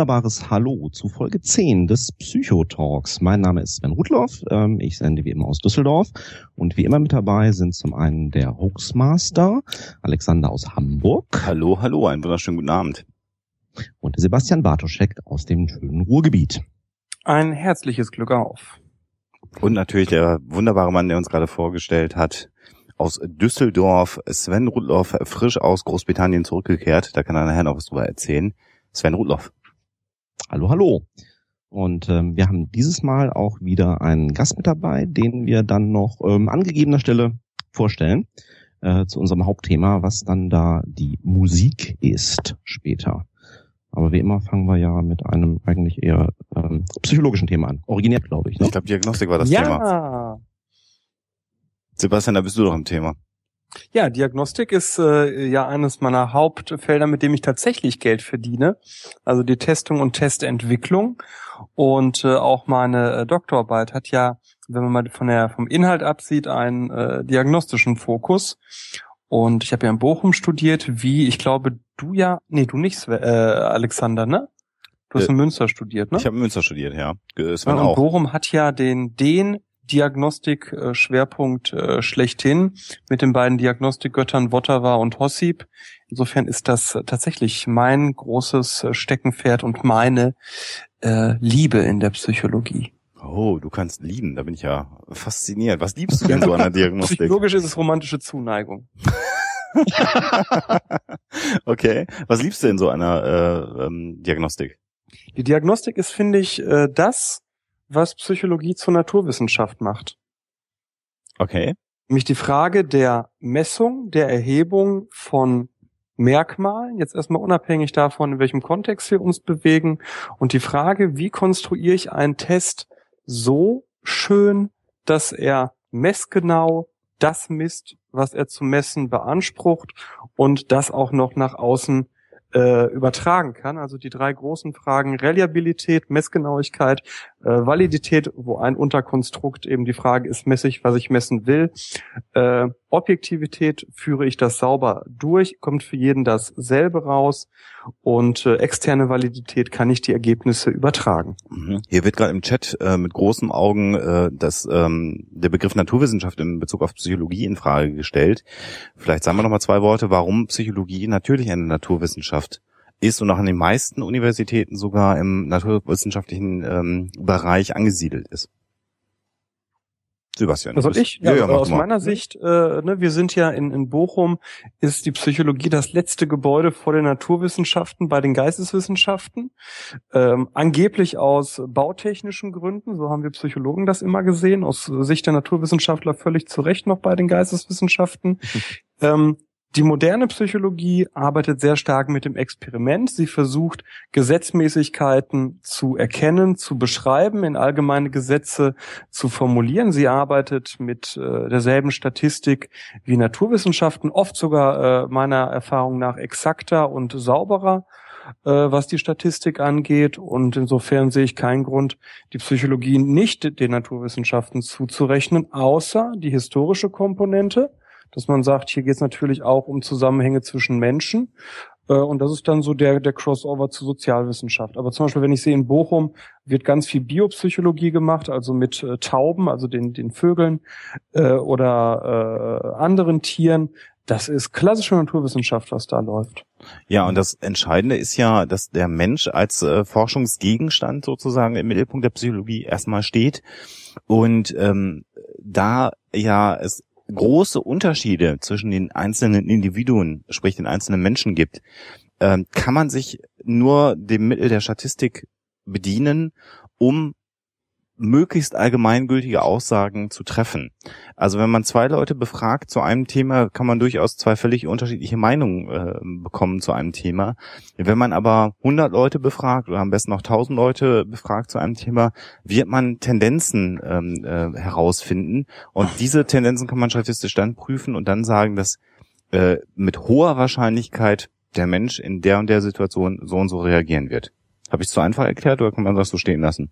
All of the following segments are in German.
Wunderbares Hallo zu Folge 10 des Psychotalks. Mein Name ist Sven Rudloff, ähm, ich sende wie immer aus Düsseldorf und wie immer mit dabei sind zum einen der Hoaxmaster, Alexander aus Hamburg. Hallo, hallo, einen wunderschönen guten Abend. Und Sebastian Bartoschek aus dem schönen Ruhrgebiet. Ein herzliches Glück auf. Und natürlich der wunderbare Mann, der uns gerade vorgestellt hat, aus Düsseldorf, Sven Rudloff, frisch aus Großbritannien zurückgekehrt. Da kann er nachher noch was drüber erzählen. Sven Rudloff. Hallo, hallo. Und ähm, wir haben dieses Mal auch wieder einen Gast mit dabei, den wir dann noch ähm, an gegebener Stelle vorstellen äh, zu unserem Hauptthema, was dann da die Musik ist später. Aber wie immer fangen wir ja mit einem eigentlich eher ähm, psychologischen Thema an. Originär, glaube ich. Ne? Ich glaube, Diagnostik war das ja. Thema. Sebastian, da bist du doch im Thema. Ja, Diagnostik ist äh, ja eines meiner Hauptfelder, mit dem ich tatsächlich Geld verdiene. Also die Testung und Testentwicklung. Und äh, auch meine äh, Doktorarbeit hat ja, wenn man mal von der, vom Inhalt absieht, einen äh, diagnostischen Fokus. Und ich habe ja in Bochum studiert, wie ich glaube, du ja, nee, du nicht, äh, Alexander, ne? Du hast äh, in Münster studiert, ne? Ich habe in Münster studiert, ja. Sven ja und auch. Bochum hat ja den, den Diagnostik-Schwerpunkt äh, schlechthin mit den beiden Diagnostikgöttern Wotawa und Hossip. Insofern ist das tatsächlich mein großes äh, Steckenpferd und meine äh, Liebe in der Psychologie. Oh, du kannst lieben, da bin ich ja fasziniert. Was liebst du denn so an der Diagnostik? Psychologisch ist es romantische Zuneigung. okay, was liebst du denn so an der äh, ähm, Diagnostik? Die Diagnostik ist, finde ich, äh, das, was Psychologie zur Naturwissenschaft macht. Okay. Nämlich die Frage der Messung, der Erhebung von Merkmalen, jetzt erstmal unabhängig davon, in welchem Kontext wir uns bewegen, und die Frage, wie konstruiere ich einen Test so schön, dass er messgenau das misst, was er zu messen beansprucht und das auch noch nach außen äh, übertragen kann. Also die drei großen Fragen Reliabilität, Messgenauigkeit, äh, Validität, wo ein Unterkonstrukt eben die Frage ist, messe ich, was ich messen will. Äh, Objektivität, führe ich das sauber durch, kommt für jeden dasselbe raus und äh, externe Validität kann ich die Ergebnisse übertragen. Mhm. Hier wird gerade im Chat äh, mit großen Augen äh, das, ähm, der Begriff Naturwissenschaft in Bezug auf Psychologie in Frage gestellt. Vielleicht sagen wir noch mal zwei Worte, warum Psychologie natürlich eine Naturwissenschaft ist und auch an den meisten Universitäten sogar im naturwissenschaftlichen ähm, Bereich angesiedelt ist. Sebastian. Was soll ich? Ja, ja, ja aus meiner mal. Sicht, äh, ne, wir sind ja in, in Bochum, ist die Psychologie das letzte Gebäude vor den Naturwissenschaften bei den Geisteswissenschaften. Ähm, angeblich aus bautechnischen Gründen, so haben wir Psychologen das immer gesehen, aus Sicht der Naturwissenschaftler völlig zu Recht noch bei den Geisteswissenschaften. ähm, die moderne Psychologie arbeitet sehr stark mit dem Experiment. Sie versucht, Gesetzmäßigkeiten zu erkennen, zu beschreiben, in allgemeine Gesetze zu formulieren. Sie arbeitet mit äh, derselben Statistik wie Naturwissenschaften, oft sogar äh, meiner Erfahrung nach exakter und sauberer äh, was die Statistik angeht. Und insofern sehe ich keinen Grund, die Psychologie nicht den Naturwissenschaften zuzurechnen, außer die historische Komponente dass man sagt, hier geht es natürlich auch um Zusammenhänge zwischen Menschen. Äh, und das ist dann so der, der Crossover zur Sozialwissenschaft. Aber zum Beispiel, wenn ich sehe, in Bochum wird ganz viel Biopsychologie gemacht, also mit äh, Tauben, also den, den Vögeln äh, oder äh, anderen Tieren. Das ist klassische Naturwissenschaft, was da läuft. Ja, und das Entscheidende ist ja, dass der Mensch als äh, Forschungsgegenstand sozusagen im Mittelpunkt der Psychologie erstmal steht. Und ähm, da ja es große Unterschiede zwischen den einzelnen Individuen, sprich den einzelnen Menschen gibt, ähm, kann man sich nur dem Mittel der Statistik bedienen, um möglichst allgemeingültige Aussagen zu treffen. Also wenn man zwei Leute befragt zu einem Thema, kann man durchaus zwei völlig unterschiedliche Meinungen äh, bekommen zu einem Thema. Wenn man aber 100 Leute befragt oder am besten noch 1000 Leute befragt zu einem Thema, wird man Tendenzen ähm, äh, herausfinden und diese Tendenzen kann man statistisch dann prüfen und dann sagen, dass äh, mit hoher Wahrscheinlichkeit der Mensch in der und der Situation so und so reagieren wird. Habe ich es zu einfach erklärt oder kann man das so stehen lassen?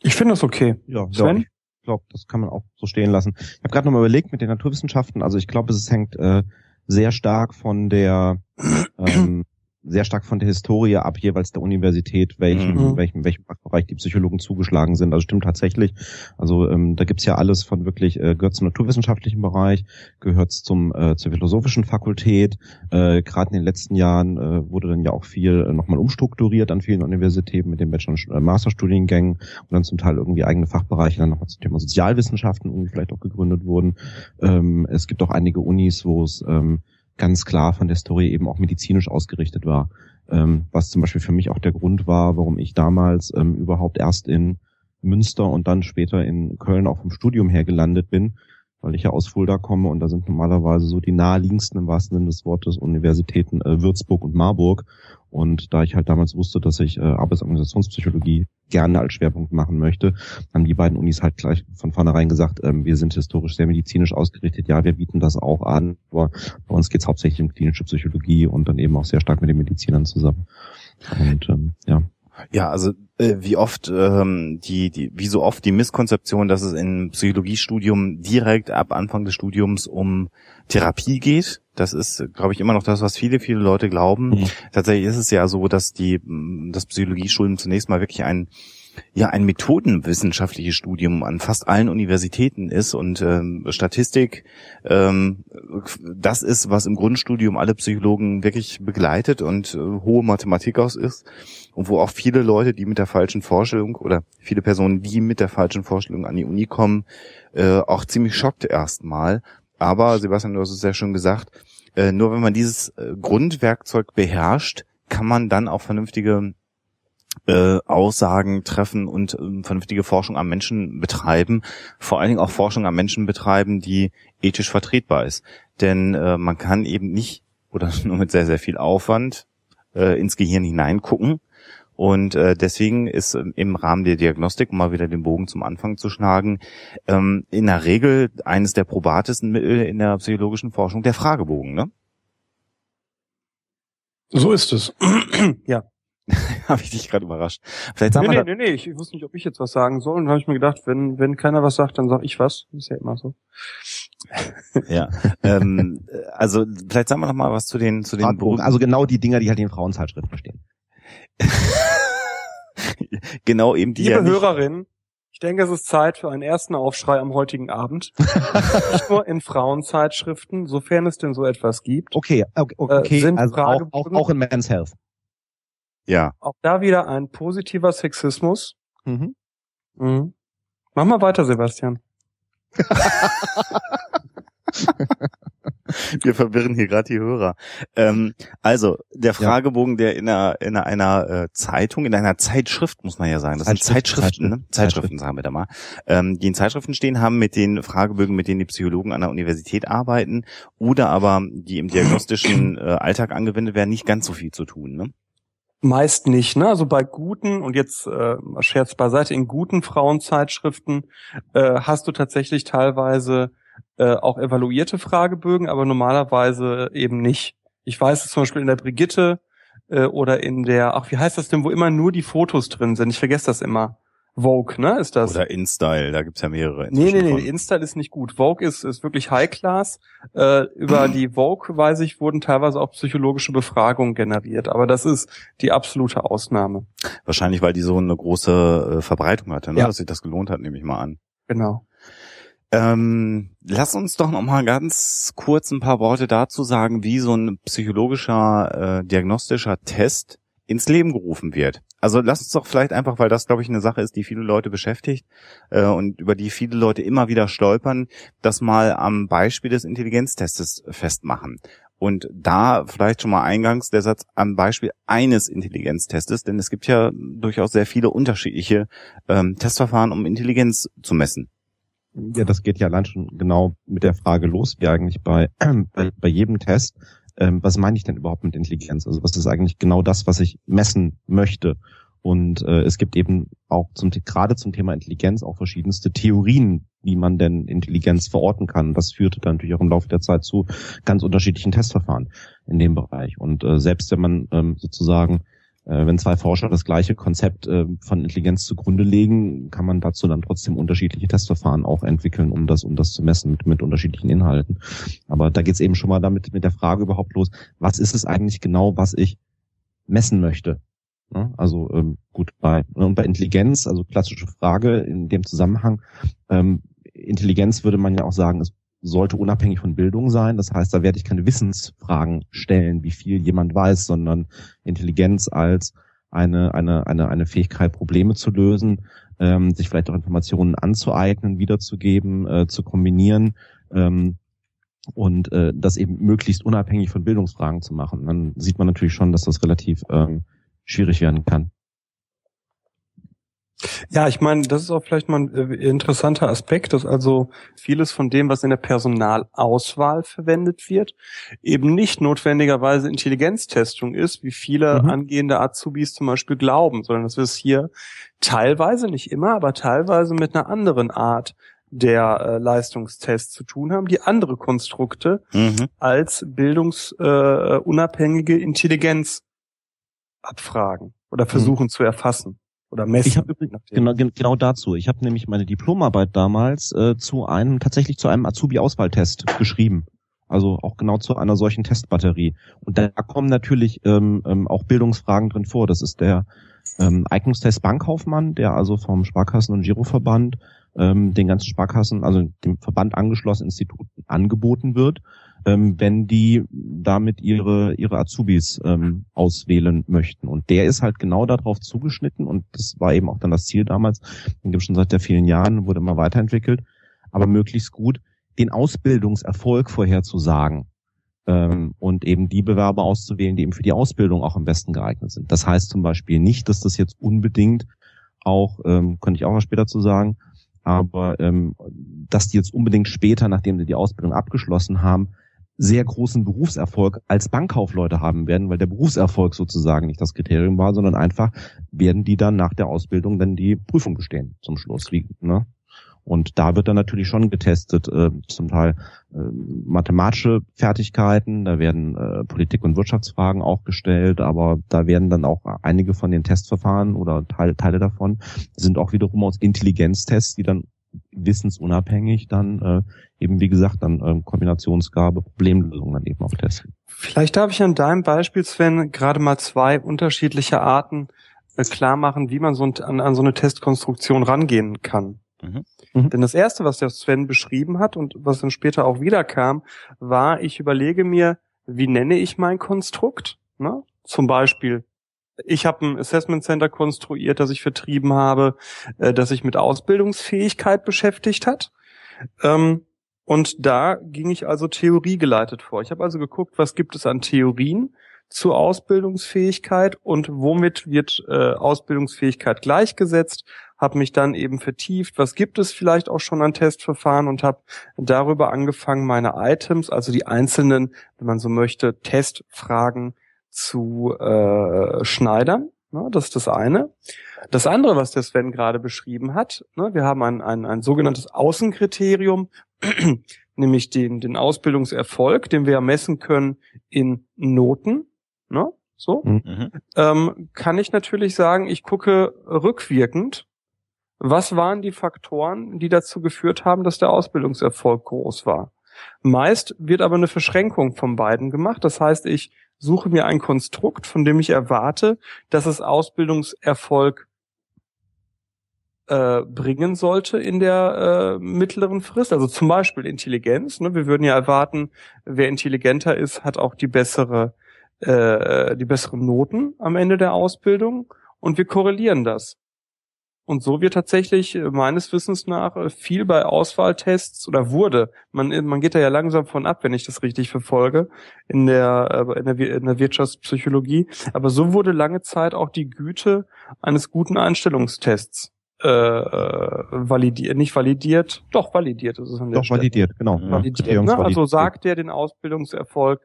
Ich finde das okay. Ja, Sven? ich glaube, das kann man auch so stehen lassen. Ich habe gerade nochmal überlegt mit den Naturwissenschaften. Also ich glaube, es hängt äh, sehr stark von der ähm, sehr stark von der Historie ab, jeweils der Universität, welchem, mhm. welchem, welchem Fachbereich die Psychologen zugeschlagen sind. Also stimmt tatsächlich. Also ähm, da gibt's ja alles von wirklich, äh, gehört zum naturwissenschaftlichen Bereich, gehört zum äh, zur philosophischen Fakultät. Äh, Gerade in den letzten Jahren äh, wurde dann ja auch viel äh, nochmal umstrukturiert an vielen Universitäten mit den Bachelor- und äh, Masterstudiengängen und dann zum Teil irgendwie eigene Fachbereiche dann nochmal zum Thema Sozialwissenschaften irgendwie vielleicht auch gegründet wurden. Ähm, es gibt auch einige Unis, wo es ähm, ganz klar von der Story eben auch medizinisch ausgerichtet war. Ähm, was zum Beispiel für mich auch der Grund war, warum ich damals ähm, überhaupt erst in Münster und dann später in Köln auch vom Studium her gelandet bin, weil ich ja aus Fulda komme und da sind normalerweise so die naheliegendsten im wahrsten Sinne des Wortes Universitäten äh, Würzburg und Marburg. Und da ich halt damals wusste, dass ich äh, Arbeitsorganisationspsychologie gerne als Schwerpunkt machen möchte, haben die beiden Unis halt gleich von vornherein gesagt, ähm, wir sind historisch sehr medizinisch ausgerichtet, ja, wir bieten das auch an, aber bei uns geht es hauptsächlich um klinische Psychologie und dann eben auch sehr stark mit den Medizinern zusammen. Und ähm, ja. Ja, also äh, wie oft ähm, die, die, wie so oft die Misskonzeption, dass es im Psychologiestudium direkt ab Anfang des Studiums um Therapie geht. Das ist, glaube ich, immer noch das, was viele, viele Leute glauben. Mhm. Tatsächlich ist es ja so, dass die das Psychologiestudium zunächst mal wirklich ein ja ein methodenwissenschaftliches Studium an fast allen Universitäten ist und ähm, Statistik ähm, das ist, was im Grundstudium alle Psychologen wirklich begleitet und äh, hohe Mathematik aus ist und wo auch viele Leute, die mit der falschen Vorstellung oder viele Personen, die mit der falschen Vorstellung an die Uni kommen, äh, auch ziemlich schockt erstmal. Aber Sebastian, du hast es sehr schön gesagt, äh, nur wenn man dieses äh, Grundwerkzeug beherrscht, kann man dann auch vernünftige äh, Aussagen treffen und äh, vernünftige Forschung am Menschen betreiben, vor allen Dingen auch Forschung am Menschen betreiben, die ethisch vertretbar ist. Denn äh, man kann eben nicht oder nur mit sehr, sehr viel Aufwand äh, ins Gehirn hineingucken. Und äh, deswegen ist äh, im Rahmen der Diagnostik, um mal wieder den Bogen zum Anfang zu schlagen, ähm, in der Regel eines der probatesten Mittel in der psychologischen Forschung der Fragebogen. Ne? So ist es. ja. habe ich dich gerade überrascht. Vielleicht sagen nee, wir nee, nee, nee, ich wusste nicht, ob ich jetzt was sagen soll. Und dann habe ich mir gedacht, wenn, wenn keiner was sagt, dann sag ich was. Das ist ja immer so. ja. ähm, also vielleicht sagen wir noch mal was zu den zu den Berufen. Also genau die Dinger, die halt in Frauenzeitschriften stehen. genau eben die. Liebe ja Hörerin, ich denke, es ist Zeit für einen ersten Aufschrei am heutigen Abend. Nicht nur in Frauenzeitschriften, sofern es denn so etwas gibt. Okay, okay, okay. Äh, sind also auch, auch, auch in Men's Health. Ja. Auch da wieder ein positiver Sexismus. Mhm. Mhm. Mach mal weiter, Sebastian. Wir verwirren hier gerade die Hörer. Ähm, also der Fragebogen, der in einer, in einer äh, Zeitung, in einer Zeitschrift muss man ja sagen, das sind Zeitschriften, ne? Zeitschriften sagen wir da mal, ähm, die in Zeitschriften stehen haben mit den Fragebögen, mit denen die Psychologen an der Universität arbeiten oder aber die im diagnostischen äh, Alltag angewendet werden, nicht ganz so viel zu tun. Ne? Meist nicht, ne? Also bei guten, und jetzt äh, Scherz beiseite, in guten Frauenzeitschriften äh, hast du tatsächlich teilweise äh, auch evaluierte Fragebögen, aber normalerweise eben nicht. Ich weiß es zum Beispiel in der Brigitte äh, oder in der, ach, wie heißt das denn, wo immer nur die Fotos drin sind? Ich vergesse das immer. Vogue, ne, ist das? Oder InStyle, da gibt's ja mehrere. Nee, nee, nee, InStyle ist nicht gut. Vogue ist, ist wirklich High Class. Äh, über die Vogue, weiß ich, wurden teilweise auch psychologische Befragungen generiert, aber das ist die absolute Ausnahme. Wahrscheinlich, weil die so eine große äh, Verbreitung hatte, ne? Ja. dass sich das gelohnt hat, nehme ich mal an. Genau. Ähm, lass uns doch noch mal ganz kurz ein paar Worte dazu sagen, wie so ein psychologischer, äh, diagnostischer Test ins Leben gerufen wird. Also lass uns doch vielleicht einfach, weil das, glaube ich, eine Sache ist, die viele Leute beschäftigt äh, und über die viele Leute immer wieder stolpern, das mal am Beispiel des Intelligenztestes festmachen. Und da vielleicht schon mal eingangs der Satz am Beispiel eines Intelligenztestes, denn es gibt ja durchaus sehr viele unterschiedliche ähm, Testverfahren, um Intelligenz zu messen. Ja, das geht ja allein schon genau mit der Frage los, wie eigentlich bei, bei, bei jedem Test. Ähm, was meine ich denn überhaupt mit Intelligenz? Also was ist eigentlich genau das, was ich messen möchte? Und äh, es gibt eben auch zum, gerade zum Thema Intelligenz auch verschiedenste Theorien, wie man denn Intelligenz verorten kann. Das führte dann natürlich auch im Laufe der Zeit zu ganz unterschiedlichen Testverfahren in dem Bereich. Und äh, selbst wenn man ähm, sozusagen, wenn zwei Forscher das gleiche Konzept äh, von Intelligenz zugrunde legen, kann man dazu dann trotzdem unterschiedliche Testverfahren auch entwickeln, um das, um das zu messen mit, mit unterschiedlichen Inhalten. Aber da geht es eben schon mal damit mit der Frage überhaupt los, was ist es eigentlich genau, was ich messen möchte? Also ähm, gut, bei, und bei Intelligenz, also klassische Frage in dem Zusammenhang, ähm, Intelligenz würde man ja auch sagen, es sollte unabhängig von Bildung sein. Das heißt, da werde ich keine Wissensfragen stellen, wie viel jemand weiß, sondern Intelligenz als eine, eine, eine, eine Fähigkeit, Probleme zu lösen, ähm, sich vielleicht auch Informationen anzueignen, wiederzugeben, äh, zu kombinieren ähm, und äh, das eben möglichst unabhängig von Bildungsfragen zu machen. Dann sieht man natürlich schon, dass das relativ ähm, schwierig werden kann. Ja, ich meine, das ist auch vielleicht mal ein äh, interessanter Aspekt, dass also vieles von dem, was in der Personalauswahl verwendet wird, eben nicht notwendigerweise Intelligenztestung ist, wie viele mhm. angehende Azubis zum Beispiel glauben, sondern dass wir es hier teilweise, nicht immer, aber teilweise mit einer anderen Art der äh, Leistungstests zu tun haben, die andere Konstrukte mhm. als bildungsunabhängige äh, Intelligenz abfragen oder mhm. versuchen mhm. zu erfassen oder messen. Ich habe genau, genau dazu. Ich habe nämlich meine Diplomarbeit damals äh, zu einem tatsächlich zu einem Azubi-Auswahltest geschrieben. Also auch genau zu einer solchen Testbatterie. Und da kommen natürlich ähm, ähm, auch Bildungsfragen drin vor. Das ist der ähm, Eignungstest Bankkaufmann, der also vom Sparkassen- und Giroverband ähm, den ganzen Sparkassen, also dem Verband angeschlossenen Instituten angeboten wird ähm, wenn die damit ihre, ihre Azubis ähm, auswählen möchten. Und der ist halt genau darauf zugeschnitten und das war eben auch dann das Ziel damals, den gibt schon seit der vielen Jahren, wurde immer weiterentwickelt, aber möglichst gut den Ausbildungserfolg vorherzusagen ähm, und eben die Bewerber auszuwählen, die eben für die Ausbildung auch am besten geeignet sind. Das heißt zum Beispiel nicht, dass das jetzt unbedingt auch, ähm, könnte ich auch mal später zu sagen, aber ähm, dass die jetzt unbedingt später, nachdem sie die Ausbildung abgeschlossen haben, sehr großen Berufserfolg als Bankkaufleute haben werden, weil der Berufserfolg sozusagen nicht das Kriterium war, sondern einfach werden die dann nach der Ausbildung dann die Prüfung bestehen zum Schluss. Wie, ne? Und da wird dann natürlich schon getestet, äh, zum Teil äh, mathematische Fertigkeiten, da werden äh, Politik- und Wirtschaftsfragen auch gestellt, aber da werden dann auch einige von den Testverfahren oder Teile, Teile davon sind auch wiederum aus Intelligenztests, die dann wissensunabhängig dann äh, eben wie gesagt dann äh, Kombinationsgabe, Problemlösung dann eben auch testen. Vielleicht darf ich an deinem Beispiel, Sven, gerade mal zwei unterschiedliche Arten äh, klar machen, wie man so an, an so eine Testkonstruktion rangehen kann. Mhm. Mhm. Denn das erste, was der Sven beschrieben hat und was dann später auch wiederkam, war, ich überlege mir, wie nenne ich mein Konstrukt? Ne? Zum Beispiel ich habe ein Assessment Center konstruiert, das ich vertrieben habe, äh, das sich mit Ausbildungsfähigkeit beschäftigt hat. Ähm, und da ging ich also theoriegeleitet vor. Ich habe also geguckt, was gibt es an Theorien zur Ausbildungsfähigkeit und womit wird äh, Ausbildungsfähigkeit gleichgesetzt, habe mich dann eben vertieft, was gibt es vielleicht auch schon an Testverfahren und habe darüber angefangen, meine Items, also die einzelnen, wenn man so möchte, Testfragen zu äh, schneidern. Ne, das ist das eine. Das andere, was der Sven gerade beschrieben hat, ne, wir haben ein, ein, ein sogenanntes Außenkriterium, nämlich den, den Ausbildungserfolg, den wir ja messen können in Noten. Ne, so mhm. ähm, kann ich natürlich sagen, ich gucke rückwirkend, was waren die Faktoren, die dazu geführt haben, dass der Ausbildungserfolg groß war. Meist wird aber eine Verschränkung von beiden gemacht. Das heißt, ich suche mir ein Konstrukt, von dem ich erwarte, dass es Ausbildungserfolg äh, bringen sollte in der äh, mittleren Frist. Also zum Beispiel Intelligenz. Ne? Wir würden ja erwarten, wer intelligenter ist, hat auch die bessere, äh, die besseren Noten am Ende der Ausbildung. Und wir korrelieren das. Und so wird tatsächlich äh, meines Wissens nach äh, viel bei Auswahltests oder wurde, man, äh, man geht da ja langsam von ab, wenn ich das richtig verfolge, in der, in der, in der Wirtschaftspsychologie. Aber so wurde lange Zeit auch die Güte eines guten Einstellungstests äh, validiert, nicht validiert, doch validiert ist es an der Doch Stelle. validiert, genau. Validiert, ne? Also sagt der den Ausbildungserfolg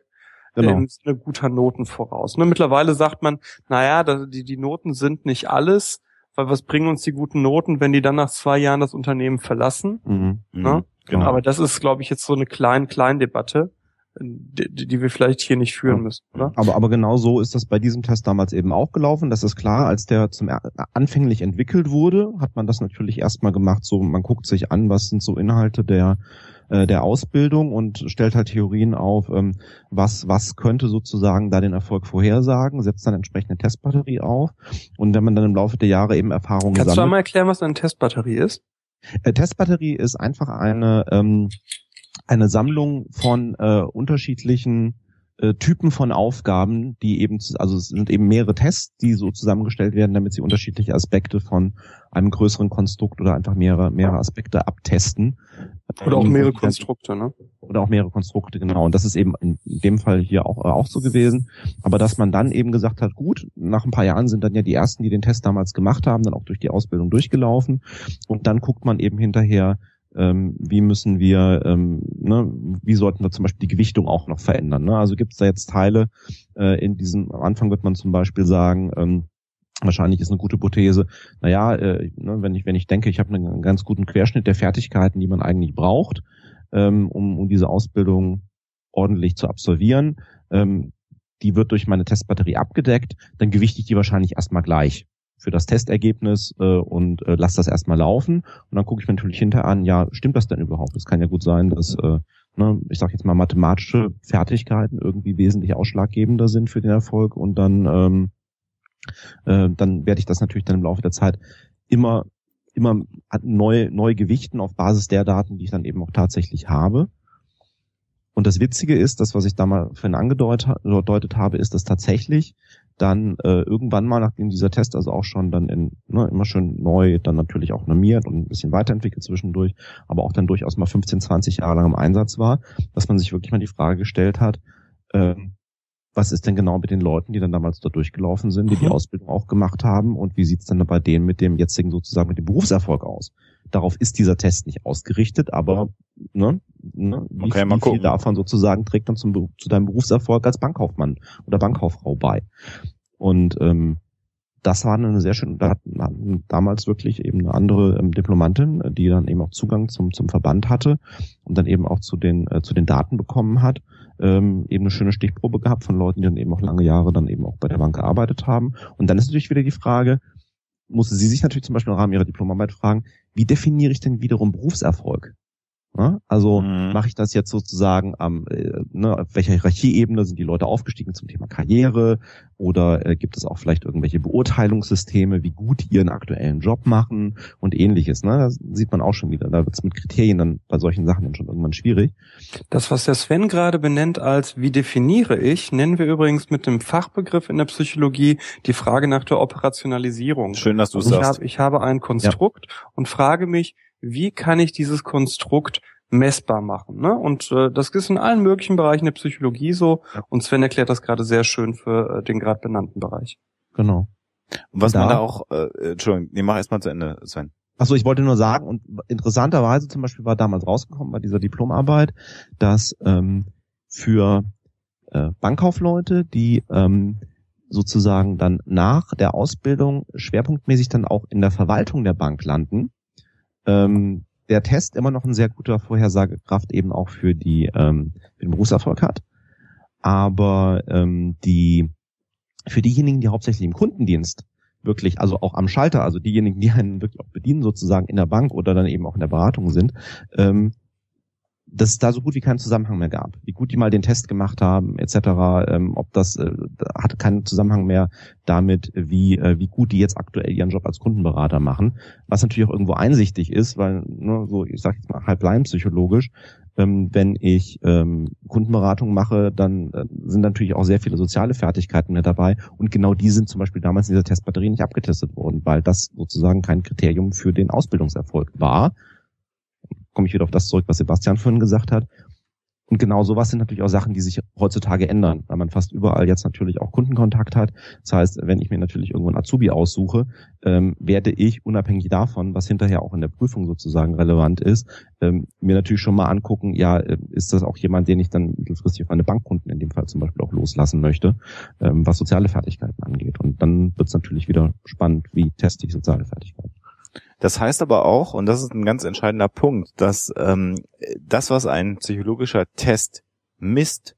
genau. im Sinne guter Noten voraus. Ne? Mittlerweile sagt man, naja, die, die Noten sind nicht alles, weil was bringen uns die guten Noten, wenn die dann nach zwei Jahren das Unternehmen verlassen? Mhm. Ne? Mhm. Genau. Aber das ist, glaube ich, jetzt so eine klein klein Debatte, die, die wir vielleicht hier nicht führen ja. müssen, oder? Aber aber genau so ist das bei diesem Test damals eben auch gelaufen. Das ist klar, als der zum anfänglich entwickelt wurde, hat man das natürlich erstmal gemacht. So, man guckt sich an, was sind so Inhalte der äh, der Ausbildung und stellt halt Theorien auf, ähm, was, was könnte sozusagen da den Erfolg vorhersagen, setzt dann entsprechende Testbatterie auf. Und wenn man dann im Laufe der Jahre eben Erfahrungen Kannst sammelt, du einmal erklären, was eine Testbatterie ist? Äh, Testbatterie ist einfach eine, ähm, eine Sammlung von äh, unterschiedlichen äh, Typen von Aufgaben, die eben, also es sind eben mehrere Tests, die so zusammengestellt werden, damit sie unterschiedliche Aspekte von einem größeren Konstrukt oder einfach mehrere, mehrere Aspekte abtesten. Oder auch mehrere Konstrukte, ne? Oder auch mehrere Konstrukte, genau. Und das ist eben in dem Fall hier auch, auch so gewesen. Aber dass man dann eben gesagt hat, gut, nach ein paar Jahren sind dann ja die ersten, die den Test damals gemacht haben, dann auch durch die Ausbildung durchgelaufen. Und dann guckt man eben hinterher, ähm, wie müssen wir, ähm, ne, wie sollten wir zum Beispiel die Gewichtung auch noch verändern. Ne? Also gibt es da jetzt Teile äh, in diesem, am Anfang wird man zum Beispiel sagen, ähm, wahrscheinlich ist eine gute Hypothese, naja, äh, ne, wenn ich, wenn ich denke, ich habe einen ganz guten Querschnitt der Fertigkeiten, die man eigentlich braucht, ähm, um, um diese Ausbildung ordentlich zu absolvieren, ähm, die wird durch meine Testbatterie abgedeckt, dann gewichte ich die wahrscheinlich erstmal gleich für das Testergebnis äh, und äh, lasse das erstmal laufen. Und dann gucke ich mir natürlich hinterher an, ja, stimmt das denn überhaupt? Es kann ja gut sein, dass, äh, ne, ich sage jetzt mal, mathematische Fertigkeiten irgendwie wesentlich ausschlaggebender sind für den Erfolg und dann, ähm, äh, dann werde ich das natürlich dann im Laufe der Zeit immer immer neu, neu gewichten auf Basis der Daten, die ich dann eben auch tatsächlich habe. Und das Witzige ist, das, was ich da mal vorhin angedeutet habe, ist, dass tatsächlich dann äh, irgendwann mal, nachdem dieser Test also auch schon dann in, ne, immer schön neu, dann natürlich auch normiert und ein bisschen weiterentwickelt zwischendurch, aber auch dann durchaus mal 15, 20 Jahre lang im Einsatz war, dass man sich wirklich mal die Frage gestellt hat, ähm, was ist denn genau mit den Leuten, die dann damals da durchgelaufen sind, die die mhm. Ausbildung auch gemacht haben und wie sieht's dann bei denen mit dem jetzigen sozusagen mit dem Berufserfolg aus? Darauf ist dieser Test nicht ausgerichtet, aber ne, ne, wie, okay, wie viel davon sozusagen trägt dann zum, zu deinem Berufserfolg als Bankkaufmann oder Bankkauffrau bei? Und ähm, das war eine sehr schöne, da hatten damals wirklich eben eine andere ähm, Diplomantin, die dann eben auch Zugang zum, zum Verband hatte und dann eben auch zu den, äh, zu den Daten bekommen hat, ähm, eben eine schöne Stichprobe gehabt von Leuten, die dann eben auch lange Jahre dann eben auch bei der Bank gearbeitet haben. Und dann ist natürlich wieder die Frage, musste sie sich natürlich zum Beispiel im Rahmen ihrer Diplomarbeit fragen, wie definiere ich denn wiederum Berufserfolg? Ja, also mhm. mache ich das jetzt sozusagen am, äh, ne, auf welcher Hierarchieebene sind die Leute aufgestiegen zum Thema Karriere oder äh, gibt es auch vielleicht irgendwelche Beurteilungssysteme, wie gut die ihren aktuellen Job machen und ähnliches. Ne? Das sieht man auch schon wieder. Da wird es mit Kriterien dann bei solchen Sachen dann schon irgendwann schwierig. Das, was der Sven gerade benennt als wie definiere ich, nennen wir übrigens mit dem Fachbegriff in der Psychologie die Frage nach der Operationalisierung. Schön, dass du es sagst. Hab, ich habe ein Konstrukt ja. und frage mich, wie kann ich dieses Konstrukt messbar machen. Ne? Und äh, das ist in allen möglichen Bereichen der Psychologie so. Und Sven erklärt das gerade sehr schön für äh, den gerade benannten Bereich. Genau. Und was da, man da auch, äh, Entschuldigung, nee, mach erstmal zu Ende, Sven. Achso, ich wollte nur sagen, und interessanterweise zum Beispiel war damals rausgekommen bei dieser Diplomarbeit, dass ähm, für äh, Bankkaufleute, die ähm, sozusagen dann nach der Ausbildung schwerpunktmäßig dann auch in der Verwaltung der Bank landen, ähm, der Test immer noch ein sehr guter Vorhersagekraft eben auch für die ähm, für den Berufserfolg hat. Aber ähm, die für diejenigen, die hauptsächlich im Kundendienst wirklich, also auch am Schalter, also diejenigen, die einen wirklich auch bedienen, sozusagen in der Bank oder dann eben auch in der Beratung sind, ähm, dass es da so gut wie keinen Zusammenhang mehr gab. Wie gut die mal den Test gemacht haben, etc., ähm, ob das äh, hatte keinen Zusammenhang mehr damit, wie, äh, wie gut die jetzt aktuell ihren Job als Kundenberater machen. Was natürlich auch irgendwo einsichtig ist, weil, ne, so, ich sag jetzt mal halb psychologisch, Ähm, wenn ich ähm, Kundenberatung mache, dann äh, sind natürlich auch sehr viele soziale Fertigkeiten mit dabei. Und genau die sind zum Beispiel damals in dieser Testbatterie nicht abgetestet worden, weil das sozusagen kein Kriterium für den Ausbildungserfolg war. Komme ich wieder auf das zurück, was Sebastian vorhin gesagt hat. Und genau sowas sind natürlich auch Sachen, die sich heutzutage ändern, weil man fast überall jetzt natürlich auch Kundenkontakt hat. Das heißt, wenn ich mir natürlich irgendwo einen Azubi aussuche, ähm, werde ich unabhängig davon, was hinterher auch in der Prüfung sozusagen relevant ist, ähm, mir natürlich schon mal angucken, ja, äh, ist das auch jemand, den ich dann mittelfristig auf meine Bankkunden in dem Fall zum Beispiel auch loslassen möchte, ähm, was soziale Fertigkeiten angeht. Und dann wird es natürlich wieder spannend, wie teste ich soziale Fertigkeiten. Das heißt aber auch, und das ist ein ganz entscheidender Punkt, dass ähm, das, was ein psychologischer Test misst,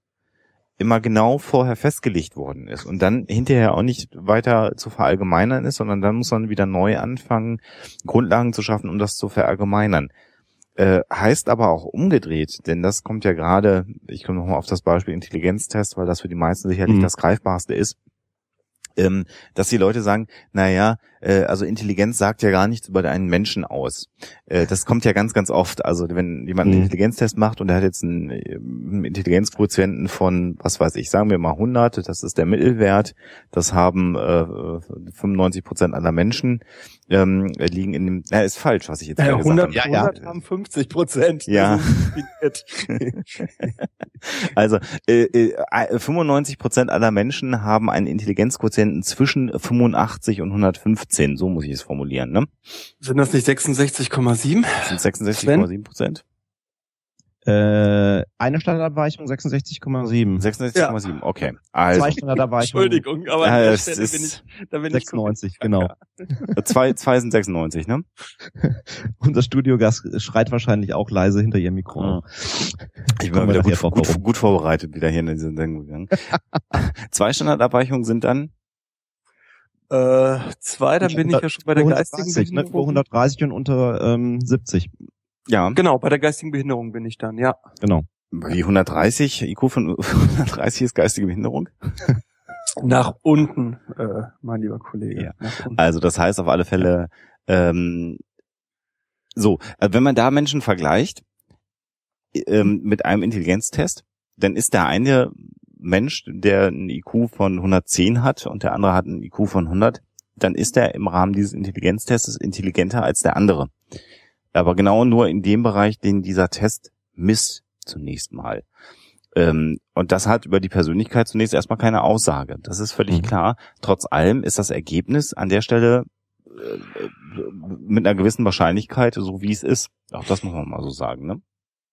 immer genau vorher festgelegt worden ist und dann hinterher auch nicht weiter zu verallgemeinern ist, sondern dann muss man wieder neu anfangen, Grundlagen zu schaffen, um das zu verallgemeinern. Äh, heißt aber auch umgedreht, denn das kommt ja gerade, ich komme nochmal auf das Beispiel Intelligenztest, weil das für die meisten sicherlich mhm. das greifbarste ist, ähm, dass die Leute sagen, naja, äh, also Intelligenz sagt ja gar nichts über einen Menschen aus. Äh, das kommt ja ganz, ganz oft. Also wenn jemand einen mhm. Intelligenztest macht und er hat jetzt einen, einen Intelligenzquotienten von, was weiß ich, sagen wir mal 100, das ist der Mittelwert, das haben äh, 95 Prozent aller Menschen, ähm, liegen in dem, na, ist falsch, was ich jetzt ja, 100, gesagt habe. 100 ja, haben 50 Prozent. Ja. also äh, äh, 95 Prozent aller Menschen haben einen Intelligenzquotienten zwischen 85 und 115, so muss ich es formulieren. Ne? Sind das nicht 66,7? Sind 66,7 Prozent? Äh, eine Standardabweichung 66,7. 66,7, ja. okay. Also, zwei Standardabweichungen. Entschuldigung, aber ja, an Stelle bin ich, da bin 96, ich genau. zwei, zwei sind 96, ne? Unser Studiogast schreit wahrscheinlich auch leise hinter ihrem Mikro. Ja. Ich bin wieder gut, gut, gut, vorbereitet wieder hier in diese Sendung gegangen. zwei Standardabweichungen sind dann? Äh, zwei, dann bin ich ja schon bei der geistigen Behinderung. Ne? 130 und unter ähm, 70. Ja. Genau, bei der geistigen Behinderung bin ich dann, ja. Genau. Wie 130? IQ von 130 ist geistige Behinderung? Nach unten, äh, mein lieber Kollege. Ja. Also das heißt auf alle Fälle, ähm, so, äh, wenn man da Menschen vergleicht ähm, mit einem Intelligenztest, dann ist der eine Mensch, der ein IQ von 110 hat und der andere hat ein IQ von 100, dann ist er im Rahmen dieses Intelligenztests intelligenter als der andere. Aber genau nur in dem Bereich, den dieser Test misst zunächst mal. Ähm, und das hat über die Persönlichkeit zunächst erstmal keine Aussage. Das ist völlig mhm. klar. Trotz allem ist das Ergebnis an der Stelle äh, mit einer gewissen Wahrscheinlichkeit so, wie es ist. Auch das muss man mal so sagen. Ne?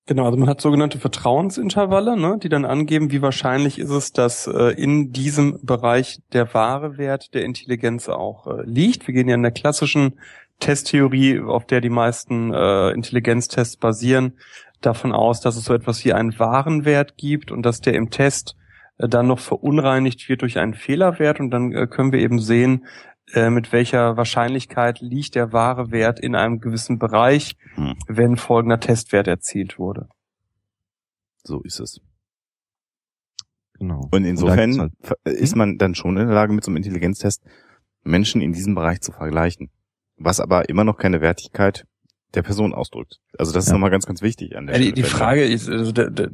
Genau, also man hat sogenannte Vertrauensintervalle, ne, die dann angeben, wie wahrscheinlich ist es, dass äh, in diesem Bereich der wahre Wert der Intelligenz auch äh, liegt. Wir gehen ja in der klassischen Testtheorie, auf der die meisten äh, Intelligenztests basieren, davon aus, dass es so etwas wie einen wahren Wert gibt und dass der im Test äh, dann noch verunreinigt wird durch einen Fehlerwert und dann äh, können wir eben sehen, äh, mit welcher Wahrscheinlichkeit liegt der wahre Wert in einem gewissen Bereich, hm. wenn folgender Testwert erzielt wurde. So ist es. Genau. Und insofern und halt, ist man dann schon in der Lage, mit so einem Intelligenztest Menschen in diesem Bereich zu vergleichen was aber immer noch keine Wertigkeit der Person ausdrückt. Also das ist ja. nochmal ganz, ganz wichtig an der ja, die, die Frage ist, also der, der,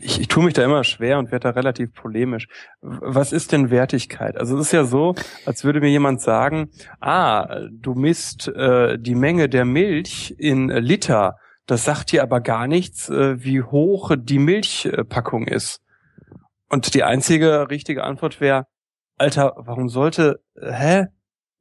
ich, ich tue mich da immer schwer und werde da relativ polemisch. Was ist denn Wertigkeit? Also es ist ja so, als würde mir jemand sagen, ah, du misst äh, die Menge der Milch in Liter, das sagt dir aber gar nichts, äh, wie hoch die Milchpackung ist. Und die einzige richtige Antwort wäre, Alter, warum sollte, hä?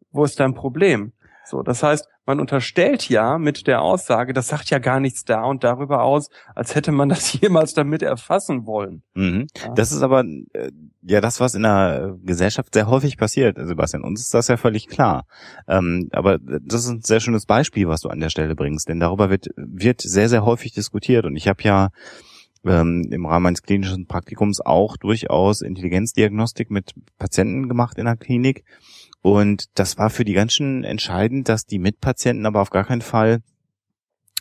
Wo ist dein Problem? So, das heißt, man unterstellt ja mit der Aussage, das sagt ja gar nichts da und darüber aus, als hätte man das jemals damit erfassen wollen. Mhm. Ja. Das ist aber äh, ja das, was in der Gesellschaft sehr häufig passiert, Sebastian. Uns ist das ja völlig klar. Ähm, aber das ist ein sehr schönes Beispiel, was du an der Stelle bringst, denn darüber wird wird sehr sehr häufig diskutiert und ich habe ja ähm, im Rahmen meines klinischen Praktikums auch durchaus Intelligenzdiagnostik mit Patienten gemacht in der Klinik und das war für die ganz schön entscheidend, dass die Mitpatienten aber auf gar keinen Fall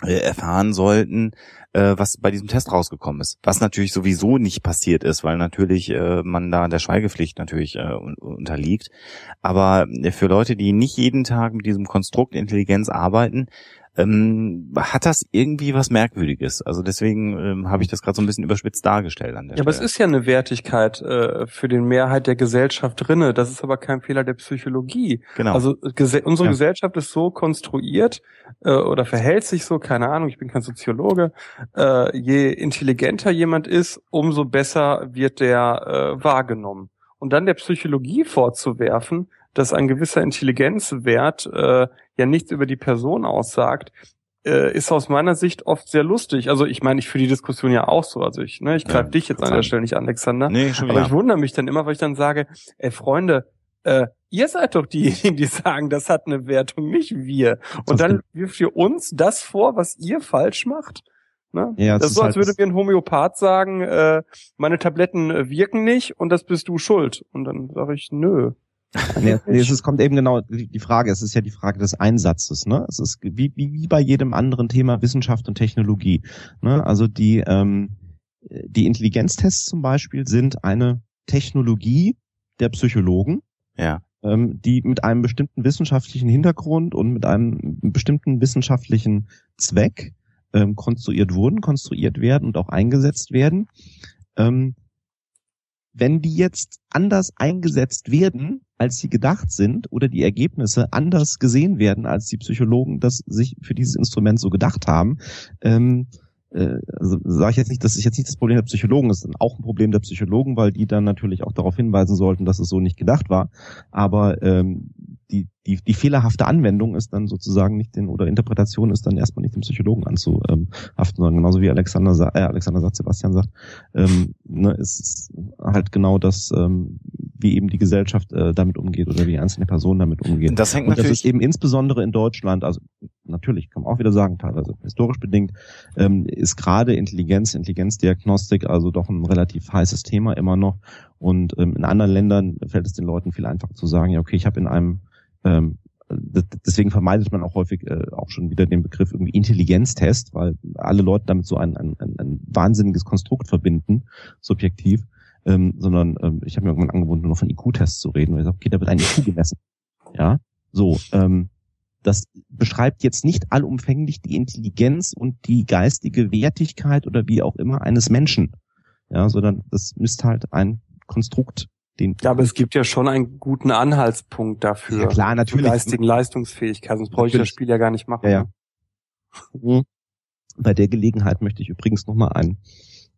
äh, erfahren sollten, äh, was bei diesem Test rausgekommen ist. Was natürlich sowieso nicht passiert ist, weil natürlich äh, man da der Schweigepflicht natürlich unterliegt. Aber für Leute, die nicht jeden Tag mit diesem Konstrukt Intelligenz arbeiten, ähm, hat das irgendwie was Merkwürdiges. Also deswegen ähm, habe ich das gerade so ein bisschen überspitzt dargestellt an der Ja, Stelle. aber es ist ja eine Wertigkeit äh, für den Mehrheit der Gesellschaft drinne. Das ist aber kein Fehler der Psychologie. genau. Also gese unsere Ja. Gesellschaft ist so konstruiert äh, oder verhält sich so, keine Ahnung, ich bin kein Soziologe. Äh, je intelligenter jemand ist, umso besser wird der äh, wahrgenommen. Und dann der Psychologie vorzuwerfen, dass ein gewisser Intelligenzwert äh, ja nichts über die Person aussagt, äh, ist aus meiner Sicht oft sehr lustig. Also ich meine, ich führe die Diskussion ja auch so. Also ich, ne, ich Ja, greife dich jetzt an der. Stelle nicht an, Alexander. nee, schon Aber wieder. ich wundere mich dann immer, weil ich dann sage, ey Freunde, äh, ihr seid doch diejenigen, die sagen, das hat eine Wertung, nicht wir. Und dann wirft ihr uns das vor, was ihr falsch macht. Ne? Ja, das das ist so, als halt- würde mir ein Homöopath sagen, äh, meine Tabletten äh, wirken nicht und das bist du schuld. Und dann sage ich, nö. Nee, nee, es kommt eben genau die die Frage, es ist ja die Frage des Einsatzes, ne? Es ist wie, wie, wie bei jedem anderen Thema Wissenschaft und Technologie. Ne? Also die, ähm, die Intelligenztests zum Beispiel sind eine Technologie der Psychologen, Ja. ähm, die mit einem bestimmten wissenschaftlichen Hintergrund und mit einem bestimmten wissenschaftlichen Zweck ähm, konstruiert wurden, konstruiert werden und auch eingesetzt werden. Ähm, wenn die jetzt anders eingesetzt werden, als sie gedacht sind, oder die Ergebnisse anders gesehen werden, als die Psychologen das sich für dieses Instrument so gedacht haben, ähm, äh, also sage ich jetzt nicht, das ist jetzt nicht das Problem der Psychologen, ist auch ein Problem der Psychologen, weil die dann natürlich auch darauf hinweisen sollten, dass es so nicht gedacht war. Aber ähm, die, die, die fehlerhafte Anwendung ist dann sozusagen nicht den oder Interpretation ist dann erstmal nicht dem Psychologen anzuhaften, sondern genauso wie Alexander, sa- äh, Alexander sagt, Sebastian sagt, ähm, ne, es ist halt genau das, ähm, wie eben die Gesellschaft äh, damit umgeht oder wie einzelne Personen damit umgehen. Das hängt Und das ist eben insbesondere in Deutschland, also natürlich kann man auch wieder sagen, teilweise historisch bedingt, ähm, ist gerade Intelligenz, Intelligenzdiagnostik also doch ein relativ heißes Thema immer noch. Und ähm, in anderen Ländern fällt es den Leuten viel einfacher zu sagen, ja okay, ich habe in einem ähm, deswegen vermeidet man auch häufig äh, auch schon wieder den Begriff irgendwie Intelligenztest, weil alle Leute damit so ein, ein, ein, wahnsinniges Konstrukt verbinden, subjektiv, ähm, sondern ähm, ich habe mir irgendwann angeboten, nur noch von IQ-Tests zu reden, weil ich sage, okay, da wird ein IQ gemessen. Ja, so, ähm, das beschreibt jetzt nicht allumfänglich die Intelligenz und die geistige Wertigkeit oder wie auch immer eines Menschen. Ja, sondern das ist halt ein Konstrukt, den Ja, aber es gibt ja schon einen guten Anhaltspunkt dafür. Ja, klar, natürlich. geistigen Leistungsfähigkeit, sonst brauche ich das Natürlich. Spiel ja gar nicht machen. Ja, ja. Mhm. Bei der Gelegenheit möchte ich übrigens nochmal ein,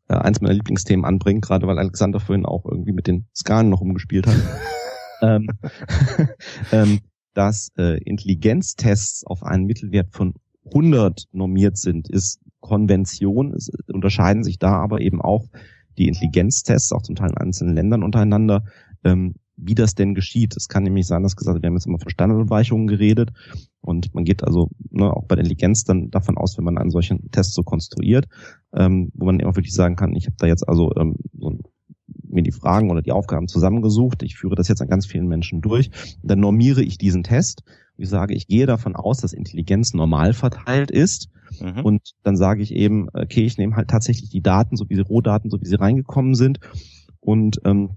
äh, eins meiner Lieblingsthemen anbringen, gerade weil Alexander vorhin auch irgendwie mit den Skalen noch umgespielt hat. ähm, ähm, dass äh, Intelligenztests auf einen Mittelwert von 100 normiert sind, ist Konvention. Es unterscheiden sich da aber eben auch die Intelligenztests, auch zum Teil in einzelnen Ländern untereinander, ähm, wie das denn geschieht. Es kann nämlich sein, dass gesagt, wir haben jetzt immer von Standardabweichungen geredet und man geht also ne, auch bei der Intelligenz dann davon aus, wenn man einen solchen Test so konstruiert, ähm, wo man auch wirklich sagen kann, ich habe da jetzt also ähm, so ein, mir die Fragen oder die Aufgaben zusammengesucht, ich führe das jetzt an ganz vielen Menschen durch, dann normiere ich diesen Test. Ich sage, ich gehe davon aus, dass Intelligenz normal verteilt ist Mhm. und dann sage ich eben, okay, ich nehme halt tatsächlich die Daten, so wie sie Rohdaten, so wie sie reingekommen sind. Und ähm,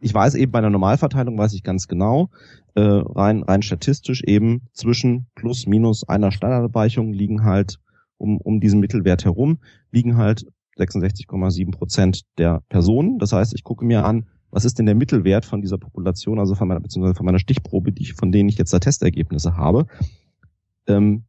ich weiß eben bei einer Normalverteilung weiß ich ganz genau, äh, rein rein statistisch eben zwischen plus minus einer Standardabweichung liegen halt um um diesen Mittelwert herum liegen halt 66,7 Prozent der Personen. Das heißt, ich gucke mir an, was ist denn der Mittelwert von dieser Population, also von meiner beziehungsweise von meiner Stichprobe, die ich, von denen ich jetzt da Testergebnisse habe. Ähm,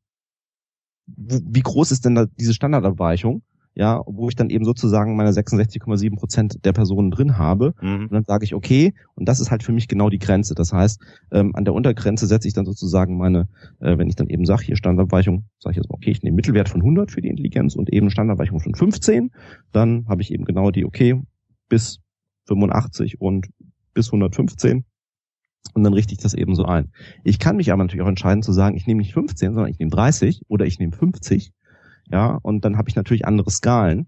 wie groß ist denn da diese Standardabweichung? Ja, wo ich dann eben sozusagen meine 66,7 Prozent der Personen drin habe. Mhm. Und dann sage ich, okay, und das ist halt für mich genau die Grenze. Das heißt, ähm, an der Untergrenze setze ich dann sozusagen meine, äh, wenn ich dann eben sage, hier Standardabweichung, sage ich jetzt mal, okay, ich nehme Mittelwert von 100 für die Intelligenz und eben Standardabweichung von 15, dann habe ich eben genau die, okay, bis 85 und bis 115 und dann richte ich das eben so ein. Ich kann mich aber natürlich auch entscheiden zu sagen, ich nehme nicht 15, sondern ich nehme 30 oder ich nehme 50. Ja, und dann habe ich natürlich andere Skalen,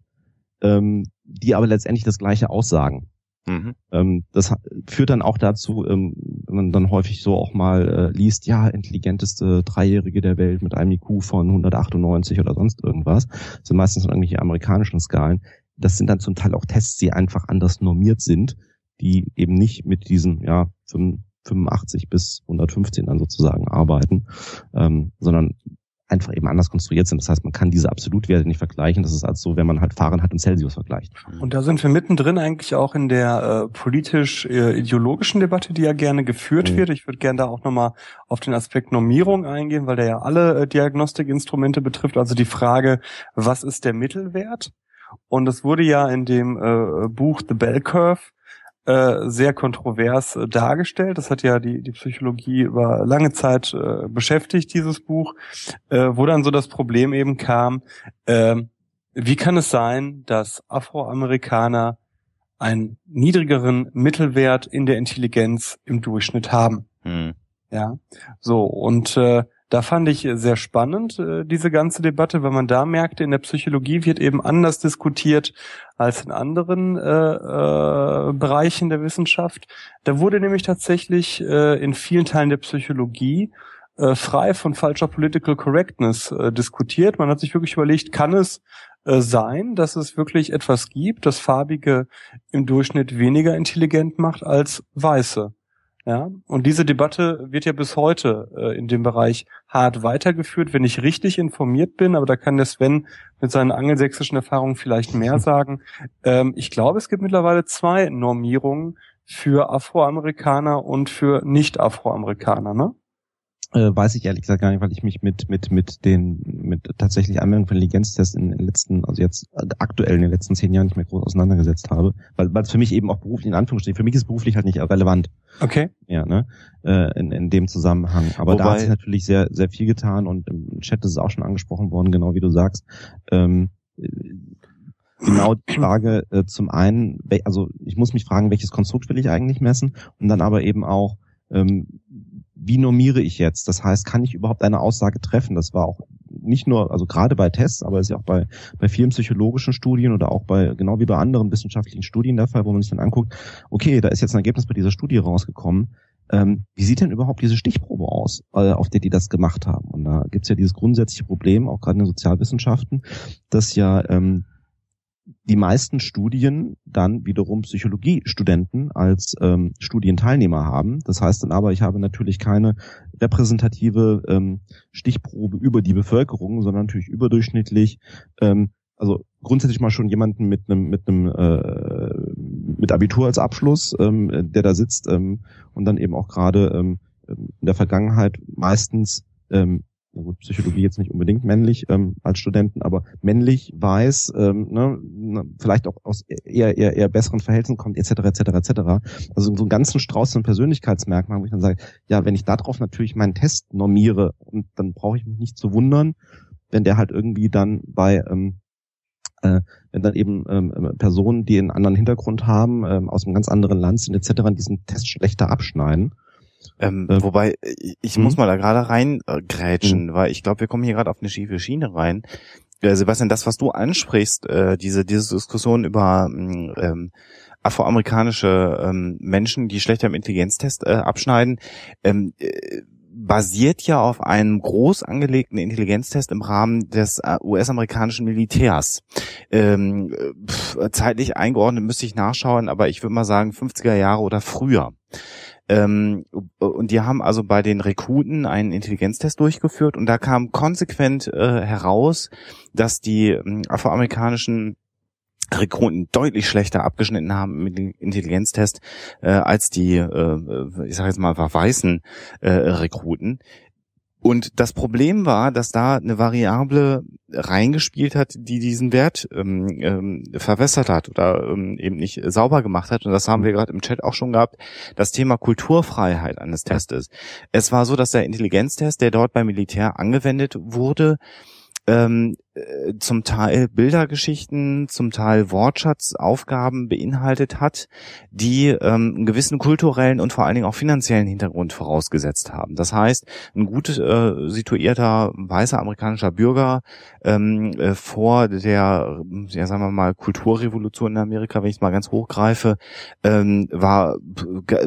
ähm, die aber letztendlich das gleiche aussagen. Mhm. Ähm, das führt dann auch dazu, ähm, wenn man dann häufig so auch mal äh, liest, ja, intelligenteste Dreijährige der Welt mit einem IQ von 198 oder sonst irgendwas. Das sind meistens dann irgendwelche amerikanischen Skalen. Das sind dann zum Teil auch Tests, die einfach anders normiert sind, die eben nicht mit diesen, ja, 85 bis 115 dann sozusagen arbeiten, ähm, sondern einfach eben anders konstruiert sind. Das heißt, man kann diese Absolutwerte nicht vergleichen. Das ist als so, wenn man halt Fahrenheit und Celsius vergleicht. Und da sind wir mittendrin eigentlich auch in der äh, politisch-ideologischen äh, Debatte, die ja gerne geführt mhm. wird. Ich würde gerne da auch nochmal auf den Aspekt Normierung eingehen, weil der ja alle äh, Diagnostikinstrumente betrifft. Also die Frage, was ist der Mittelwert? Und es wurde ja in dem äh, Buch The Bell Curve äh, sehr kontrovers äh, dargestellt. Das hat ja die, die Psychologie über lange Zeit äh, beschäftigt, dieses Buch, äh, wo dann so das Problem eben kam, äh, wie kann es sein, dass Afroamerikaner einen niedrigeren Mittelwert in der Intelligenz im Durchschnitt haben? Hm. Ja, so und äh, da fand ich sehr spannend, äh, diese ganze Debatte, weil man da merkte, in der Psychologie wird eben anders diskutiert als in anderen äh, äh, Bereichen der Wissenschaft. Da wurde nämlich tatsächlich äh, in vielen Teilen der Psychologie äh, frei von falscher Political Correctness äh, diskutiert. Man hat sich wirklich überlegt, kann es äh, sein, dass es wirklich etwas gibt, das Farbige im Durchschnitt weniger intelligent macht als Weiße? Ja, und diese Debatte wird ja bis heute äh, in dem Bereich hart weitergeführt, wenn ich richtig informiert bin, aber da kann der Sven mit seinen angelsächsischen Erfahrungen vielleicht mehr sagen. Ähm, ich glaube, es gibt mittlerweile zwei Normierungen für Afroamerikaner und für Nicht-Afroamerikaner, ne? Äh, weiß ich ehrlich gesagt gar nicht, weil ich mich mit mit mit den mit tatsächlich Anwendung von Intelligenztests in den letzten, also jetzt äh, aktuell in den letzten zehn Jahren nicht mehr groß auseinandergesetzt habe, weil weil es für mich eben auch beruflich in Anführungsstrichen, für mich ist beruflich halt nicht relevant. Okay. Ja, ne? Äh, in, in dem Zusammenhang. Aber Wobei, da hat sich natürlich sehr sehr viel getan und im Chat ist es auch schon angesprochen worden, genau wie du sagst. Ähm, genau die Frage äh, zum einen, also ich muss mich fragen, welches Konstrukt will ich eigentlich messen und dann aber eben auch ähm, wie normiere ich jetzt? Das heißt, kann ich überhaupt eine Aussage treffen? Das war auch nicht nur, also gerade bei Tests, aber ist ja auch bei, bei vielen psychologischen Studien oder auch bei, genau wie bei anderen wissenschaftlichen Studien der Fall, wo man sich dann anguckt, okay, da ist jetzt ein Ergebnis bei dieser Studie rausgekommen. Ähm, wie sieht denn überhaupt diese Stichprobe aus, äh, auf der die das gemacht haben? Und da gibt's ja dieses grundsätzliche Problem, auch gerade in den Sozialwissenschaften, dass ja ähm, die meisten Studien dann wiederum Psychologiestudenten als ähm, Studienteilnehmer haben. Das heißt dann aber, ich habe natürlich keine repräsentative ähm, Stichprobe über die Bevölkerung, sondern natürlich überdurchschnittlich, ähm, also grundsätzlich mal schon jemanden mit einem mit einem äh, mit Abitur als Abschluss, ähm, der da sitzt ähm, und dann eben auch gerade ähm, in der Vergangenheit meistens ähm, gut, Psychologie jetzt nicht unbedingt männlich ähm, als Studenten, aber männlich, weiß, ähm, ne, vielleicht auch aus eher, eher, eher besseren Verhältnissen kommt, etc., etc., etc. Also so einen ganzen Strauß von Persönlichkeitsmerkmalen, wo ich dann sage, ja, wenn ich darauf natürlich meinen Test normiere, und dann brauche ich mich nicht zu wundern, wenn der halt irgendwie dann bei ähm, äh, wenn dann eben ähm, Personen, die einen anderen Hintergrund haben, ähm, aus einem ganz anderen Land sind etc., diesen Test schlechter abschneiden. Ähm, äh, wobei, ich muss hm? mal da gerade reingrätschen, äh, weil ich glaube, wir kommen hier gerade auf eine schiefe Schiene rein. Äh, Sebastian, das, was du ansprichst, äh, diese, diese Diskussion über mm, ähm, afroamerikanische ähm, Menschen, die schlechter im Intelligenztest äh, abschneiden, ähm, äh, basiert ja auf einem groß angelegten Intelligenztest im Rahmen des äh, US-amerikanischen Militärs. Ähm, pf, zeitlich eingeordnet müsste ich nachschauen, aber ich würde mal sagen 50er Jahre oder früher. Ähm, und die haben also bei den Rekruten einen Intelligenztest durchgeführt und da kam konsequent äh, heraus, dass die äh, afroamerikanischen Rekruten deutlich schlechter abgeschnitten haben mit dem Intelligenztest äh, als die, äh, ich sage jetzt mal, weißen äh, Rekruten. Und das Problem war, dass da eine Variable reingespielt hat, die diesen Wert ähm, ähm, verwässert hat oder ähm, eben nicht sauber gemacht hat. Und das haben wir gerade im Chat auch schon gehabt. Das Thema Kulturfreiheit eines Testes. Es war so, dass der Intelligenztest, der dort beim Militär angewendet wurde, ähm, äh, zum Teil Bildergeschichten, zum Teil Wortschatzaufgaben beinhaltet hat, die ähm, einen gewissen kulturellen und vor allen Dingen auch finanziellen Hintergrund vorausgesetzt haben. Das heißt, ein gut äh, situierter weißer amerikanischer Bürger ähm, äh, vor der, ja sagen wir mal, Kulturrevolution in Amerika, wenn ich es mal ganz hochgreife, ähm, war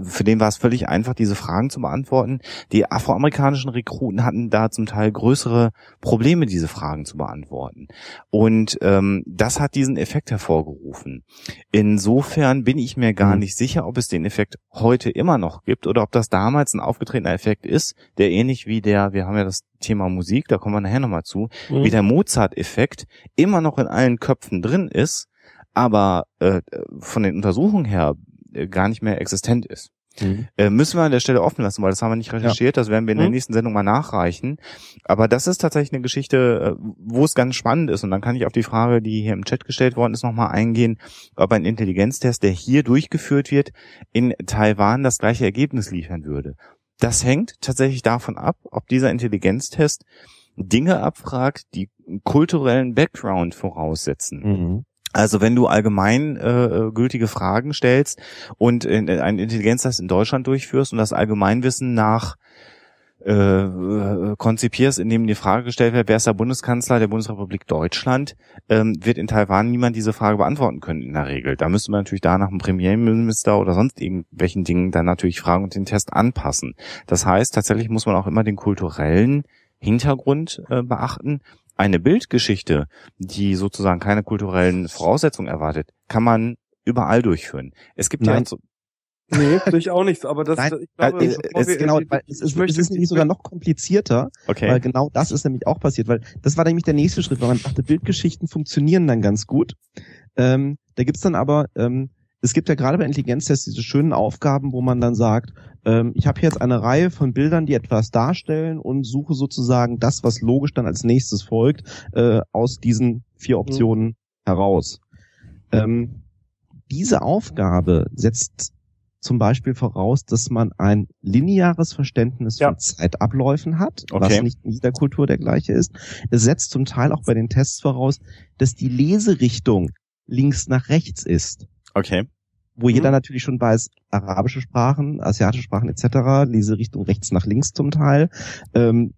für den war es völlig einfach, diese Fragen zu beantworten. Die afroamerikanischen Rekruten hatten da zum Teil größere Probleme, diese Fragen zu beantworten beantworten. Und ähm, das hat diesen Effekt hervorgerufen. Insofern bin ich mir gar mhm. nicht sicher, ob es den Effekt heute immer noch gibt oder ob das damals ein aufgetretener Effekt ist, der ähnlich wie der, wir haben ja das Thema Musik, da kommen wir nachher nochmal zu, mhm. wie der Mozart-Effekt immer noch in allen Köpfen drin ist, aber äh, von den Untersuchungen her äh, gar nicht mehr existent ist. Mhm. Äh, müssen wir an der Stelle offen lassen, weil das haben wir nicht recherchiert, ja. das werden wir in der mhm. nächsten Sendung mal nachreichen. Aber das ist tatsächlich eine Geschichte, äh, wo es ganz spannend ist. Und dann kann ich auf die Frage, die hier im Chat gestellt worden ist, nochmal eingehen, ob ein Intelligenztest, der hier durchgeführt wird, in Taiwan das gleiche Ergebnis liefern würde. Das hängt tatsächlich davon ab, ob dieser Intelligenztest Dinge abfragt, die kulturellen Background voraussetzen. Mhm. Also wenn du allgemein äh, gültige Fragen stellst und in, in einen Intelligenztest in Deutschland durchführst und das Allgemeinwissen nach äh, äh, konzipierst, indem die Frage gestellt wird, wer ist der Bundeskanzler der Bundesrepublik Deutschland, ähm, wird in Taiwan niemand diese Frage beantworten können in der Regel. Da müsste man natürlich da nach einem Premierminister oder sonst irgendwelchen Dingen dann natürlich fragen und den Test anpassen. Das heißt, tatsächlich muss man auch immer den kulturellen Hintergrund äh, beachten eine Bildgeschichte, die sozusagen keine kulturellen Voraussetzungen erwartet, kann man überall durchführen. Es gibt Nein. ja so Nee, ich auch nicht, aber das, Nein, ich glaube, äh, es, wir, genau, weil es, ist, es ist nämlich sogar noch komplizierter, okay. weil genau das ist nämlich auch passiert, weil das war nämlich der nächste Schritt, weil man dachte, Bildgeschichten funktionieren dann ganz gut. Ähm, da gibt's dann aber ähm, es gibt ja gerade bei Intelligenztests diese schönen Aufgaben, wo man dann sagt, ähm, ich habe jetzt eine Reihe von Bildern, die etwas darstellen und suche sozusagen das, was logisch dann als nächstes folgt, äh, aus diesen vier mhm. Optionen mhm. heraus. Ähm, diese Aufgabe setzt zum Beispiel voraus, dass man ein lineares Verständnis ja. von Zeitabläufen hat, okay. was nicht in jeder Kultur der gleiche ist. Es setzt zum Teil auch bei den Tests voraus, dass die Leserichtung links nach rechts ist. Okay. Wo mhm. jeder natürlich schon weiß, arabische Sprachen, asiatische Sprachen etc., Leserichtung rechts nach links zum Teil. Ähm,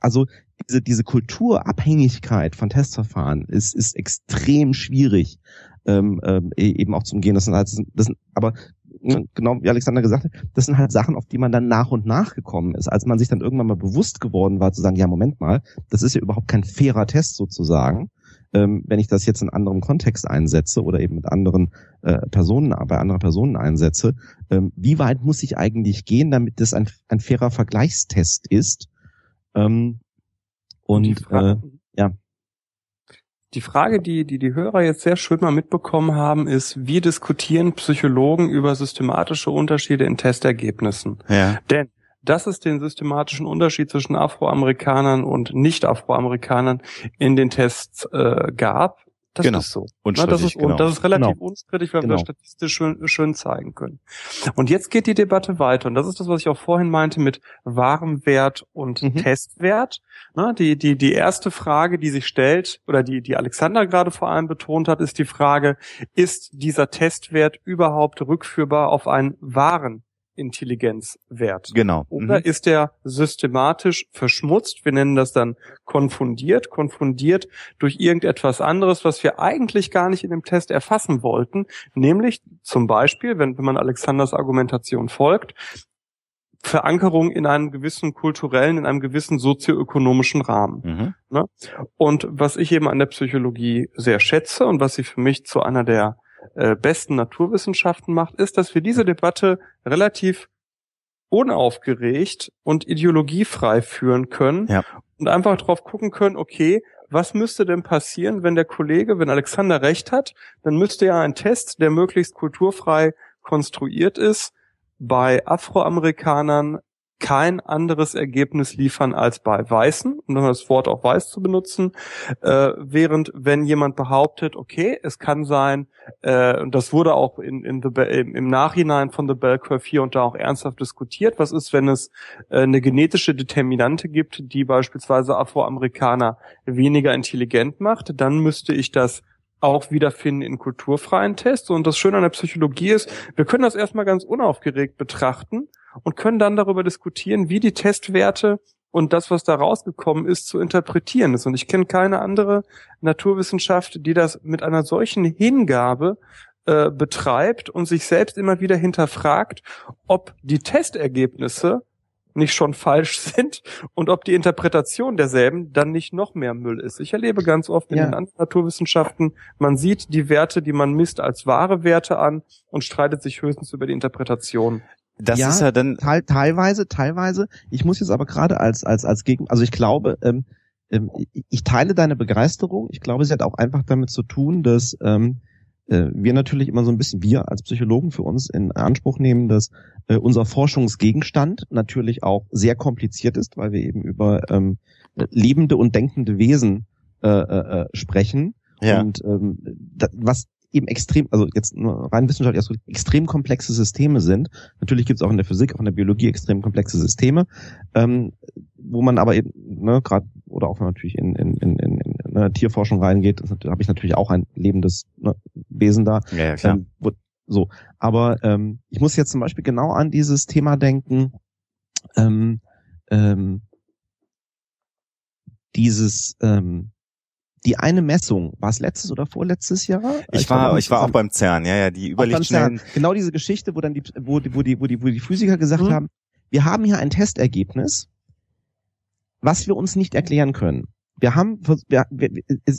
also diese, diese Kulturabhängigkeit von Testverfahren ist, ist extrem schwierig ähm, ähm, e-, eben auch zum Gehen. Das sind halt, das sind, aber ne, genau wie Alexander gesagt hat, das sind halt Sachen, auf die man dann nach und nach gekommen ist. Als man sich dann irgendwann mal bewusst geworden war, zu sagen, ja, Moment mal, das ist ja überhaupt kein fairer Test sozusagen ähm, wenn ich das jetzt in anderem Kontext einsetze oder eben mit anderen äh, Personen, bei anderen Personen einsetze, ähm, wie weit muss ich eigentlich gehen, damit das ein, ein fairer Vergleichstest ist? Ähm, und äh, ja. Die Frage, die, die die Hörer jetzt sehr schön mal mitbekommen haben, ist, wie diskutieren Psychologen über systematische Unterschiede in Testergebnissen? Ja. Denn dass es den systematischen Unterschied zwischen Afroamerikanern und Nicht-Afroamerikanern in den Tests äh, gab. Das genau. ist so. Unstrittig, das ist, genau. Und das ist relativ genau. unstrittig, weil genau. wir das statistisch schön, schön zeigen können. Und jetzt geht die Debatte weiter. Und das ist das, was ich auch vorhin meinte mit wahrem Wert und mhm. Testwert. Na, die, die, die erste Frage, die sich stellt, oder die, die Alexander gerade vor allem betont hat, ist die Frage, ist dieser Testwert überhaupt rückführbar auf einen wahren Intelligenzwert. Genau. Oder mhm. ist der systematisch verschmutzt? Wir nennen das dann konfundiert, konfundiert durch irgendetwas anderes, was wir eigentlich gar nicht in dem Test erfassen wollten, nämlich zum Beispiel, wenn, wenn man Alexanders Argumentation folgt, Verankerung in einem gewissen kulturellen, in einem gewissen sozioökonomischen Rahmen. Mhm. Ne? Und was ich eben an der Psychologie sehr schätze und was sie für mich zu einer der äh, besten Naturwissenschaften macht, ist, dass wir diese Debatte relativ unaufgeregt und ideologiefrei führen können ja. und einfach drauf gucken können, okay, was müsste denn passieren, wenn der Kollege, wenn Alexander recht hat, dann müsste ja ein Test, der möglichst kulturfrei konstruiert ist, bei Afroamerikanern kein anderes Ergebnis liefern als bei Weißen, um das Wort auch weiß zu benutzen, äh, während wenn jemand behauptet, okay, es kann sein, äh, und das wurde auch in, in the, im, im Nachhinein von The Bell Curve hier und da auch ernsthaft diskutiert, was ist, wenn es äh, eine genetische Determinante gibt, die beispielsweise Afroamerikaner weniger intelligent macht, dann müsste ich das auch wiederfinden in kulturfreien Tests. Und das Schöne an der Psychologie ist, wir können das erstmal ganz unaufgeregt betrachten und können dann darüber diskutieren, wie die Testwerte und das, was da rausgekommen ist, zu interpretieren ist. Und ich kenne keine andere Naturwissenschaft, die das mit einer solchen Hingabe äh, betreibt und sich selbst immer wieder hinterfragt, ob die Testergebnisse nicht schon falsch sind und ob die Interpretation derselben dann nicht noch mehr Müll ist. Ich erlebe ganz oft in ja. den anderen Naturwissenschaften, man sieht die Werte, die man misst, als wahre Werte an und streitet sich höchstens über die Interpretation. Das ja, ist ja dann teil, teilweise, teilweise. Ich muss jetzt aber gerade als als als Gegen, also ich glaube, ähm, ähm, ich teile deine Begeisterung. Ich glaube, sie hat auch einfach damit zu tun, dass ähm, äh, wir natürlich immer so ein bisschen, wir als Psychologen für uns in Anspruch nehmen, dass äh, unser Forschungsgegenstand natürlich auch sehr kompliziert ist, weil wir eben über ähm, lebende und denkende Wesen äh, äh, äh sprechen. Ja. Und ähm, da, was eben extrem, also jetzt nur rein wissenschaftlich, also extrem komplexe Systeme sind. Natürlich gibt es auch in der Physik, auch in der Biologie extrem komplexe Systeme, ähm, wo man aber eben, ne, gerade oder auch natürlich in, in, in, in, ne, Tierforschung reingeht, habe ich natürlich auch ein lebendes ne, Wesen da. Ja, ja klar. Ähm, wo, so, aber ähm, ich muss jetzt zum Beispiel genau an dieses Thema denken. Ähm, ähm, dieses ähm, die eine Messung, war es letztes oder vorletztes Jahr? Ich, ich war, ich war auch beim CERN, ja, ja, die Überlichtschnellen. Genau diese Geschichte, wo dann die, wo die, wo die, wo die, wo die Physiker gesagt mhm. haben, wir haben hier ein Testergebnis, was wir uns nicht erklären können. Wir haben, wir, wir,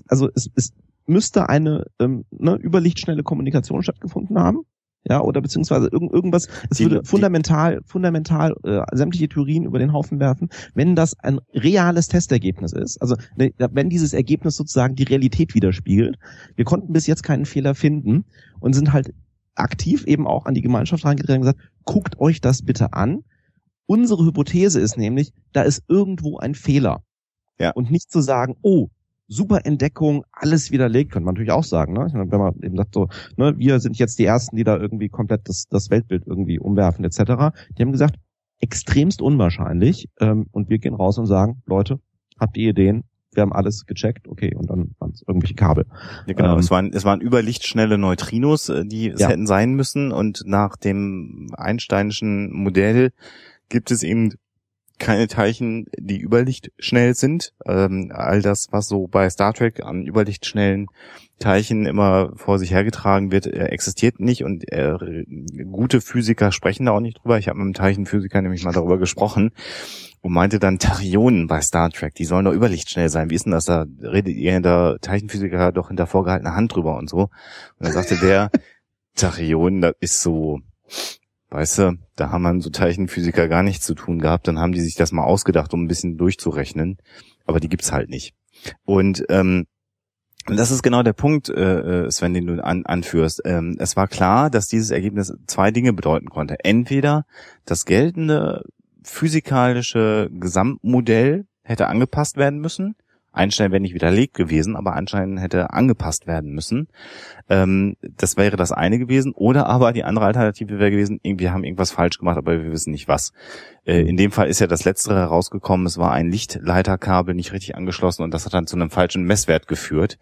also es, es müsste eine ähm, ne, überlichtschnelle Kommunikation stattgefunden haben ja, oder beziehungsweise irgend, irgendwas, es die, würde fundamental, die, fundamental äh, sämtliche Theorien über den Haufen werfen, wenn das ein reales Testergebnis ist, also ne, wenn dieses Ergebnis sozusagen die Realität widerspiegelt. Wir konnten bis jetzt keinen Fehler finden und sind halt aktiv eben auch an die Gemeinschaft reingetreten und gesagt, guckt euch das bitte an. Unsere Hypothese ist nämlich, da ist irgendwo ein Fehler. Ja. Und nicht zu sagen, oh, super Entdeckung, alles widerlegt, könnte man natürlich auch sagen, ne? Wenn man eben sagt so, ne, wir sind jetzt die Ersten, die da irgendwie komplett das, das Weltbild irgendwie umwerfen, etc. Die haben gesagt, extremst unwahrscheinlich, ähm, und wir gehen raus und sagen, Leute, habt ihr Ideen? Wir haben alles gecheckt, okay, und dann waren es irgendwelche Kabel. Ja, genau, ähm, es waren, es waren überlichtschnelle Neutrinos, äh, die es ja. hätten sein müssen, und nach dem Einsteinischen Modell gibt es eben keine Teilchen, die überlichtschnell sind. Ähm, all das, was so bei Star Trek an überlichtschnellen Teilchen immer vor sich hergetragen wird, äh, existiert nicht und äh, gute Physiker sprechen da auch nicht drüber. Ich habe mit einem Teilchenphysiker nämlich mal darüber gesprochen und meinte dann Tachyonen bei Star Trek, die sollen doch überlichtschnell sein. Wie ist denn das? Da redet ihr der Teilchenphysiker doch hinter vorgehaltener Hand drüber und so. Und dann sagte der, Tachyonen, das ist so Weißt du, da haben man so Teilchenphysiker gar nichts zu tun gehabt. Dann haben die sich das mal ausgedacht, um ein bisschen durchzurechnen. Aber die gibt's halt nicht. Und ähm, das ist genau der Punkt, äh, äh, Sven, den du an, anführst. Ähm, es war klar, dass dieses Ergebnis zwei Dinge bedeuten konnte. Entweder das geltende physikalische Gesamtmodell hätte angepasst werden müssen, Einstein wäre nicht widerlegt gewesen, aber anscheinend hätte angepasst werden müssen. Ähm, das wäre das eine gewesen. Oder aber die andere Alternative wäre gewesen, wir haben irgendwas falsch gemacht, aber wir wissen nicht was. Äh, in dem Fall ist ja das Letztere herausgekommen, es war ein Lichtleiterkabel nicht richtig angeschlossen und das hat dann zu einem falschen Messwert geführt.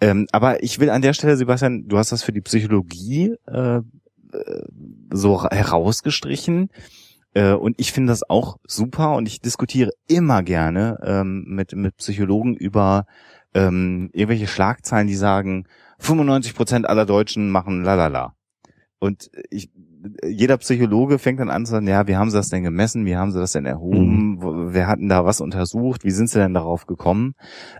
Ähm, aber ich will an der Stelle, Sebastian, du hast das für die Psychologie äh, äh so herausgestrichen. Äh, und ich finde das auch super und ich diskutiere immer gerne ähm, mit, mit Psychologen über ähm, irgendwelche Schlagzeilen, die sagen, 95 Prozent aller Deutschen machen lalala. Und ich, jeder Psychologe fängt dann an zu sagen, ja, wie haben sie das denn gemessen? Wie haben sie das denn erhoben? Mhm. Wer hat denn da was untersucht? Wie sind sie denn darauf gekommen?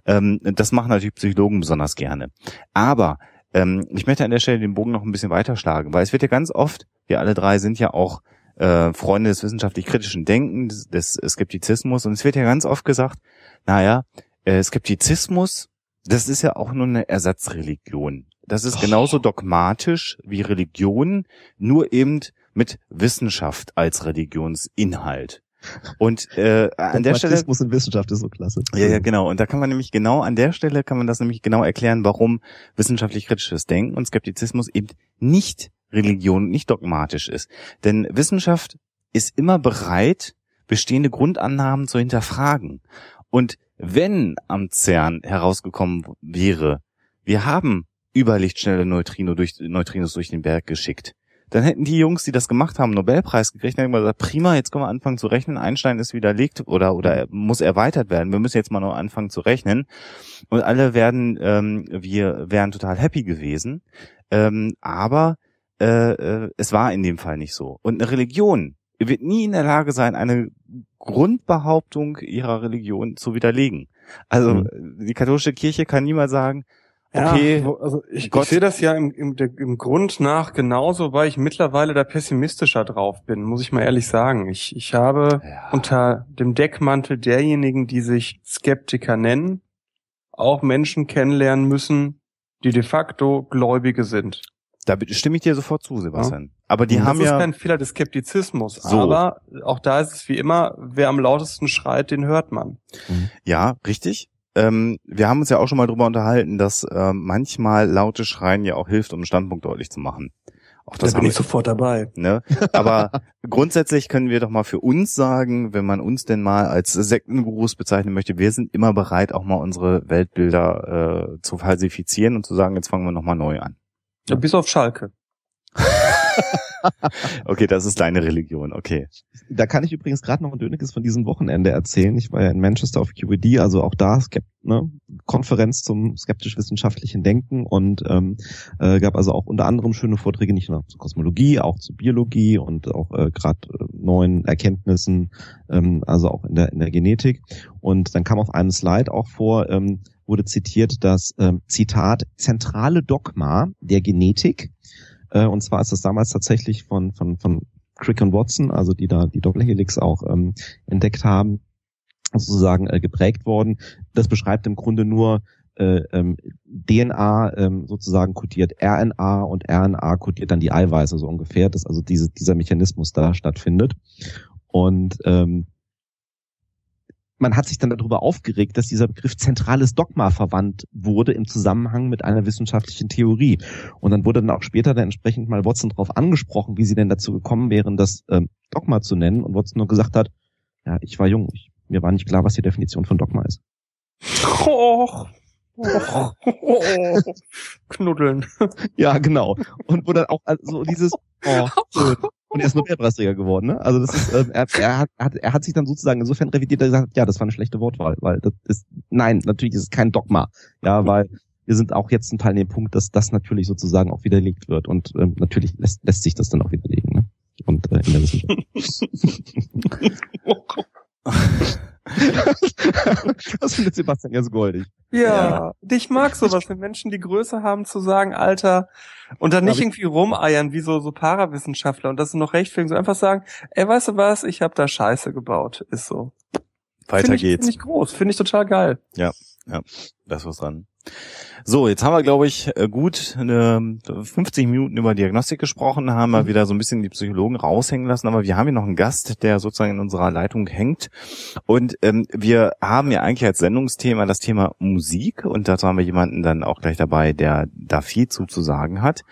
Ähm, das machen natürlich Psychologen besonders gerne. Aber ähm, ich möchte an der Stelle den Bogen noch ein bisschen weiterschlagen, weil es wird ja ganz oft, wir alle drei sind ja auch äh, Freunde des wissenschaftlich-kritischen Denkens, des, Skeptizismus. Und es wird ja ganz oft gesagt, naja, äh, Skeptizismus, das ist ja auch nur eine Ersatzreligion. Das ist genauso dogmatisch wie Religion, nur eben mit Wissenschaft als Religionsinhalt. Und äh, an der Stelle und Wissenschaft ist so klasse. Ja, ja, genau. Und da kann man nämlich genau an der Stelle kann man das nämlich genau erklären, warum wissenschaftlich kritisches Denken und Skeptizismus eben nicht Religion nicht dogmatisch ist. Denn Wissenschaft ist immer bereit, bestehende Grundannahmen zu hinterfragen. Und wenn am CERN herausgekommen wäre, wir haben überlichtschnelle Neutrino durch, Neutrinos durch den Berg geschickt, dann hätten die Jungs, die das gemacht haben, Nobelpreis gekriegt, dann hätten gesagt, prima, jetzt können wir anfangen zu rechnen, Einstein ist widerlegt oder, oder muss erweitert werden, wir müssen jetzt mal nur anfangen zu rechnen. Und alle werden, ähm, wir wären total happy gewesen. Ähm, aber äh, äh, es war in dem Fall nicht so. Und eine Religion wird nie in der Lage sein, eine Grundbehauptung ihrer Religion zu widerlegen. Also mhm. die katholische Kirche kann niemals sagen, okay, ja, also ich, ich sehe das ja im, im, im Grund nach genauso, weil ich mittlerweile da pessimistischer drauf bin, muss ich mal ehrlich sagen. Ich, ich habe ja. unter dem Deckmantel derjenigen, die sich Skeptiker nennen, auch Menschen kennenlernen müssen, die de facto Gläubige sind. Da stimme ich dir sofort zu, Sebastian. Ja. Aber die das haben ja. Das ist kein Fehler des Skeptizismus. So. Aber auch da ist es wie immer, wer am lautesten schreit, den hört man. Mhm. Ja, richtig. Ähm, wir haben uns ja auch schon mal drüber unterhalten, dass äh, manchmal laute Schreien ja auch hilft, um einen Standpunkt deutlich zu machen. Auch das da bin ich sofort dabei. Ne? Aber grundsätzlich können wir doch mal für uns sagen, wenn man uns denn mal als Sektengurus bezeichnen möchte, wir sind immer bereit, auch mal unsere Weltbilder äh, zu falsifizieren und zu sagen, jetzt fangen wir nochmal neu an. Ja, bis auf Schalke. okay, das ist deine Religion, okay. Da kann ich übrigens gerade noch ein Dönekes von diesem Wochenende erzählen. Ich war ja in Manchester auf QED, also auch da Skept ne, Konferenz zum skeptisch-wissenschaftlichen Denken und ähm, äh, gab also auch unter anderem schöne Vorträge nicht nur zur Kosmologie, auch zur Biologie und auch äh, gerade äh, neuen Erkenntnissen, ähm, also auch in der in der Genetik. Und dann kam auf einem Slide auch vor, ähm, wurde zitiert das ähm, Zitat zentrale Dogma der Genetik äh, und zwar ist das damals tatsächlich von, von, von Crick und Watson, also die da die Doppelhelix auch ähm, entdeckt haben, sozusagen äh, geprägt worden. Das beschreibt im Grunde nur äh, ähm, DNA ähm, sozusagen kodiert RNA und RNA kodiert dann die Eiweiße so ungefähr, dass also diese, dieser Mechanismus da stattfindet. Und ähm, man hat sich dann darüber aufgeregt, dass dieser Begriff zentrales Dogma verwandt wurde im Zusammenhang mit einer wissenschaftlichen Theorie. Und dann wurde dann auch später dann entsprechend mal Watson darauf angesprochen, wie sie denn dazu gekommen wären, das ähm, Dogma zu nennen. Und Watson nur gesagt hat, ja, ich war jung, ich, mir war nicht klar, was die Definition von Dogma ist. Och. Oh, oh, oh, knuddeln. Ja, genau. Und wo dann auch so also dieses, oh, schön. Und er ist Nobelpreisträger geworden, ne? Also das ist, ähm, er, er, hat, er, hat, er hat sich dann sozusagen insofern revidiert, dass er gesagt hat, ja, das war eine schlechte Wortwahl, weil das ist, nein, natürlich ist es kein Dogma. Ja, weil wir sind auch jetzt zum Teil an dem Punkt, dass das natürlich sozusagen auch widerlegt wird. Und ähm, natürlich lässt, lässt sich das dann auch widerlegen, ne? Und äh, in der Wissenschaft. das findet Sebastian ganz goldig. Ja, ja, ich mag sowas, wenn Menschen die Größe haben zu sagen, Alter, und dann nicht irgendwie rumeiern wie so, so Parawissenschaftler und das noch rechtfertigen, so einfach sagen, ey, weißt du was, ich habe da Scheiße gebaut, ist so. Weiter find ich, geht's. Finde ich groß, finde ich total geil. Ja, ja, das was dran. So, jetzt haben wir, glaube ich, äh, gut eine 50 Minuten über Diagnostik gesprochen, haben wir mhm. wieder so ein bisschen die Psychologen raushängen lassen, aber wir haben hier noch einen Gast, der sozusagen in unserer Leitung hängt. Und ähm, wir haben ja eigentlich als Sendungsthema das Thema Musik und dazu haben wir jemanden dann auch gleich dabei, der da viel zu, zu sagen hat.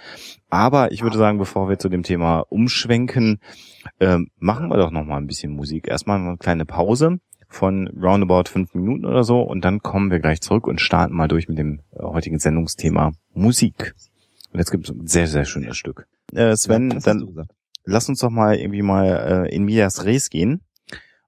Aber ich würde sagen, bevor wir zu dem Thema umschwenken, ähm, machen wir doch noch mal ein bisschen Musik. Erstmal eine kleine Pause von roundabout fünf Minuten oder so und dann kommen wir gleich zurück und starten mal durch mit dem äh, heutigen Sendungsthema Musik. Und jetzt gibt es ein sehr, sehr schönes Stück. Äh, Sven, ja, dann lass uns doch mal irgendwie mal äh, in Mias Res gehen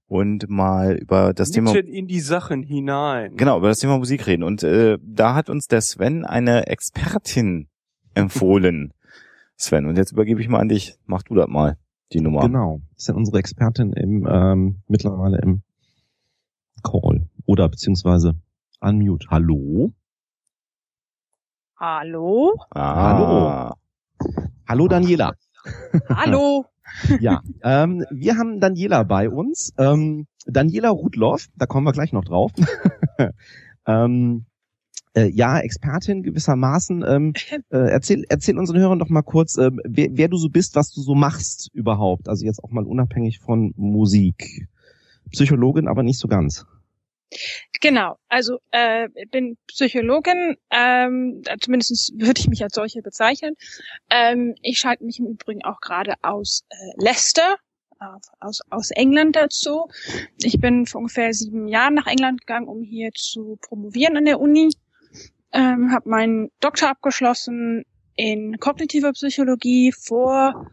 und mal über das Thema in die Sachen hinein. Genau, über das Thema Musik reden. Und äh, da hat uns der Sven eine Expertin empfohlen. Sven, und jetzt übergebe ich mal an dich. Mach du das mal, die Nummer. Genau. Das ist ja unsere Expertin im ähm, mittlerweile im Call oder beziehungsweise Unmute. Hallo? Hallo? Ah. Hallo. Hallo Daniela. Hallo. ja, ähm, wir haben Daniela bei uns. Ähm, Daniela Rudloff, da kommen wir gleich noch drauf. ähm, äh, ja, Expertin gewissermaßen. Ähm, äh, erzähl, erzähl unseren Hörern doch mal kurz, äh, wer, wer du so bist, was du so machst überhaupt. Also jetzt auch mal unabhängig von Musik. Psychologin, aber nicht so ganz. Genau, also äh, bin Psychologin, ähm, zumindest würde ich mich als solche bezeichnen. Ähm, ich schalte mich im Übrigen auch gerade aus äh, Leicester, aus, aus England dazu. Ich bin vor ungefähr sieben Jahren nach England gegangen, um hier zu promovieren an der Uni. Ähm, habe meinen Doktor abgeschlossen in kognitiver Psychologie vor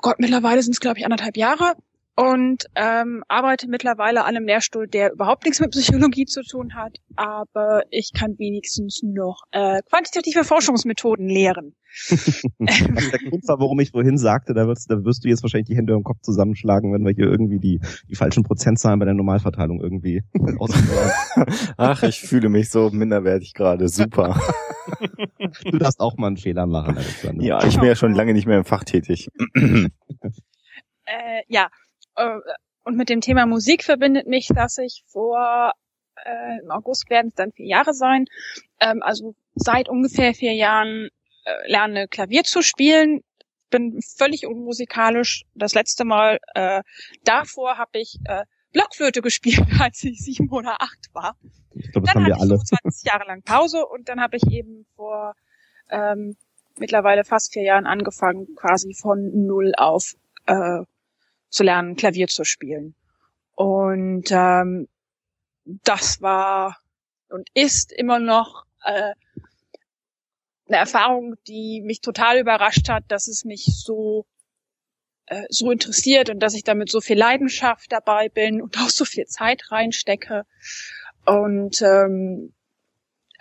Gott, mittlerweile sind es glaube ich anderthalb Jahre und ähm, arbeite mittlerweile an einem Lehrstuhl, der überhaupt nichts mit Psychologie zu tun hat, aber ich kann wenigstens noch äh, quantitative Forschungsmethoden lehren. der Grund war, warum ich vorhin sagte, da wirst, da wirst du jetzt wahrscheinlich die Hände im Kopf zusammenschlagen, wenn wir hier irgendwie die, die falschen Prozentzahlen bei der Normalverteilung irgendwie ausprobieren. Ach, ich fühle mich so minderwertig gerade. Super. du darfst auch mal einen Fehler machen, Alexander. Ja, ich bin ja schon lange nicht mehr im Fach tätig. äh, ja, äh, und mit dem Thema Musik verbindet mich, dass ich vor äh, im August werden es dann vier Jahre sein, ähm, also seit ungefähr vier Jahren äh, lerne Klavier zu spielen. Bin völlig unmusikalisch. Das letzte Mal äh, davor habe ich äh, Blockflöte gespielt, als ich sieben oder acht war. Ich glaube, das dann haben wir alle. 20 Jahre lang Pause und dann habe ich eben vor ähm, mittlerweile fast vier Jahren angefangen, quasi von null auf äh, zu lernen, Klavier zu spielen. Und ähm, das war und ist immer noch äh, eine Erfahrung, die mich total überrascht hat, dass es mich so äh, so interessiert und dass ich damit so viel Leidenschaft dabei bin und auch so viel Zeit reinstecke und ähm,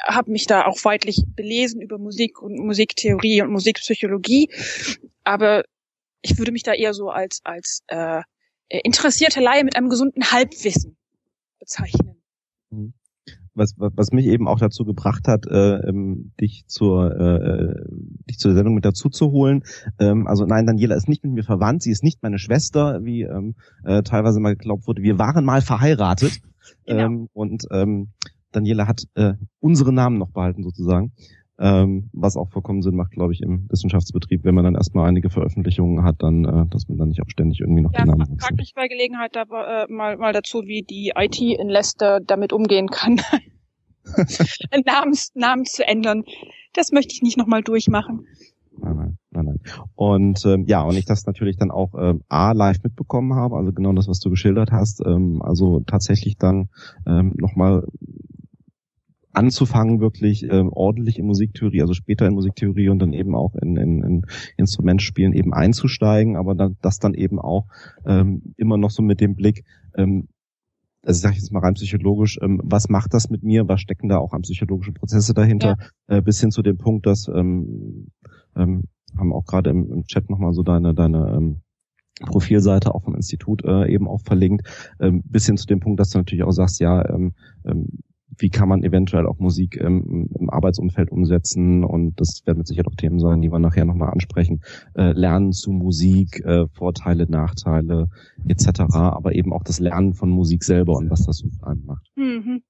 habe mich da auch weitlich belesen über Musik und Musiktheorie und Musikpsychologie, aber ich würde mich da eher so als, als äh, interessierte Laie mit einem gesunden Halbwissen bezeichnen. Mhm. Was, was mich eben auch dazu gebracht hat, äh, ähm, dich zur äh, dich zur Sendung mit dazu zu holen. Ähm, also nein, Daniela ist nicht mit mir verwandt, sie ist nicht meine Schwester, wie ähm, äh, teilweise mal geglaubt wurde. Wir waren mal verheiratet genau. ähm, und ähm, Daniela hat äh, unsere Namen noch behalten sozusagen ähm, was auch vollkommen Sinn macht, glaube ich, im Wissenschaftsbetrieb, wenn man dann erstmal einige Veröffentlichungen hat, dann, äh, dass man dann nicht auch ständig irgendwie noch ja, den Namen wechselt. frag mich bei Gelegenheit da, äh, mal, mal dazu, wie die IT in Leicester damit umgehen kann, Namens, Namen zu ändern. Das möchte ich nicht nochmal durchmachen. Nein, nein, nein, nein. Und ähm, ja, und ich das natürlich dann auch ähm, A live mitbekommen habe, also genau das, was du geschildert hast, ähm, also tatsächlich dann ähm, nochmal anzufangen, wirklich ähm, ordentlich in Musiktheorie, also später in Musiktheorie und dann eben auch in, in, in Instrumentspielen eben einzusteigen, aber dann, das dann eben auch ähm, immer noch so mit dem Blick, ähm, also ich sage jetzt mal rein psychologisch, ähm, was macht das mit mir, was stecken da auch an psychologischen Prozesse dahinter, ja. äh, bis hin zu dem Punkt, dass ähm, ähm, haben auch gerade im, im Chat nochmal so deine, deine ähm, Profilseite auch vom Institut äh, eben auch verlinkt, ähm, bis hin zu dem Punkt, dass du natürlich auch sagst, ja, ähm, ähm, wie kann man eventuell auch Musik ähm, im Arbeitsumfeld umsetzen und das werden mit Sicherheit auch Themen sein, die wir nachher nochmal ansprechen. Äh, Lernen zu Musik, äh, Vorteile, Nachteile etc., aber eben auch das Lernen von Musik selber und was das mit einem macht. Mhm.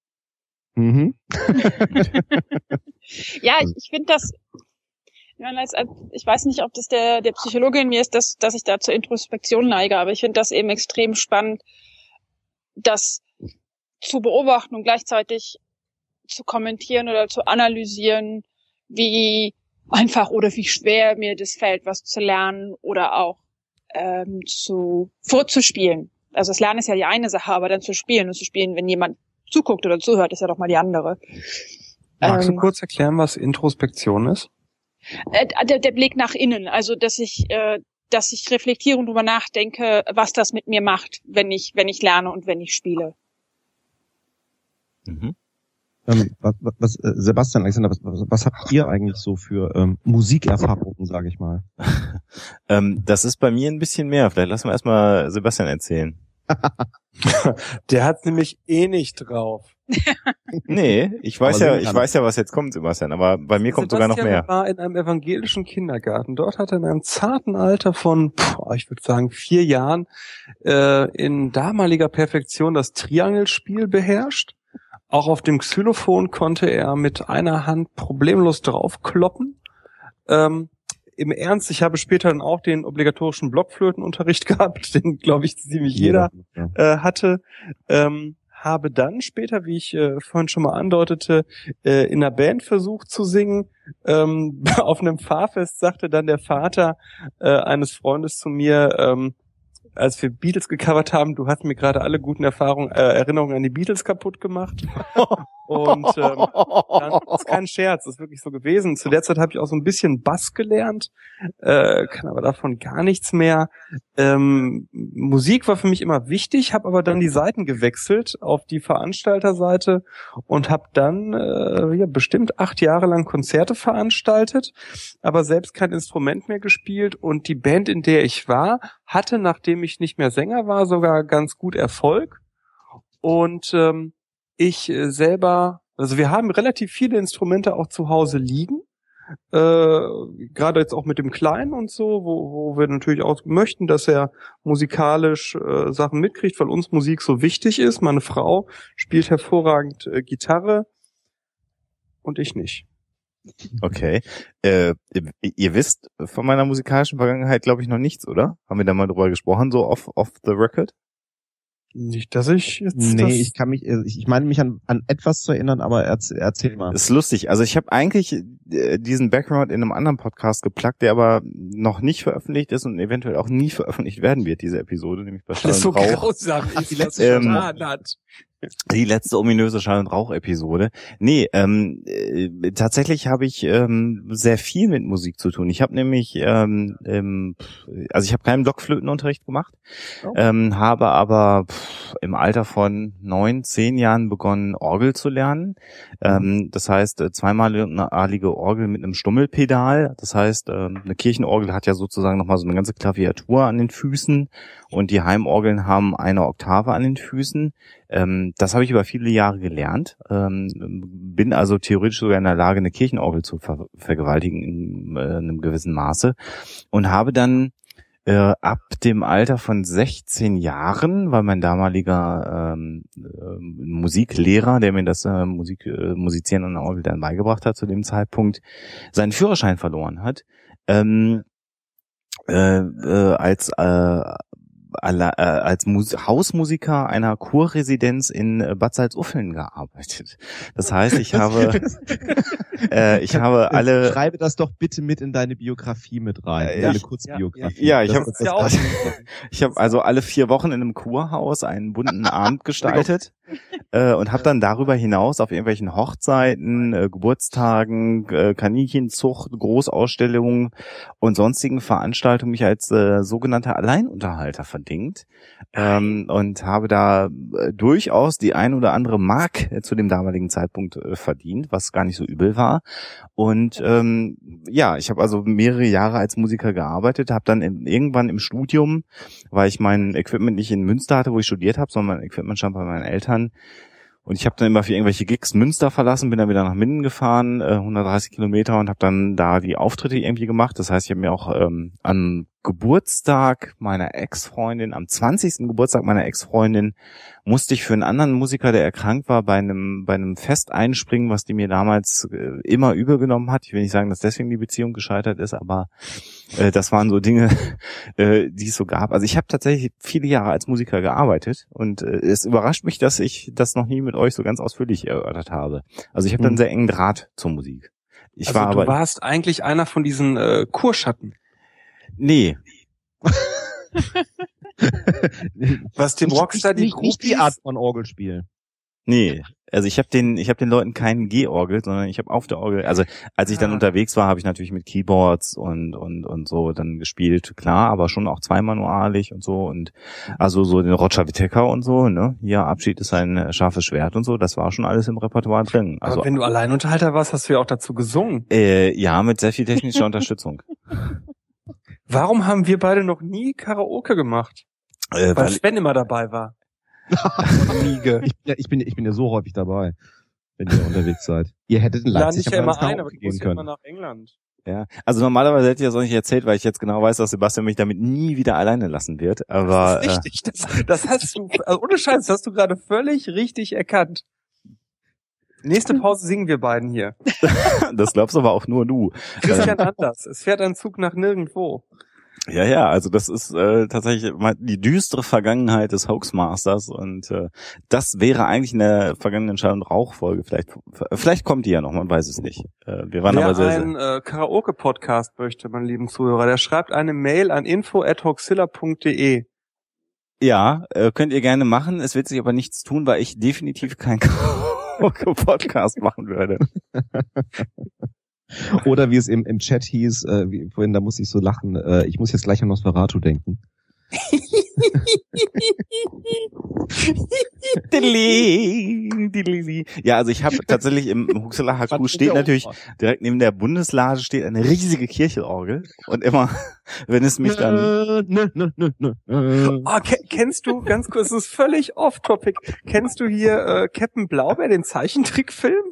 Mhm. ja, ich, ich finde das, ich weiß nicht, ob das der, der Psychologe in mir ist, dass, dass ich da zur Introspektion neige, aber ich finde das eben extrem spannend, dass zu beobachten und gleichzeitig zu kommentieren oder zu analysieren, wie einfach oder wie schwer mir das fällt, was zu lernen oder auch ähm, zu vorzuspielen. Also das Lernen ist ja die eine Sache, aber dann zu spielen und zu spielen, wenn jemand zuguckt oder zuhört, ist ja doch mal die andere. Magst ähm, du kurz erklären, was Introspektion ist? Äh, der, der Blick nach innen, also dass ich äh, dass ich reflektiere und darüber nachdenke, was das mit mir macht, wenn ich wenn ich lerne und wenn ich spiele. Mhm. Ähm, was, was, äh, Sebastian, Alexander, was, was habt ihr eigentlich so für ähm, Musikerfahrungen, sage ich mal? ähm, das ist bei mir ein bisschen mehr. Vielleicht lassen wir erstmal Sebastian erzählen. Der hat nämlich eh nicht drauf. nee, ich weiß ja, ich weiß ja, was jetzt kommt, Sebastian, aber bei mir kommt Sebastian sogar noch mehr. war in einem evangelischen Kindergarten. Dort hat er in einem zarten Alter von, ich würde sagen, vier Jahren äh, in damaliger Perfektion das Triangelspiel beherrscht auch auf dem Xylophon konnte er mit einer Hand problemlos draufkloppen. Ähm, Im Ernst, ich habe später dann auch den obligatorischen Blockflötenunterricht gehabt, den glaube ich ziemlich jeder ja. äh, hatte. Ähm, habe dann später, wie ich äh, vorhin schon mal andeutete, äh, in einer Band versucht zu singen. Ähm, auf einem Fahrfest sagte dann der Vater äh, eines Freundes zu mir, ähm, als wir Beatles gecovert haben, du hast mir gerade alle guten Erfahrungen, äh, Erinnerungen an die Beatles kaputt gemacht. Und ähm, dann ist kein Scherz, ist wirklich so gewesen. Zu der Zeit habe ich auch so ein bisschen Bass gelernt, äh, kann aber davon gar nichts mehr. Ähm, Musik war für mich immer wichtig, habe aber dann die Seiten gewechselt auf die Veranstalterseite und habe dann äh, ja, bestimmt acht Jahre lang Konzerte veranstaltet, aber selbst kein Instrument mehr gespielt. Und die Band, in der ich war, hatte, nachdem ich nicht mehr Sänger war, sogar ganz gut Erfolg. Und ähm, ich äh, selber, also wir haben relativ viele Instrumente auch zu Hause liegen. Äh, gerade jetzt auch mit dem Kleinen und so, wo, wo wir natürlich auch möchten, dass er musikalisch äh, Sachen mitkriegt, weil uns Musik so wichtig ist. Meine Frau spielt hervorragend äh, Gitarre und ich nicht. Okay. Äh, ihr wisst von meiner musikalischen Vergangenheit, glaube ich, noch nichts, oder? Haben wir da mal drüber gesprochen, so off, off the record? Nicht, dass ich jetzt. Nee, ich kann mich, äh, ich meine mich an, an etwas zu erinnern, aber erzähl, erzähl mal. Ist lustig. Also ich habe eigentlich äh, diesen Background in einem anderen Podcast geplackt, der aber noch nicht veröffentlicht ist und eventuell auch nie veröffentlicht werden wird, diese Episode, nämlich bei Schall Das ist so grausam, die letzte ähm, hat. Die letzte ominöse Schall- und Rauch-Episode. Nee, ähm, äh, tatsächlich habe ich ähm, sehr viel mit Musik zu tun. Ich habe nämlich, ähm, ähm, also ich habe keinen Blockflötenunterricht gemacht, oh. ähm, habe aber pff, im Alter von neun, zehn Jahren begonnen, Orgel zu lernen. Ähm, das heißt, äh, zweimalige Orgel mit einem Stummelpedal. Das heißt, ähm, eine Kirchenorgel hat ja sozusagen nochmal so eine ganze Klaviatur an den Füßen und die Heimorgeln haben eine Oktave an den Füßen. Ähm, das habe ich über viele Jahre gelernt, ähm, bin also theoretisch sogar in der Lage, eine Kirchenorgel zu ver vergewaltigen in, äh, in einem gewissen Maße. Und habe dann äh, ab dem Alter von 16 Jahren, weil mein damaliger ähm, äh, Musiklehrer, der mir das äh, Musik, äh, Musizieren an der Orgel dann beigebracht hat zu dem Zeitpunkt, seinen Führerschein verloren hat, ähm, äh, äh, als äh, als Mus Hausmusiker einer Kurresidenz in äh, Bad Salzuffeln gearbeitet. Das heißt, ich habe, äh, ich habe alle. Schreibe das doch bitte mit in deine Biografie mit rein, äh, deine Kurzbiografie. Ja, ja, ich habe, ja ich habe also alle vier Wochen in einem Kurhaus einen bunten Abend gestaltet äh, und habe dann darüber hinaus auf irgendwelchen Hochzeiten, äh, Geburtstagen, äh, Kaninchenzucht, Großausstellungen und sonstigen Veranstaltungen mich als äh, sogenannter Alleinunterhalter verdingt ähm, und habe da äh, durchaus die ein oder andere Mark äh, zu dem damaligen Zeitpunkt äh, verdient, was gar nicht so übel war. Und ähm, ja, ich habe also mehrere Jahre als Musiker gearbeitet, habe dann in, irgendwann im Studium, weil ich mein Equipment nicht in Münster hatte, wo ich studiert habe, sondern mein Equipment stand bei meinen Eltern, und ich habe dann immer für irgendwelche Gigs Münster verlassen, bin dann wieder nach Minden gefahren, äh, 130 Kilometer und habe dann da die Auftritte irgendwie gemacht. Das heißt, ich habe mir auch ähm, an Geburtstag meiner Ex-Freundin, am 20. Geburtstag meiner Ex-Freundin, musste ich für einen anderen Musiker, der erkrankt war, bei einem, bei einem Fest einspringen, was die mir damals äh, immer übergenommen hat. Ich will nicht sagen, dass deswegen die Beziehung gescheitert ist, aber äh, das waren so Dinge, äh, die es so gab. Also ich habe tatsächlich viele Jahre als Musiker gearbeitet und äh, es überrascht mich, dass ich das noch nie mit euch so ganz ausführlich erörtert habe. Also ich habe hm. einen sehr engen Draht zur Musik. Ich also war du aber, warst eigentlich einer von diesen äh, Kurschatten. Nee. Was dem Rockstar die nicht, nicht die Art von Orgelspiel. Nee, also ich habe den, ich habe den Leuten keinen G-Orgel, sondern ich habe auf der Orgel, also als ich dann ah. unterwegs war, habe ich natürlich mit Keyboards und und und so dann gespielt, klar, aber schon auch zweimanualig und so und also so den Roger Whittaker und so, ne? Hier Abschied ist ein scharfes Schwert und so, das war schon alles im Repertoire drin. Also aber wenn du Alleinunterhalter warst, hast du ja auch dazu gesungen. Äh, ja, mit sehr viel technischer Unterstützung. Warum haben wir beide noch nie Karaoke gemacht? Äh, weil, weil Sven immer dabei war. Ich, ja, ich, bin, ich bin ja so häufig dabei, wenn ihr unterwegs seid. Ihr hättet in Leipzig ja, nicht ja immer ein, aber du musst ja immer nach England. Ja, also normalerweise hätte ich das auch nicht erzählt, weil ich jetzt genau weiß, dass Sebastian mich damit nie wieder alleine lassen wird. Aber das ist richtig. Äh, das, das hast du, also ohne Scheiß, das hast du gerade völlig richtig erkannt. Nächste Pause singen wir beiden hier. das glaubst aber auch nur du. Christian Anders. Es fährt ein Zug nach nirgendwo. Ja, ja, also das ist äh, tatsächlich die düstere Vergangenheit des Hoaxmasters und äh, das wäre eigentlich in der vergangenen Schall- und Rauchfolge. Vielleicht, vielleicht kommt die ja noch, man weiß es nicht. Äh, wir waren Wer aber sehr, einen äh, Karaoke-Podcast möchte, mein lieben Zuhörer, der schreibt eine Mail an info@hoaxilla.de. Ja, äh, könnt ihr gerne machen. Es wird sich aber nichts tun, weil ich definitiv kein Podcast machen würde. Oder wie es im, im Chat hieß, äh, wie, vorhin, da muss ich so lachen, äh, ich muss jetzt gleich an Nosferatu denken. ja, also ich habe tatsächlich im Huxela HQ steht natürlich direkt neben der Bundeslade steht eine riesige Kirchelorgel und immer, wenn es mich dann nö, nö, nö, nö. Oh, kennst du ganz kurz, es ist völlig off-topic. Kennst du hier äh, Captain Blaubeer, den Zeichentrickfilm?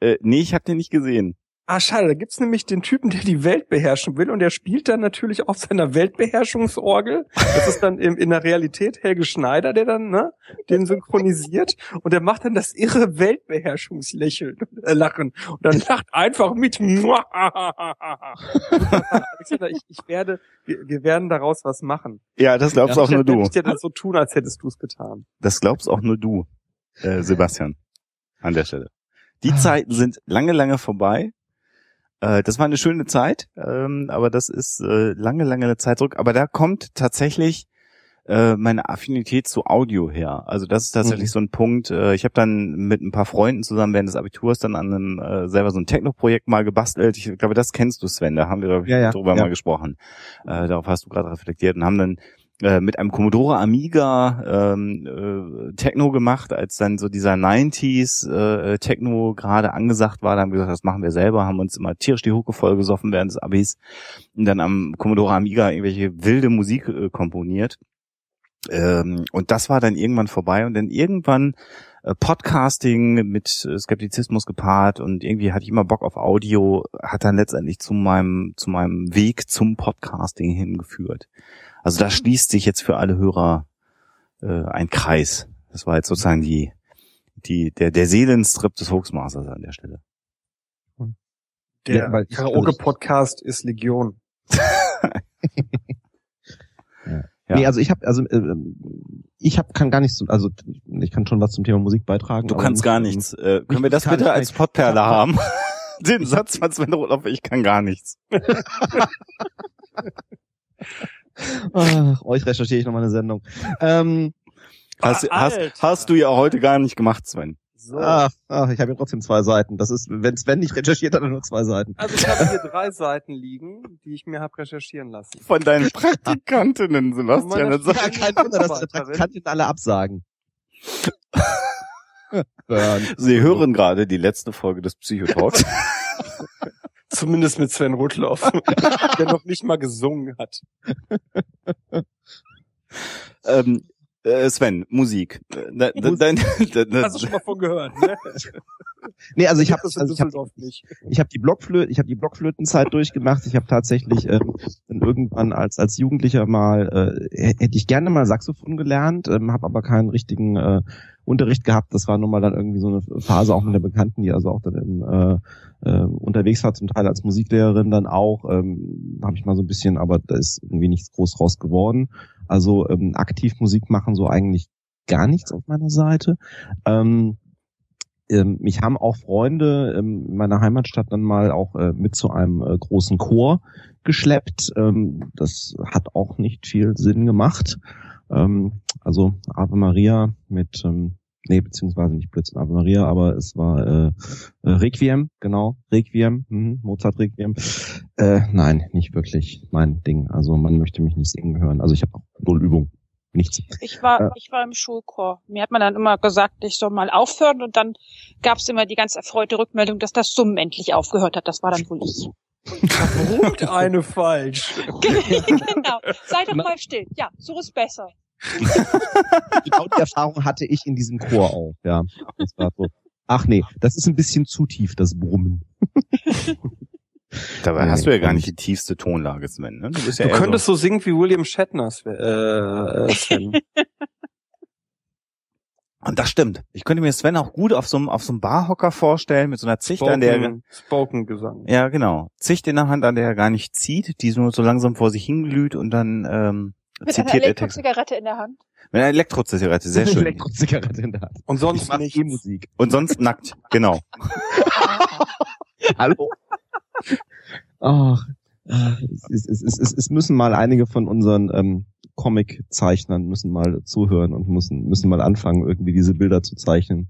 Äh, nee, ich habe den nicht gesehen. Ah, schade, da gibt's nämlich den Typen, der die Welt beherrschen will und der spielt dann natürlich auf seiner Weltbeherrschungsorgel. Das ist dann im, in der Realität Helge Schneider, der dann, ne, den synchronisiert und der macht dann das irre Weltbeherrschungslächeln, äh, Lachen und dann lacht einfach mit. Alexander, ich, ich werde, wir, wir werden daraus was machen. Ja, das glaubst ja, auch nur du. Ich dir das so tun, als hättest du es getan. Das glaubst auch nur du, äh, Sebastian, an der Stelle. Die Zeiten sind lange, lange vorbei. Äh, das war eine schöne Zeit, ähm, aber das ist äh, lange, lange Zeit zurück. Aber da kommt tatsächlich äh, meine Affinität zu Audio her. Also das ist tatsächlich mhm. so ein Punkt. Äh, ich habe dann mit ein paar Freunden zusammen während des Abiturs dann an einem äh, selber so ein Techno-Projekt mal gebastelt. Ich glaube, das kennst du, Sven. Da haben wir ich, ja, ja, drüber ja. mal gesprochen. Äh, darauf hast du gerade reflektiert und haben dann äh, mit einem Commodore Amiga ähm, äh, Techno gemacht, als dann so dieser 90s äh, Techno gerade angesagt war. Da haben wir gesagt, das machen wir selber, haben uns immer tierisch die Hucke voll gesoffen während des Abis und dann am Commodore Amiga irgendwelche wilde Musik äh, komponiert. Ähm, und das war dann irgendwann vorbei und dann irgendwann äh, Podcasting mit äh, Skeptizismus gepaart und irgendwie hatte ich immer Bock auf Audio, hat dann letztendlich zu meinem, zu meinem Weg zum Podcasting hingeführt. Also da schließt sich jetzt für alle Hörer äh, ein Kreis. Das war jetzt sozusagen die, die, der, der Seelenstrip des Hoaxmasters an der Stelle. Der ja, Karaoke-Podcast ist Legion. ja. Nee, also ich habe also äh, ich habe kann gar nichts also ich kann schon was zum Thema Musik beitragen. Du kannst gar nichts. Äh, können wir das bitte als Podperle haben? Den Satz von Sven Rotloff, ich kann gar nichts. Ach, euch recherchiere ich nochmal eine Sendung. Ähm, hast, hast, hast du ja heute gar nicht gemacht, Sven. So. Ach, ach, ich habe ja trotzdem zwei Seiten. Das ist, wenn Sven nicht recherchiert, hat er nur zwei Seiten. Also ich habe hier drei Seiten liegen, die ich mir habe recherchieren lassen. Von deinen Praktikantinnen, Sebastian. Das ja, kein Wunder, dass die Praktikantinnen alle absagen. Sie hören gerade die letzte Folge des Psychotalks. Zumindest mit Sven Rudloff, der noch nicht mal gesungen hat. ähm, äh, Sven, Musik. Da, da, Dein, da, Hast du schon mal von gehört, ne? nee, also ich habe also ich hab, ich hab die Blockflöten, ich habe die Blockflötenzeit durchgemacht. Ich habe tatsächlich ähm, dann irgendwann als als Jugendlicher mal äh, hätte ich gerne mal Saxophon gelernt, ähm, habe aber keinen richtigen äh, Unterricht gehabt. Das war nun mal dann irgendwie so eine Phase auch mit der Bekannten, die also auch dann im, äh, äh, unterwegs war, zum Teil als Musiklehrerin dann auch. Ähm, habe ich mal so ein bisschen, aber da ist irgendwie nichts groß raus geworden. Also ähm, aktiv Musik machen so eigentlich gar nichts auf meiner Seite. Ähm, ähm, mich haben auch Freunde ähm, in meiner Heimatstadt dann mal auch äh, mit zu einem äh, großen Chor geschleppt. Ähm, das hat auch nicht viel Sinn gemacht. Ähm, also Ave Maria mit ähm, nee, beziehungsweise nicht Blödsinn Ave Maria, aber es war äh, äh, Requiem, genau, Requiem, hm, Mozart Requiem. Äh, nein, nicht wirklich mein Ding. Also man möchte mich nicht singen hören. Also ich habe null Übung. Nichts. Ich war, äh, ich war im Schulchor. Mir hat man dann immer gesagt, ich soll mal aufhören und dann gab es immer die ganz erfreute Rückmeldung, dass das Summen endlich aufgehört hat. Das war dann wohl ich. Brummt eine falsch. genau. Sei doch mal still. Ja, so ist besser. genau die Erfahrung hatte ich in diesem Chor auch, ja. Das war so, ach nee, das ist ein bisschen zu tief, das Brummen. Dabei hast du ja gar nicht die tiefste Tonlage, Sven. Ne? Du, bist ja du könntest so, so singen wie William Shatner, äh, äh, Sven. Und das stimmt. Ich könnte mir Sven auch gut auf so einem, auf so einem Barhocker vorstellen, mit so einer Zicht Spoken, an der Spoken Gesang. Ja, genau. Zicht in der Hand, an der er gar nicht zieht, die nur so langsam vor sich hinglüht und dann ähm, zitiert einer Elektrozigarette in der Hand. Mit einer Elektrozigarette, sehr schön. Elektrozigarette in der Hand. Und sonst nicht Musik. Und sonst nackt, genau. Hallo? Ach, es, es, es, es, es müssen mal einige von unseren ähm, Comic-Zeichnern müssen mal zuhören und müssen müssen mal anfangen, irgendwie diese Bilder zu zeichnen.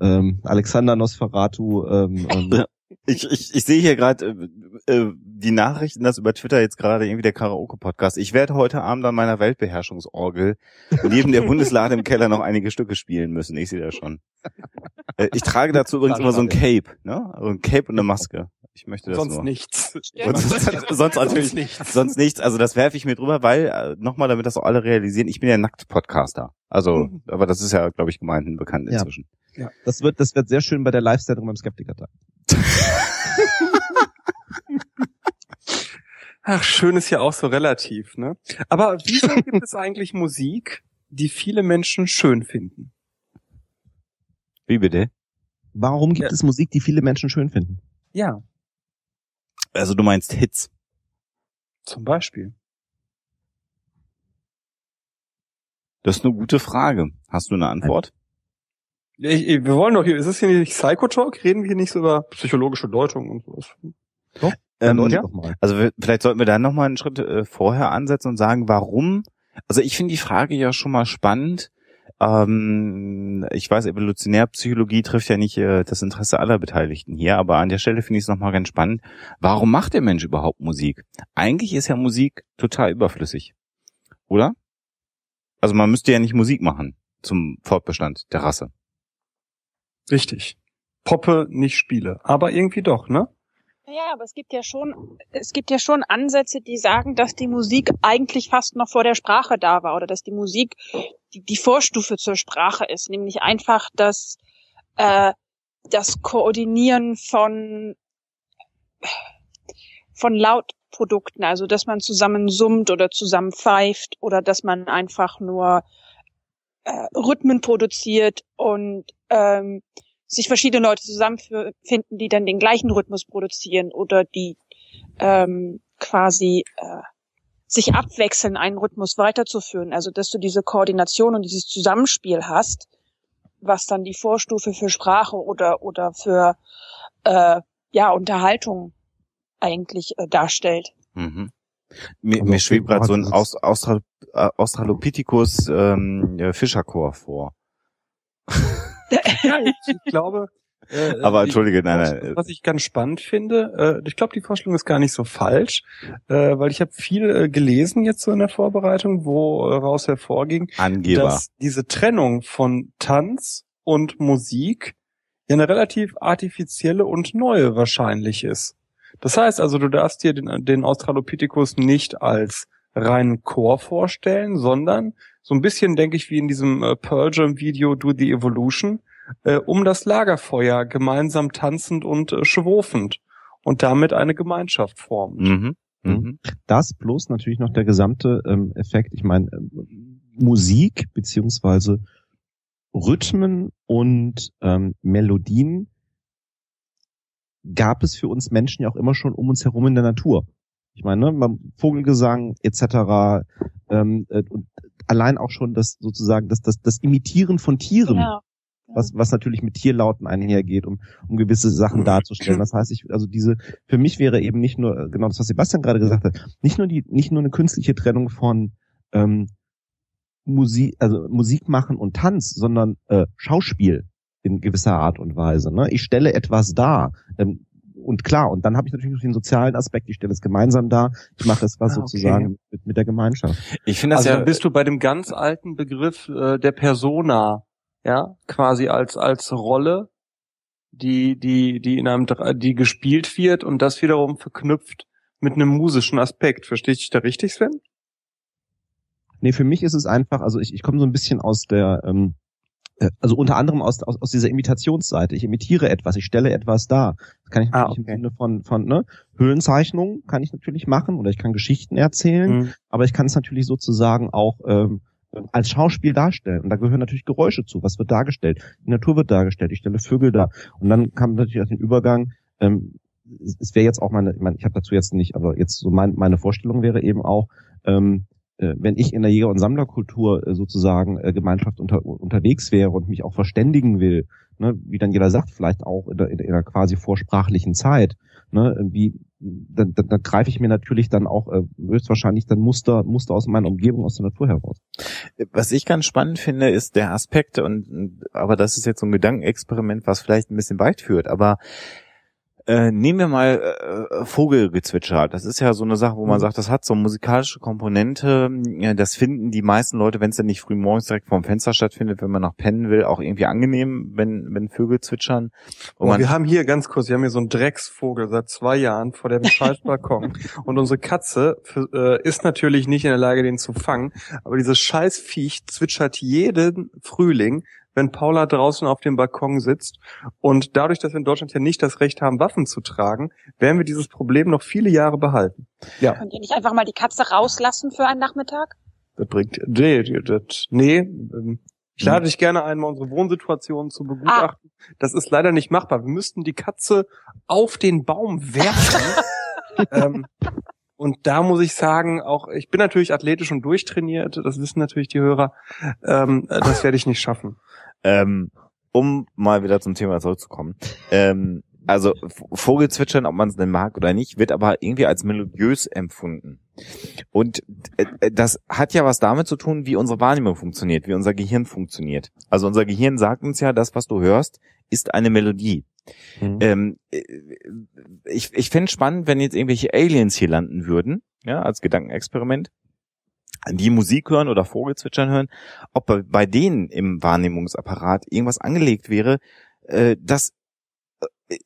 Ähm, Alexander Nosferatu. Ähm, ähm, ich, ich, ich sehe hier gerade äh, äh, die Nachrichten, dass über Twitter jetzt gerade irgendwie der Karaoke-Podcast. Ich werde heute Abend an meiner Weltbeherrschungsorgel neben der Bundeslade im Keller noch einige Stücke spielen müssen. Ich sehe das schon. Äh, ich trage dazu übrigens immer so ein Cape, ne? Also ein Cape und eine Maske. Ich möchte das sonst nur. nichts. Sonst, sonst natürlich nichts. Sonst nichts. Also das werfe ich mir drüber, weil äh, nochmal, damit das auch alle realisieren, ich bin ja Nackt-Podcaster. Also, mhm. aber das ist ja, glaube ich, gemeinhin bekannt inzwischen. Ja. ja. Das wird, das wird sehr schön bei der Live-Sendung beim Skeptiker-Tag. Ach, schön ist ja auch so relativ, ne? Aber wieso gibt es eigentlich Musik, die viele Menschen schön finden? Wie bitte? Warum gibt ja. es Musik, die viele Menschen schön finden? Ja. Also du meinst Hits? Zum Beispiel. Das ist eine gute Frage. Hast du eine Antwort? Ich, ich, wir wollen doch hier, ist es hier nicht Psychotalk? Reden wir hier nicht so über psychologische Deutung und sowas? Doch? Ähm, ja? Also vielleicht sollten wir da nochmal einen Schritt äh, vorher ansetzen und sagen, warum? Also ich finde die Frage ja schon mal spannend. Ähm, ich weiß, Evolutionärpsychologie trifft ja nicht äh, das Interesse aller Beteiligten hier, aber an der Stelle finde ich es nochmal ganz spannend. Warum macht der Mensch überhaupt Musik? Eigentlich ist ja Musik total überflüssig. Oder? Also man müsste ja nicht Musik machen zum Fortbestand der Rasse. Richtig. Poppe, nicht Spiele. Aber irgendwie doch, ne? Ja, aber es gibt ja schon, es gibt ja schon Ansätze, die sagen, dass die Musik eigentlich fast noch vor der Sprache da war oder dass die Musik die, die Vorstufe zur Sprache ist, nämlich einfach das, äh, das Koordinieren von, von Lautprodukten, also dass man zusammen summt oder zusammen pfeift oder dass man einfach nur äh, Rhythmen produziert und ähm, sich verschiedene Leute zusammenfinden, die dann den gleichen Rhythmus produzieren oder die ähm, quasi äh, sich abwechseln, einen Rhythmus weiterzuführen. Also dass du diese Koordination und dieses Zusammenspiel hast, was dann die Vorstufe für Sprache oder oder für äh, ja Unterhaltung eigentlich äh, darstellt. Mhm. Mir, mir schwebt gerade so ein Aus, Austral, äh, Australopithecus ähm, Fischerchor vor. Ja, ich, glaube. Äh, Aber entschuldige, nein, nein. Was ich ganz spannend finde, äh, ich glaube, die Vorstellung ist gar nicht so falsch, äh, weil ich habe viel äh, gelesen jetzt so in der Vorbereitung, woraus äh, hervorging, Angeber. dass diese Trennung von Tanz und Musik ja eine relativ artifizielle und neue wahrscheinlich ist. Das heißt also, du darfst dir den, den Australopithecus nicht als reinen Chor vorstellen, sondern so ein bisschen, denke ich, wie in diesem äh, Pearl Jam Video Do the Evolution, äh, um das Lagerfeuer gemeinsam tanzend und äh, schwurfend und damit eine Gemeinschaft formt. Mhm. Mhm. mhm. Das plus natürlich noch der gesamte ähm, Effekt. Ich meine, äh, Musik beziehungsweise Rhythmen und ähm, Melodien gab es für uns Menschen ja auch immer schon um uns herum in der Natur. Ich meine, ne, Vogelgesang etc. Ähm, äh, und allein auch schon das sozusagen das, das, das Imitieren von Tieren. Genau. Was, was natürlich mit Tierlauten einhergeht, um, um gewisse Sachen darzustellen. Das heißt, ich, also diese, für mich wäre eben nicht nur, genau das, was Sebastian gerade gesagt hat, nicht nur die, nicht nur eine künstliche Trennung von ähm, Musik, also Musik machen und Tanz, sondern äh, Schauspiel in gewisser Art und Weise. Ne? Ich stelle etwas dar. Ähm, und klar, und dann habe ich natürlich noch den sozialen Aspekt, ich stelle es gemeinsam dar, ich mache es was ah, okay. sozusagen mit, mit der Gemeinschaft. Ich finde das also ja, bist du bei dem ganz alten Begriff äh, der Persona, ja, quasi als als Rolle, die die die in einem die gespielt wird und das wiederum verknüpft mit einem musischen Aspekt. Verstehe ich da richtig, Sven? Nee, für mich ist es einfach, also ich, ich komme so ein bisschen aus der ähm, äh, also unter anderem aus, aus, aus dieser Imitationsseite. Ich imitiere etwas, ich stelle etwas dar. Das kann ich ah, natürlich ah, okay. im Sinne von, von ne, Höhlenzeichnungen kann ich natürlich machen oder ich kann Geschichten erzählen, mhm. aber ich kann es natürlich sozusagen auch ähm, als Schauspiel darstellen. Und da gehören natürlich Geräusche zu. Was wird dargestellt? Die Natur wird dargestellt. Ich stelle Vögel dar. Und dann kam natürlich auch den Übergang, ähm, es wäre jetzt auch meine, ich, meine, ich habe dazu jetzt nicht, aber jetzt so mein, meine Vorstellung wäre eben auch, ähm, äh, wenn ich in der Jäger- und Sammlerkultur äh, sozusagen äh, Gemeinschaft unter, unterwegs wäre und mich auch verständigen will, ne, wie dann jeder sagt, vielleicht auch in der, in einer quasi vorsprachlichen Zeit, ne, wie da, da, da greife ich mir natürlich dann auch äh, höchstwahrscheinlich dann Muster, Muster aus meiner Umgebung, aus der Natur heraus. Was ich ganz spannend finde, ist der Aspekt, und aber das ist jetzt so ein Gedankenexperiment, was vielleicht ein bisschen weit führt, aber äh, nehmen wir mal äh, Vogelgezwitscher. Das ist ja so eine Sache, wo man mhm. sagt, das hat so musikalische Komponente. Ja, das finden die meisten Leute, wenn es dann nicht früh morgens direkt vorm Fenster stattfindet, wenn man noch pennen will, auch irgendwie angenehm, wenn, wenn Vögel zwitschern. Oh, wir haben hier ganz kurz, wir haben hier so einen Drecksvogel seit zwei Jahren vor dem Scheißbalkon. und unsere Katze für, äh, ist natürlich nicht in der Lage, den zu fangen. Aber dieses Scheißviech zwitschert jeden Frühling wenn Paula draußen auf dem Balkon sitzt. Und dadurch, dass wir in Deutschland ja nicht das Recht haben, Waffen zu tragen, werden wir dieses Problem noch viele Jahre behalten. Ja. Könnt ihr nicht einfach mal die Katze rauslassen für einen Nachmittag? Das bringt, nee, das, nee, ähm, ich lade dich gerne ein, mal unsere Wohnsituation zu begutachten. Ah. Das ist leider nicht machbar. Wir müssten die Katze auf den Baum werfen. ähm, und da muss ich sagen, auch ich bin natürlich athletisch und durchtrainiert, das wissen natürlich die Hörer. Ähm, das werde ich nicht schaffen. Ähm, um mal wieder zum Thema zurückzukommen. Ähm, also Vogelzwitschern, ob man es denn mag oder nicht, wird aber irgendwie als melodiös empfunden. Und äh, äh, das hat ja was damit zu tun, wie unsere Wahrnehmung funktioniert, wie unser Gehirn funktioniert. Also unser Gehirn sagt uns ja, das, was du hörst, ist eine Melodie. Mhm. Ähm, äh, ich ich fände spannend, wenn jetzt irgendwelche Aliens hier landen würden, ja, als Gedankenexperiment die Musik hören oder Vogelzwitschern hören, ob bei denen im Wahrnehmungsapparat irgendwas angelegt wäre, äh, das äh,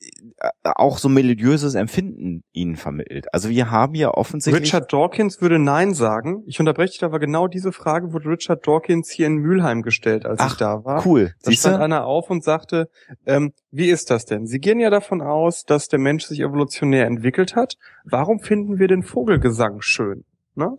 auch so melodiöses Empfinden ihnen vermittelt. Also wir haben ja offensichtlich... Richard Dawkins würde Nein sagen. Ich unterbreche dich aber genau diese Frage wurde Richard Dawkins hier in Mülheim gestellt, als Ach, ich da war. cool. Da Siehste? stand einer auf und sagte, ähm, wie ist das denn? Sie gehen ja davon aus, dass der Mensch sich evolutionär entwickelt hat. Warum finden wir den Vogelgesang schön? Ne?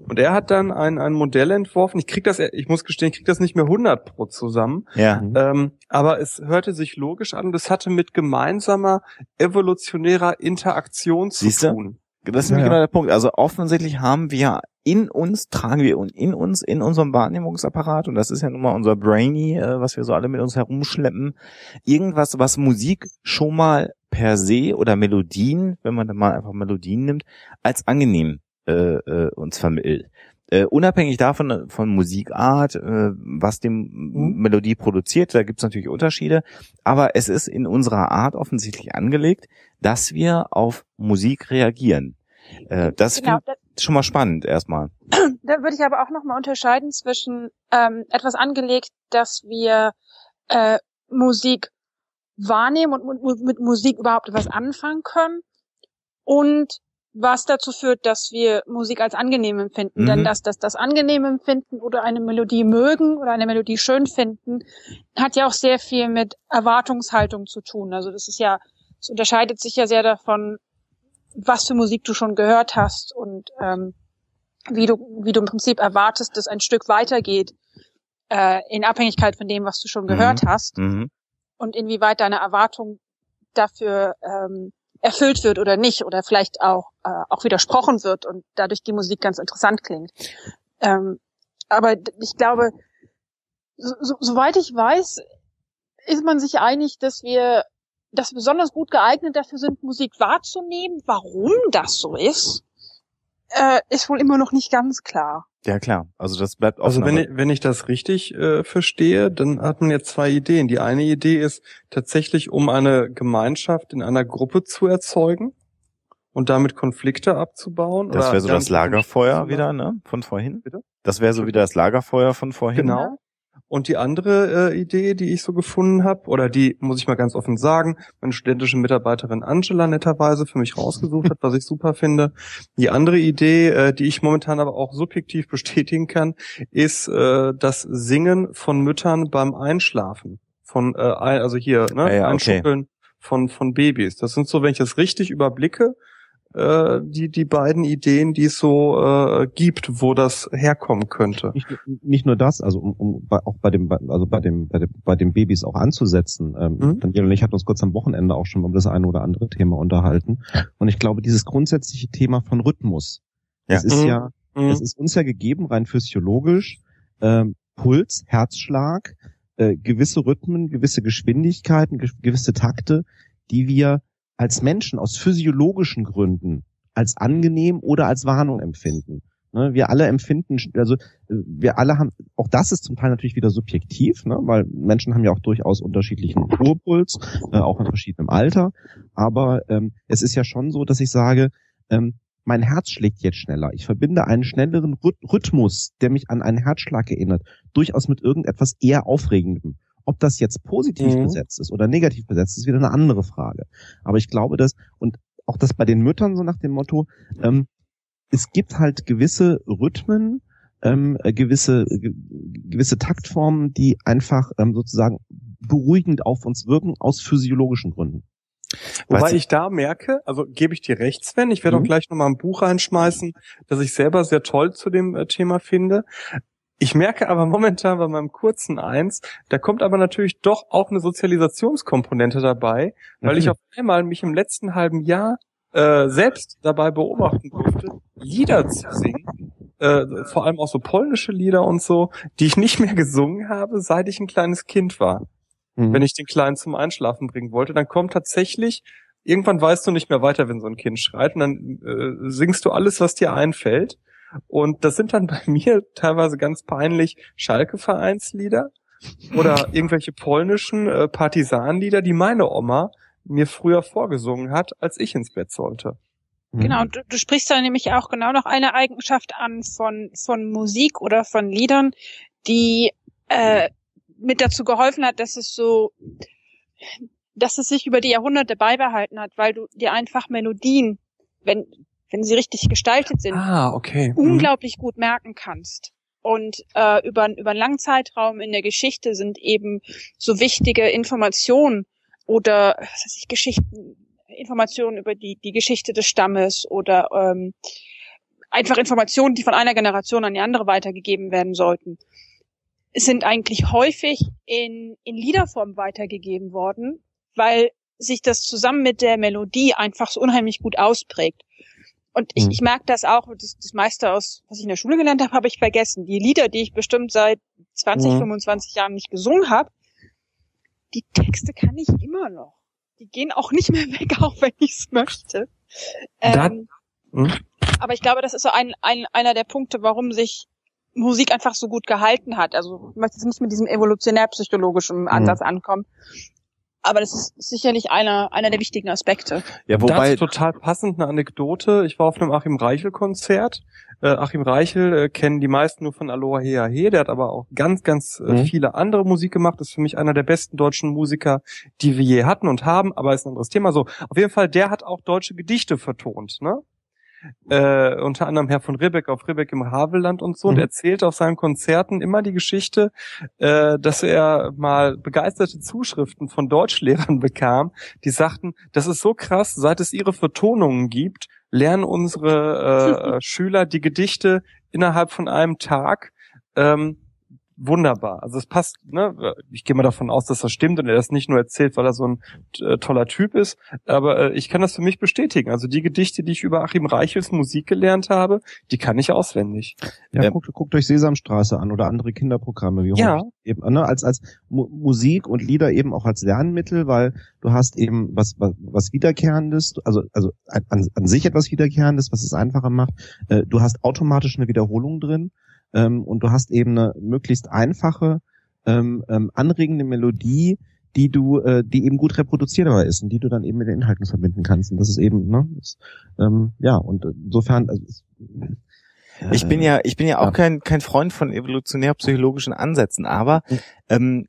Und er hat dann ein, ein Modell entworfen. Ich krieg das, ich muss gestehen, ich krieg das nicht mehr 100 pro zusammen. Ja. Ähm, aber es hörte sich logisch an. Das hatte mit gemeinsamer evolutionärer Interaktion zu Siehste? tun. Das ist ja, genau der Punkt. Also offensichtlich haben wir in uns, tragen wir und in uns, in unserem Wahrnehmungsapparat, und das ist ja nun mal unser Brainy, äh, was wir so alle mit uns herumschleppen, irgendwas, was Musik schon mal per se oder Melodien, wenn man dann mal einfach Melodien nimmt, als angenehm äh, äh, uns vermittelt. Äh, unabhängig davon äh, von Musikart, äh, was die mhm. Melodie produziert, da gibt es natürlich Unterschiede, aber es ist in unserer Art offensichtlich angelegt, dass wir auf Musik reagieren. Äh, das genau, ist schon mal spannend erstmal. Da würde ich aber auch nochmal unterscheiden zwischen ähm, etwas angelegt, dass wir äh, Musik wahrnehmen und mit Musik überhaupt etwas anfangen können und was dazu führt, dass wir Musik als angenehm empfinden. Mhm. Denn dass das, das angenehm empfinden oder eine Melodie mögen oder eine Melodie schön finden, hat ja auch sehr viel mit Erwartungshaltung zu tun. Also das ist ja, es unterscheidet sich ja sehr davon, was für Musik du schon gehört hast und ähm, wie du, wie du im Prinzip erwartest, dass ein Stück weitergeht, äh, in Abhängigkeit von dem, was du schon mhm. gehört hast. Mhm. Und inwieweit deine Erwartung dafür ähm, erfüllt wird oder nicht oder vielleicht auch äh, auch widersprochen wird und dadurch die Musik ganz interessant klingt. Ähm, aber ich glaube, so, so, soweit ich weiß, ist man sich einig, dass wir dass besonders gut geeignet dafür sind, Musik wahrzunehmen. Warum das so ist, äh, ist wohl immer noch nicht ganz klar. Ja klar, also das bleibt offen. Also wenn ich, wenn ich das richtig äh, verstehe, dann hat man jetzt zwei Ideen. Die eine Idee ist tatsächlich, um eine Gemeinschaft in einer Gruppe zu erzeugen und damit Konflikte abzubauen. Das wäre so das Lagerfeuer wieder, ne? Von vorhin. Bitte? Das wäre so wieder das Lagerfeuer von vorhin. Genau. Und die andere äh, Idee, die ich so gefunden habe, oder die muss ich mal ganz offen sagen, meine studentische Mitarbeiterin Angela netterweise für mich rausgesucht hat, was ich super finde. Die andere Idee, äh, die ich momentan aber auch subjektiv bestätigen kann, ist äh, das Singen von Müttern beim Einschlafen. Von äh, also hier, ne, ja, ja, Einschuckeln okay. von von Babys. Das sind so, wenn ich das richtig überblicke, äh, die die beiden Ideen, die es so äh, gibt, wo das herkommen könnte. Nicht, nicht nur das, also um, um auch bei dem also bei dem bei dem bei den Babys auch anzusetzen. Ähm, mhm. Daniel und ich hatten uns kurz am Wochenende auch schon um das eine oder andere Thema unterhalten. Und ich glaube, dieses grundsätzliche Thema von Rhythmus, ja. das ist mhm. ja, mhm. das ist uns ja gegeben rein physiologisch. Ähm, Puls, Herzschlag, äh, gewisse Rhythmen, gewisse Geschwindigkeiten, ge gewisse Takte, die wir als Menschen aus physiologischen Gründen als angenehm oder als Warnung empfinden. Ne, wir alle empfinden, also wir alle haben, auch das ist zum Teil natürlich wieder subjektiv, ne, weil Menschen haben ja auch durchaus unterschiedlichen Ruhepuls, äh, auch in verschiedenem Alter. Aber ähm, es ist ja schon so, dass ich sage, ähm, mein Herz schlägt jetzt schneller. Ich verbinde einen schnelleren Rhythmus, der mich an einen Herzschlag erinnert, durchaus mit irgendetwas eher Aufregendem. Ob das jetzt positiv mhm. besetzt ist oder negativ besetzt, ist wieder eine andere Frage. Aber ich glaube, dass, und auch das bei den Müttern so nach dem Motto, ähm, es gibt halt gewisse Rhythmen, ähm, äh, gewisse gewisse Taktformen, die einfach ähm, sozusagen beruhigend auf uns wirken aus physiologischen Gründen. Wobei ich da merke, also gebe ich dir recht, Sven, ich werde mhm. auch gleich nochmal ein Buch reinschmeißen, das ich selber sehr toll zu dem äh, Thema finde. Ich merke aber momentan bei meinem kurzen Eins, da kommt aber natürlich doch auch eine Sozialisationskomponente dabei, weil mhm. ich auf einmal mich im letzten halben Jahr äh, selbst dabei beobachten durfte, Lieder zu singen, äh, vor allem auch so polnische Lieder und so, die ich nicht mehr gesungen habe, seit ich ein kleines Kind war. Mhm. Wenn ich den Kleinen zum Einschlafen bringen wollte, dann kommt tatsächlich, irgendwann weißt du nicht mehr weiter, wenn so ein Kind schreit, und dann äh, singst du alles, was dir einfällt. Und das sind dann bei mir teilweise ganz peinlich Schalke-Vereinslieder oder irgendwelche polnischen äh, Partisanlieder, die meine Oma mir früher vorgesungen hat, als ich ins Bett sollte. Mhm. Genau, du, du sprichst da nämlich auch genau noch eine Eigenschaft an von, von Musik oder von Liedern, die äh, mit dazu geholfen hat, dass es so, dass es sich über die Jahrhunderte beibehalten hat, weil du dir einfach Melodien, wenn, wenn sie richtig gestaltet sind, ah, okay. Mhm. unglaublich gut merken kannst. Und äh, über, über einen langen Zeitraum in der Geschichte sind eben so wichtige Informationen oder was weiß ich, Geschichten, Informationen über die, die Geschichte des Stammes oder ähm, einfach Informationen, die von einer Generation an die andere weitergegeben werden sollten, sind eigentlich häufig in, in Liederform weitergegeben worden, weil sich das zusammen mit der Melodie einfach so unheimlich gut ausprägt. Und ich, mhm. ich merke das auch, das, das meiste aus, was ich in der Schule gelernt habe, habe ich vergessen. Die Lieder, die ich bestimmt seit 20, mhm. 25 Jahren nicht gesungen habe, die Texte kann ich immer noch. Die gehen auch nicht mehr weg, auch wenn ich es möchte. Ähm, hm? Aber ich glaube, das ist so ein, ein, einer der Punkte, warum sich Musik einfach so gut gehalten hat. Also ich möchte jetzt nicht mit diesem evolutionär-psychologischen hm. Ansatz mhm. ankommen. Aber das ist sicherlich einer, einer der wichtigen Aspekte. Ja, wobei Dazu total passend eine Anekdote. Ich war auf einem Achim Reichel Konzert äh, Achim Reichel äh, kennen die meisten nur von Aloha Hea He, der hat aber auch ganz, ganz äh, mhm. viele andere Musik gemacht, ist für mich einer der besten deutschen Musiker, die wir je hatten und haben, aber ist ein anderes Thema so. Auf jeden Fall, der hat auch deutsche Gedichte vertont, ne? Äh, unter anderem Herr von Ribbeck auf Ribbeck im Havelland und so. Mhm. Und erzählt auf seinen Konzerten immer die Geschichte, äh, dass er mal begeisterte Zuschriften von Deutschlehrern bekam, die sagten, das ist so krass, seit es ihre Vertonungen gibt, lernen unsere äh, Schüler die Gedichte innerhalb von einem Tag. Ähm, wunderbar. Also es passt, ne? Ich gehe mal davon aus, dass das stimmt und er das nicht nur erzählt, weil er so ein äh, toller Typ ist, aber äh, ich kann das für mich bestätigen. Also die Gedichte, die ich über Achim Reichels Musik gelernt habe, die kann ich auswendig. Ja, ja. Guckt, guckt euch Sesamstraße an oder andere Kinderprogramme, wie ja. eben, ne, als als Mu Musik und Lieder eben auch als Lernmittel, weil du hast eben was was, was wiederkehrendes, also also an, an sich etwas wiederkehrendes, was es einfacher macht. Äh, du hast automatisch eine Wiederholung drin ähm, und du hast eben eine möglichst einfache, ähm, ähm, anregende Melodie, die du, äh, die eben gut reproduzierbar ist und die du dann eben mit den Inhalten verbinden kannst. Und das ist eben, ne, ist, ähm, ja, und insofern, also, ich bin ja, ich bin ja auch ja. kein kein Freund von evolutionär-psychologischen Ansätzen, aber ähm,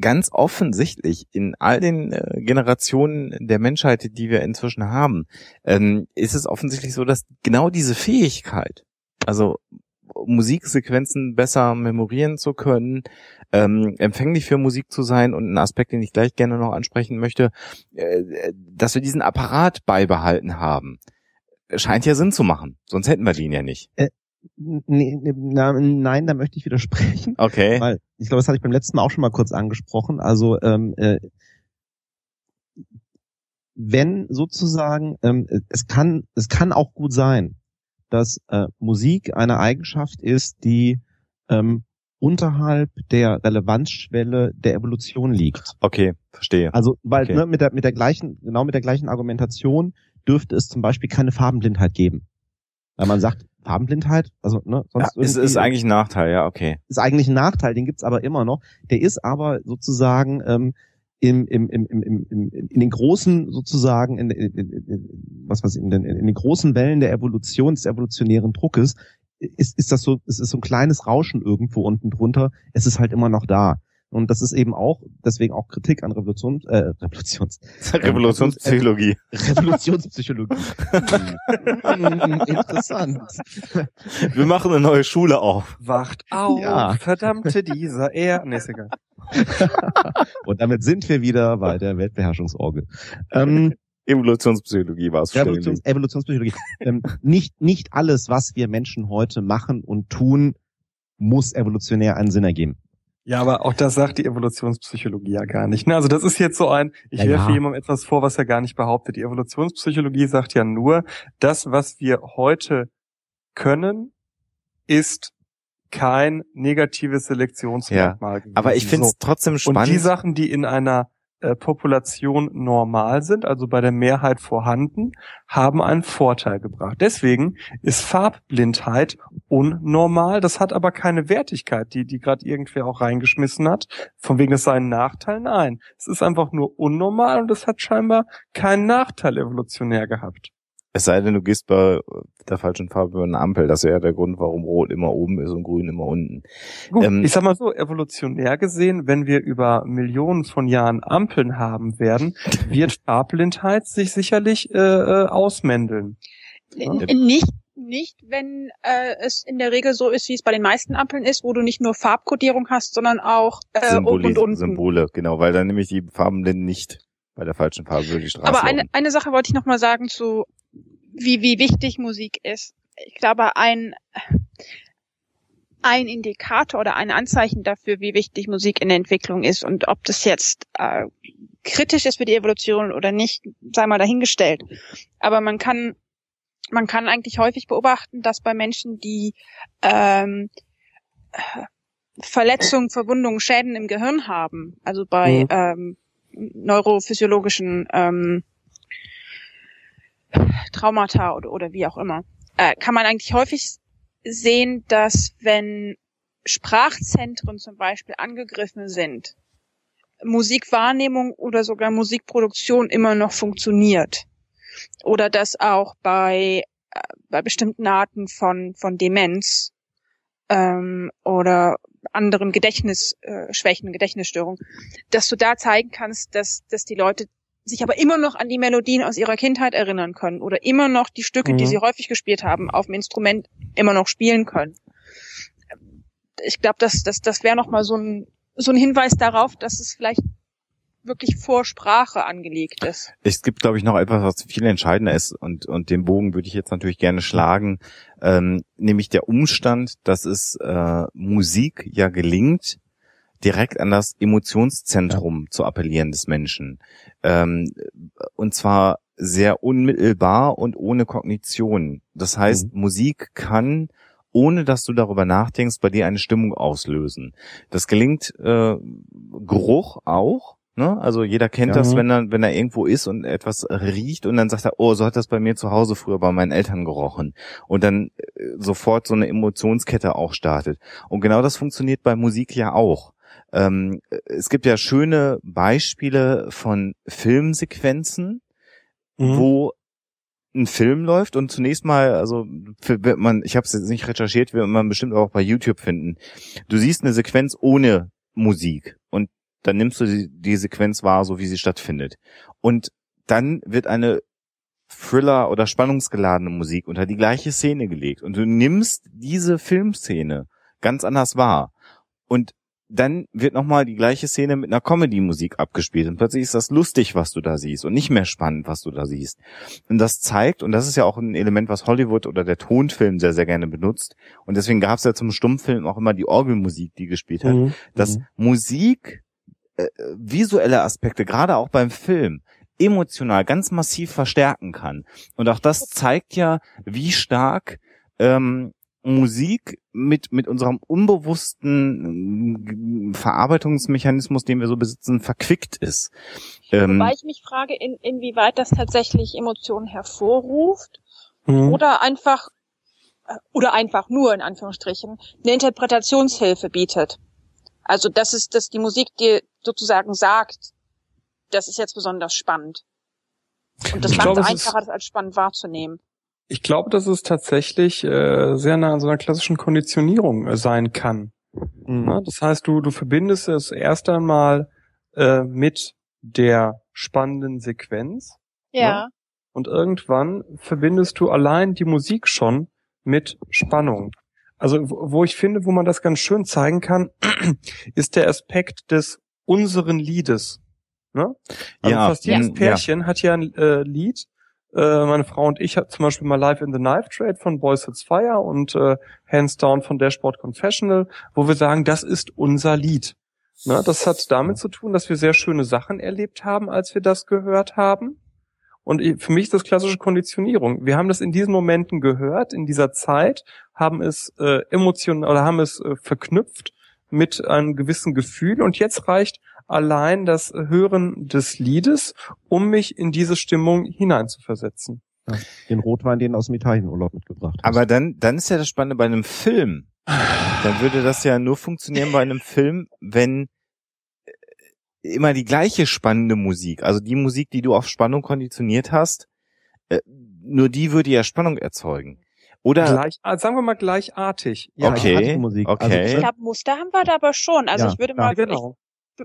ganz offensichtlich in all den äh, Generationen der Menschheit, die wir inzwischen haben, ähm, ist es offensichtlich so, dass genau diese Fähigkeit, also Musiksequenzen besser memorieren zu können, ähm, empfänglich für Musik zu sein und ein Aspekt, den ich gleich gerne noch ansprechen möchte, äh, dass wir diesen Apparat beibehalten haben, scheint ja Sinn zu machen. Sonst hätten wir den ja nicht. Äh, nee, na, nein, da möchte ich widersprechen. Okay. Weil ich glaube, das hatte ich beim letzten Mal auch schon mal kurz angesprochen. Also ähm, äh, wenn sozusagen, ähm, es kann, es kann auch gut sein, dass äh, Musik eine Eigenschaft ist, die ähm, unterhalb der Relevanzschwelle der Evolution liegt. Okay, verstehe. Also, weil Okay. ne, mit der mit der gleichen, genau mit der gleichen Argumentation dürfte es zum Beispiel keine Farbenblindheit geben. Weil man sagt, Farbenblindheit, also ne, Ja, sonst ist, irgendwie- ist eigentlich ein Nachteil, ja, okay. ist eigentlich ein Nachteil, den gibt's aber immer noch. Der ist aber sozusagen ähm, im, im, im, im, im, in den großen sozusagen, in, in, in, was ich, in den, in den großen Wellen der Evolution, des evolutionären Druckes, ist, ist das so, es ist so ein kleines Rauschen irgendwo unten drunter. Es ist halt immer noch da. Und das ist eben auch, deswegen auch Kritik an Revolution, äh, Revolutions, Revolutionspsychologie. Revolutionspsychologie. Hm, Interessant. Wir machen eine neue Schule auf. Wacht auf, Ja. verdammte dieser er. Nee, ist egal. Und damit sind wir wieder bei der Weltbeherrschungsorgel. Ähm, Evolutionspsychologie war es. Evolutions Evolutionspsychologie. ähm, nicht, nicht alles, was wir Menschen heute machen und tun, muss evolutionär einen Sinn ergeben. Ja, aber auch das sagt die Evolutionspsychologie ja gar nicht. Ne? Also das ist jetzt so ein, ich Ja, werfe ja. jemandem etwas vor, was er gar nicht behauptet. Die Evolutionspsychologie sagt ja nur, das, was wir heute können, ist kein negatives Selektionsmerkmal. gewesen. Aber ich finde es So. trotzdem Und spannend. die Sachen, die in einer äh, Population normal sind, also bei der Mehrheit vorhanden, haben einen Vorteil gebracht. Deswegen ist Farbblindheit unnormal. Das hat aber keine Wertigkeit, die, die gerade irgendwer auch reingeschmissen hat. Von wegen, es sei ein Nachteil. Nein, es ist einfach nur unnormal und es hat scheinbar keinen Nachteil evolutionär gehabt. Es sei denn, du gehst bei der falschen Farbe über eine Ampel. Das wäre der Grund, warum Rot immer oben ist und Grün immer unten. Gut, Ähm, ich sag mal so, evolutionär gesehen, wenn wir über Millionen von Jahren Ampeln haben werden, wird Farbblindheit sich sicherlich äh, äh, ausmändeln. N- Nicht, nicht, wenn äh, es in der Regel so ist, wie es bei den meisten Ampeln ist, wo du nicht nur Farbkodierung hast, sondern auch äh, oben Symboli und unten. Symbole, genau, weil dann nämlich die Farbenblinden nicht bei der falschen Farbe über die Straße Aber eine, laufen. eine Sache wollte ich noch mal sagen zu, wie, wie wichtig Musik ist. Ich glaube, ein, ein Indikator oder ein Anzeichen dafür, wie wichtig Musik in der Entwicklung ist und ob das jetzt äh, kritisch ist für die Evolution oder nicht, sei mal dahingestellt. Aber man kann, man kann eigentlich häufig beobachten, dass bei Menschen, die ähm, äh, Verletzungen, Verwundungen, Schäden im Gehirn haben, also bei Mhm. ähm, neurophysiologischen ähm, Traumata oder, oder wie auch immer, äh, kann man eigentlich häufig sehen, dass wenn Sprachzentren zum Beispiel angegriffen sind, Musikwahrnehmung oder sogar Musikproduktion immer noch funktioniert. Oder dass auch bei, äh, bei bestimmten Arten von, von Demenz ähm, oder anderen Gedächtnisschwächen, äh, Gedächtnisstörungen, dass du da zeigen kannst, dass, dass die Leute sich aber immer noch an die Melodien aus ihrer Kindheit erinnern können oder immer noch die Stücke, die Mhm. sie häufig gespielt haben, auf dem Instrument immer noch spielen können. Ich glaube, das, das, das wäre nochmal so ein, so ein Hinweis darauf, dass es vielleicht wirklich vor Sprache angelegt ist. Es gibt, glaube ich, noch etwas, was viel entscheidender ist und, und den Bogen würde ich jetzt natürlich gerne schlagen, ähm, nämlich der Umstand, dass es äh, Musik ja gelingt, direkt an das Emotionszentrum zu appellieren des Menschen. Ähm, und zwar sehr unmittelbar und ohne Kognition. Das heißt, Musik kann ohne dass du darüber nachdenkst, bei dir eine Stimmung auslösen. Das gelingt äh, Geruch auch. Ne? Also jeder kennt Ja. das, wenn er, wenn er irgendwo ist und etwas riecht und dann sagt er, oh, so hat das bei mir zu Hause früher bei meinen Eltern gerochen. Und dann äh, sofort so eine Emotionskette auch startet. Und genau das funktioniert bei Musik ja auch. Ähm, es gibt ja schöne Beispiele von Filmsequenzen, Mhm. wo ein Film läuft und zunächst mal, also wird man, ich habe es jetzt nicht recherchiert, wird man bestimmt auch bei YouTube finden. Du siehst eine Sequenz ohne Musik und dann nimmst du die, die Sequenz wahr, so wie sie stattfindet. Und dann wird eine Thriller- oder spannungsgeladene Musik unter die gleiche Szene gelegt und du nimmst diese Filmszene ganz anders wahr. Und dann wird nochmal die gleiche Szene mit einer Comedy-Musik abgespielt und plötzlich ist das lustig, was du da siehst und nicht mehr spannend, was du da siehst. Und das zeigt, und das ist ja auch ein Element, was Hollywood oder der Tonfilm sehr, sehr gerne benutzt, und deswegen gab es ja zum Stummfilm auch immer die Orgelmusik, die gespielt hat, Mhm. dass Mhm. Musik äh, visuelle Aspekte, gerade auch beim Film, emotional ganz massiv verstärken kann. Und auch das zeigt ja, wie stark ähm, Musik mit, mit unserem unbewussten äh, Verarbeitungsmechanismus, den wir so besitzen, verquickt ist. Ähm, Wobei ich mich frage, in, inwieweit das tatsächlich Emotionen hervorruft mhm. oder einfach äh, oder einfach nur in Anführungsstrichen eine Interpretationshilfe bietet. Also das ist, dass die Musik dir sozusagen sagt, das ist jetzt besonders spannend. Und das macht es einfacher, das als spannend wahrzunehmen. Ich glaube, dass es tatsächlich äh, sehr nah an so einer klassischen Konditionierung äh, sein kann. Mhm. Ja, das heißt, du, du verbindest es erst einmal äh, mit der spannenden Sequenz. Ja. ja. Und irgendwann verbindest du allein die Musik schon mit Spannung. Also wo ich finde, wo man das ganz schön zeigen kann, ist der Aspekt des unseren Liedes. Ne? Also ja, fast jedes Pärchen ja. hat ja ein äh, Lied. Äh, meine Frau und ich hatten zum Beispiel mal Live in the Knife Trade von Boys Hits Fire und äh, Hands Down von Dashboard Confessional, wo wir sagen, das ist unser Lied. Ne? Das hat damit zu tun, dass wir sehr schöne Sachen erlebt haben, als wir das gehört haben. Und für mich ist das klassische Konditionierung. Wir haben das in diesen Momenten gehört, in dieser Zeit, haben es äh, emotional oder haben es äh, verknüpft mit einem gewissen Gefühl und jetzt reicht allein das Hören des Liedes, um mich in diese Stimmung hineinzuversetzen. Ja, den Rotwein, den aus dem Italienurlaub mitgebracht hast. Aber dann, dann ist ja das Spannende bei einem Film. Dann würde das ja nur funktionieren bei einem Film, wenn äh, immer die gleiche spannende Musik, also die Musik, die du auf Spannung konditioniert hast, äh, nur die würde ja Spannung erzeugen. Oder Gleich, ah, sagen wir mal gleichartig. Ja, okay, Musik. okay. Also, ich glaube, Muster haben wir da aber schon. Also ja, ich würde mal, ja, genau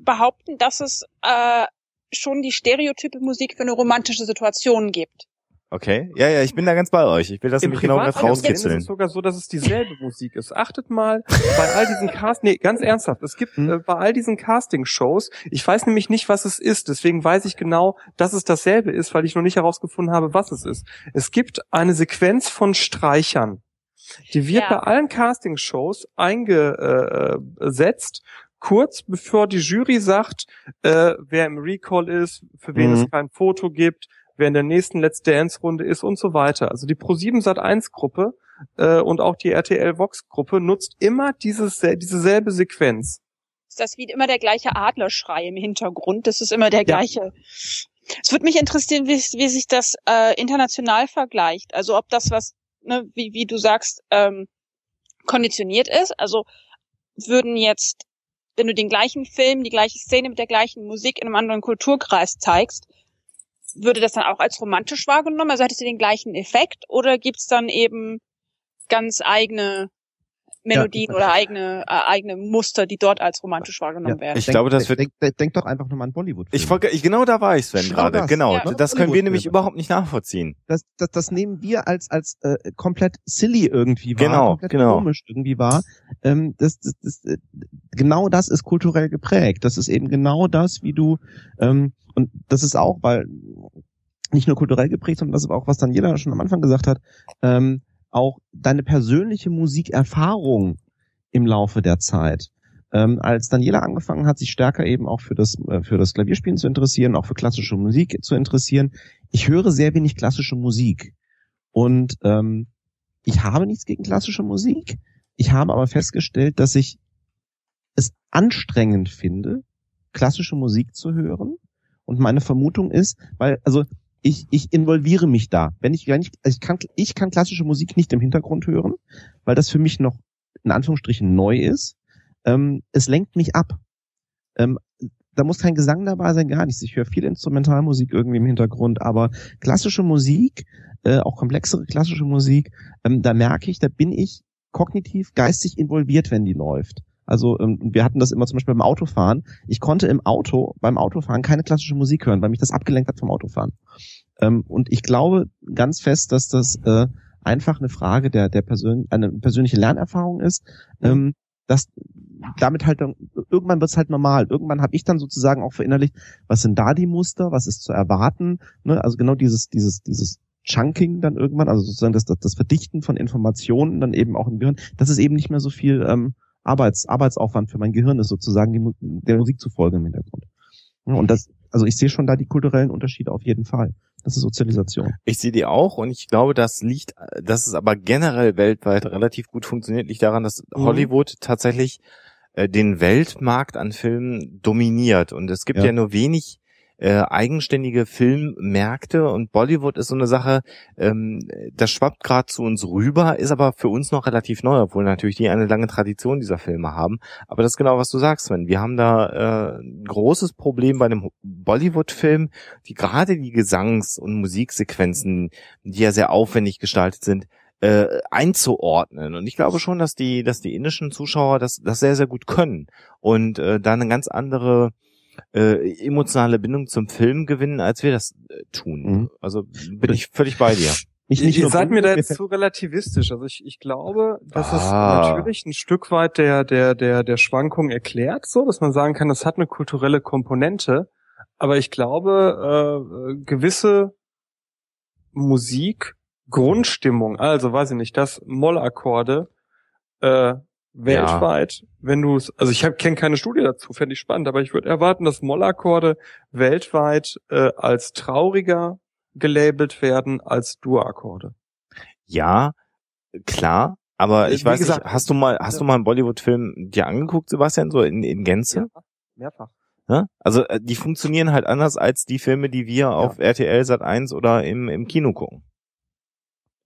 behaupten, dass es äh, schon die stereotype Musik für eine romantische Situation gibt. Okay, ja, ja, ich bin da ganz bei euch. Ich will das Im nämlich genau rauskitzeln. Es ist sogar so, dass es dieselbe Musik ist. Achtet mal bei all diesen Cast, nee, ganz ernsthaft. Es gibt hm? äh, bei all diesen Casting-Shows, ich weiß nämlich nicht, was es ist. Deswegen weiß ich genau, dass es dasselbe ist, weil ich noch nicht herausgefunden habe, was es ist. Es gibt eine Sequenz von Streichern. Die wird ja. bei allen Casting-Shows eingesetzt kurz bevor die Jury sagt, äh, wer im Recall ist, für wen mhm. es kein Foto gibt, wer in der nächsten Let's Dance Runde ist und so weiter. Also die Pro7 Sat1 Gruppe äh, und auch die RTL Vox Gruppe nutzt immer dieses diese selbe Sequenz. Ist das wie immer der gleiche Adlerschrei im Hintergrund? Das ist immer der gleiche. Ja. Es würde mich interessieren, wie, wie sich das äh, international vergleicht. Also ob das was, ne, wie, wie du sagst, ähm, konditioniert ist. Also würden jetzt wenn du den gleichen Film, die gleiche Szene mit der gleichen Musik in einem anderen Kulturkreis zeigst, würde das dann auch als romantisch wahrgenommen? Also hättest du den gleichen Effekt oder gibt's dann eben ganz eigene Melodien ja. oder eigene äh, eigene Muster, die dort als romantisch wahrgenommen ja. werden. Ich denk, glaube, das wird. Denk, denk, denk, doch einfach nur mal an Bollywood. Ich folge, ich, genau da war ich, Sven gerade. Genau, ja. das können wir nämlich überhaupt nicht nachvollziehen. Das, das, das nehmen wir als als äh, komplett silly irgendwie wahr, genau, komplett genau. komisch irgendwie wahr. Ähm, das, das, das, äh, genau das ist kulturell geprägt. Das ist eben genau das, wie du ähm, und das ist auch, weil nicht nur kulturell geprägt, sondern das ist auch, was dann jeder schon am Anfang gesagt hat. Ähm, auch deine persönliche Musikerfahrung im Laufe der Zeit. Ähm, als Daniela angefangen hat, sich stärker eben auch für das, äh, für das Klavierspielen zu interessieren, auch für klassische Musik zu interessieren. Ich höre sehr wenig klassische Musik. Und ähm, ich habe nichts gegen klassische Musik. Ich habe aber festgestellt, dass ich es anstrengend finde, klassische Musik zu hören. Und meine Vermutung ist, weil, also ich, ich involviere mich da. Wenn ich, wenn ich, also ich kann, ich kann klassische Musik nicht im Hintergrund hören, weil das für mich noch in Anführungsstrichen neu ist. Ähm, es lenkt mich ab. Ähm, da muss kein Gesang dabei sein, gar nichts. Ich höre viel Instrumentalmusik irgendwie im Hintergrund, aber klassische Musik, äh, auch komplexere klassische Musik, ähm, da merke ich, da bin ich kognitiv, geistig involviert, wenn die läuft. Also ähm, wir hatten das immer zum Beispiel beim Autofahren. Ich konnte im Auto, beim Autofahren keine klassische Musik hören, weil mich das abgelenkt hat vom Autofahren. Ähm, und ich glaube ganz fest, dass das äh, einfach eine Frage der, der Persön eine persönliche Lernerfahrung ist, ähm, dass damit halt dann, irgendwann wird es halt normal. Irgendwann habe ich dann sozusagen auch verinnerlicht, was sind da die Muster, was ist zu erwarten. Ne? Also genau dieses, dieses, dieses Chunking dann irgendwann, also sozusagen das, das, das Verdichten von Informationen dann eben auch im Gehirn, das ist eben nicht mehr so viel ähm, Arbeits, Arbeitsaufwand für mein Gehirn ist, sozusagen die, der Musik zu folgen im Hintergrund. und das, also ich sehe schon da die kulturellen Unterschiede auf jeden Fall. Das ist Sozialisation. Ich sehe die auch und ich glaube, das liegt, dass es aber generell weltweit relativ gut funktioniert, liegt daran, dass mhm. Hollywood tatsächlich äh, den Weltmarkt an Filmen dominiert und es gibt ja, ja nur wenig äh, eigenständige Filmmärkte und Bollywood ist so eine Sache, ähm, das schwappt gerade zu uns rüber, ist aber für uns noch relativ neu, obwohl natürlich die eine lange Tradition dieser Filme haben. Aber das ist genau, was du sagst, Sven. Wir haben da äh, ein großes Problem bei einem Bollywood-Film, die gerade die Gesangs- und Musiksequenzen, die ja sehr aufwendig gestaltet sind, äh, einzuordnen. Und ich glaube schon, dass die, dass die indischen Zuschauer das, das sehr, sehr gut können und äh, da eine ganz andere äh, emotionale Bindung zum Film gewinnen, als wir das äh, tun. Mhm. Also bin ich völlig bei dir. Ich nicht Ihr seid mir da jetzt zu relativistisch. Also ich, ich glaube, dass ah. es natürlich ein Stück weit der, der, der, der Schwankung erklärt, so, dass man sagen kann, das hat eine kulturelle Komponente. Aber ich glaube, äh, gewisse Musik, Grundstimmung, also weiß ich nicht, dass Mollakkorde äh, weltweit, ja. wenn du es, also ich kenne keine Studie dazu, fände ich spannend, aber ich würde erwarten, dass Mollakkorde weltweit äh, als trauriger gelabelt werden als Dur-Akkorde. Ja, klar, aber äh, ich Wie weiß gesagt, nicht, hast du mal, hast ja. du mal einen Bollywood-Film dir angeguckt, Sebastian, so in, in Gänze? Ja, mehrfach. Ja? Also äh, die funktionieren halt anders als die Filme, die wir auf RTL Sat 1 oder im, im Kino gucken.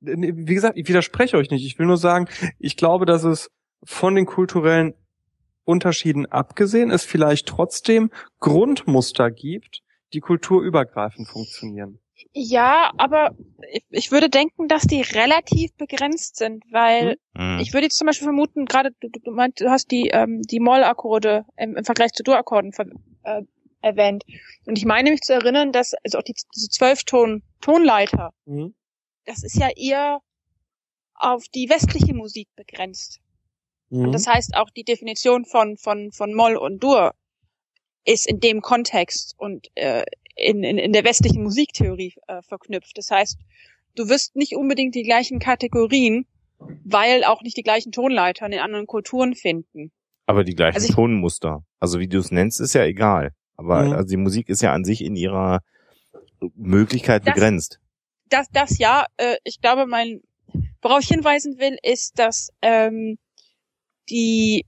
Wie gesagt, ich widerspreche euch nicht. Ich will nur sagen, ich glaube, dass es von den kulturellen Unterschieden abgesehen es vielleicht trotzdem Grundmuster gibt, die kulturübergreifend funktionieren. Ja, aber ich, würde denken, dass die relativ begrenzt sind, weil mhm. ich würde jetzt zum Beispiel vermuten, gerade du, du, meint, du hast die ähm, die Moll-Akkorde im, im, Vergleich zu Dur-Akkorden äh, erwähnt und ich meine mich zu erinnern, dass also auch die, diese zwölfton Tonleiter, mhm. das ist ja eher auf die westliche Musik begrenzt. Mhm. Und das heißt auch die Definition von, von, von Moll und Dur ist in dem Kontext und äh, in, in, in der westlichen Musiktheorie äh, verknüpft. Das heißt, du wirst nicht unbedingt die gleichen Kategorien, weil auch nicht die gleichen Tonleitern in anderen Kulturen finden. Aber die gleichen also ich, Tonmuster. Also wie du es nennst, ist ja egal. Aber mhm. also die Musik ist ja an sich in ihrer Möglichkeit das, begrenzt. Das, das ja. Äh, ich glaube, mein, worauf ich hinweisen will, ist, dass ähm, die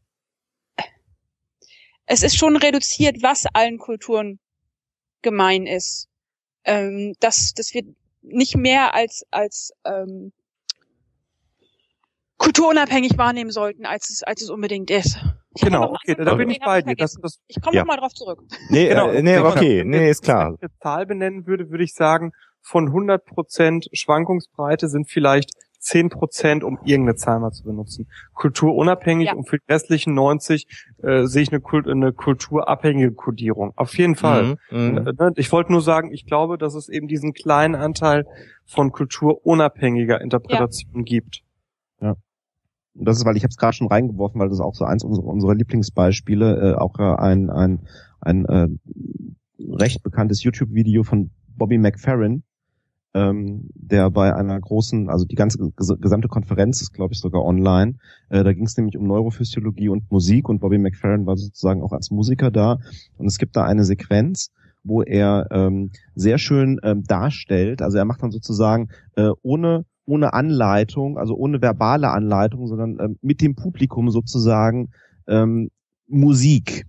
es ist schon reduziert, was allen Kulturen gemein ist. Ähm, dass, dass wir nicht mehr als, als ähm, kulturunabhängig wahrnehmen sollten, als es, als es unbedingt ist. Ich genau, okay, da bin ich bei dir. Das, das, ich komme ja. nochmal drauf zurück. Nee, genau, äh, nee, okay, nee, ist klar. Wenn ich eine Zahl benennen würde, würde ich sagen, von 100% Schwankungsbreite sind vielleicht zehn Prozent, um irgendeine Zahl mal zu benutzen. Kulturunabhängig ja. und für die restlichen 90 äh, sehe ich eine, Kult, eine kulturabhängige Kodierung. Auf jeden Fall. Mhm, mhm. Äh, ne, ich wollte nur sagen, ich glaube, dass es eben diesen kleinen Anteil von kulturunabhängiger Interpretation ja. gibt. Ja. Und das ist, weil ich habe es gerade schon reingeworfen, weil das ist auch so eins unserer, unserer Lieblingsbeispiele, äh, auch äh, ein, ein, ein äh, recht bekanntes YouTube-Video von Bobby McFerrin, ähm, der bei einer großen, also die ganze gesamte Konferenz ist, glaube ich, sogar online. Äh, da ging es nämlich um Neurophysiologie und Musik und Bobby McFerrin war sozusagen auch als Musiker da. Und es gibt da eine Sequenz, wo er ähm, sehr schön ähm, darstellt. Also er macht dann sozusagen äh, ohne ohne Anleitung, also ohne verbale Anleitung, sondern ähm, mit dem Publikum sozusagen ähm, Musik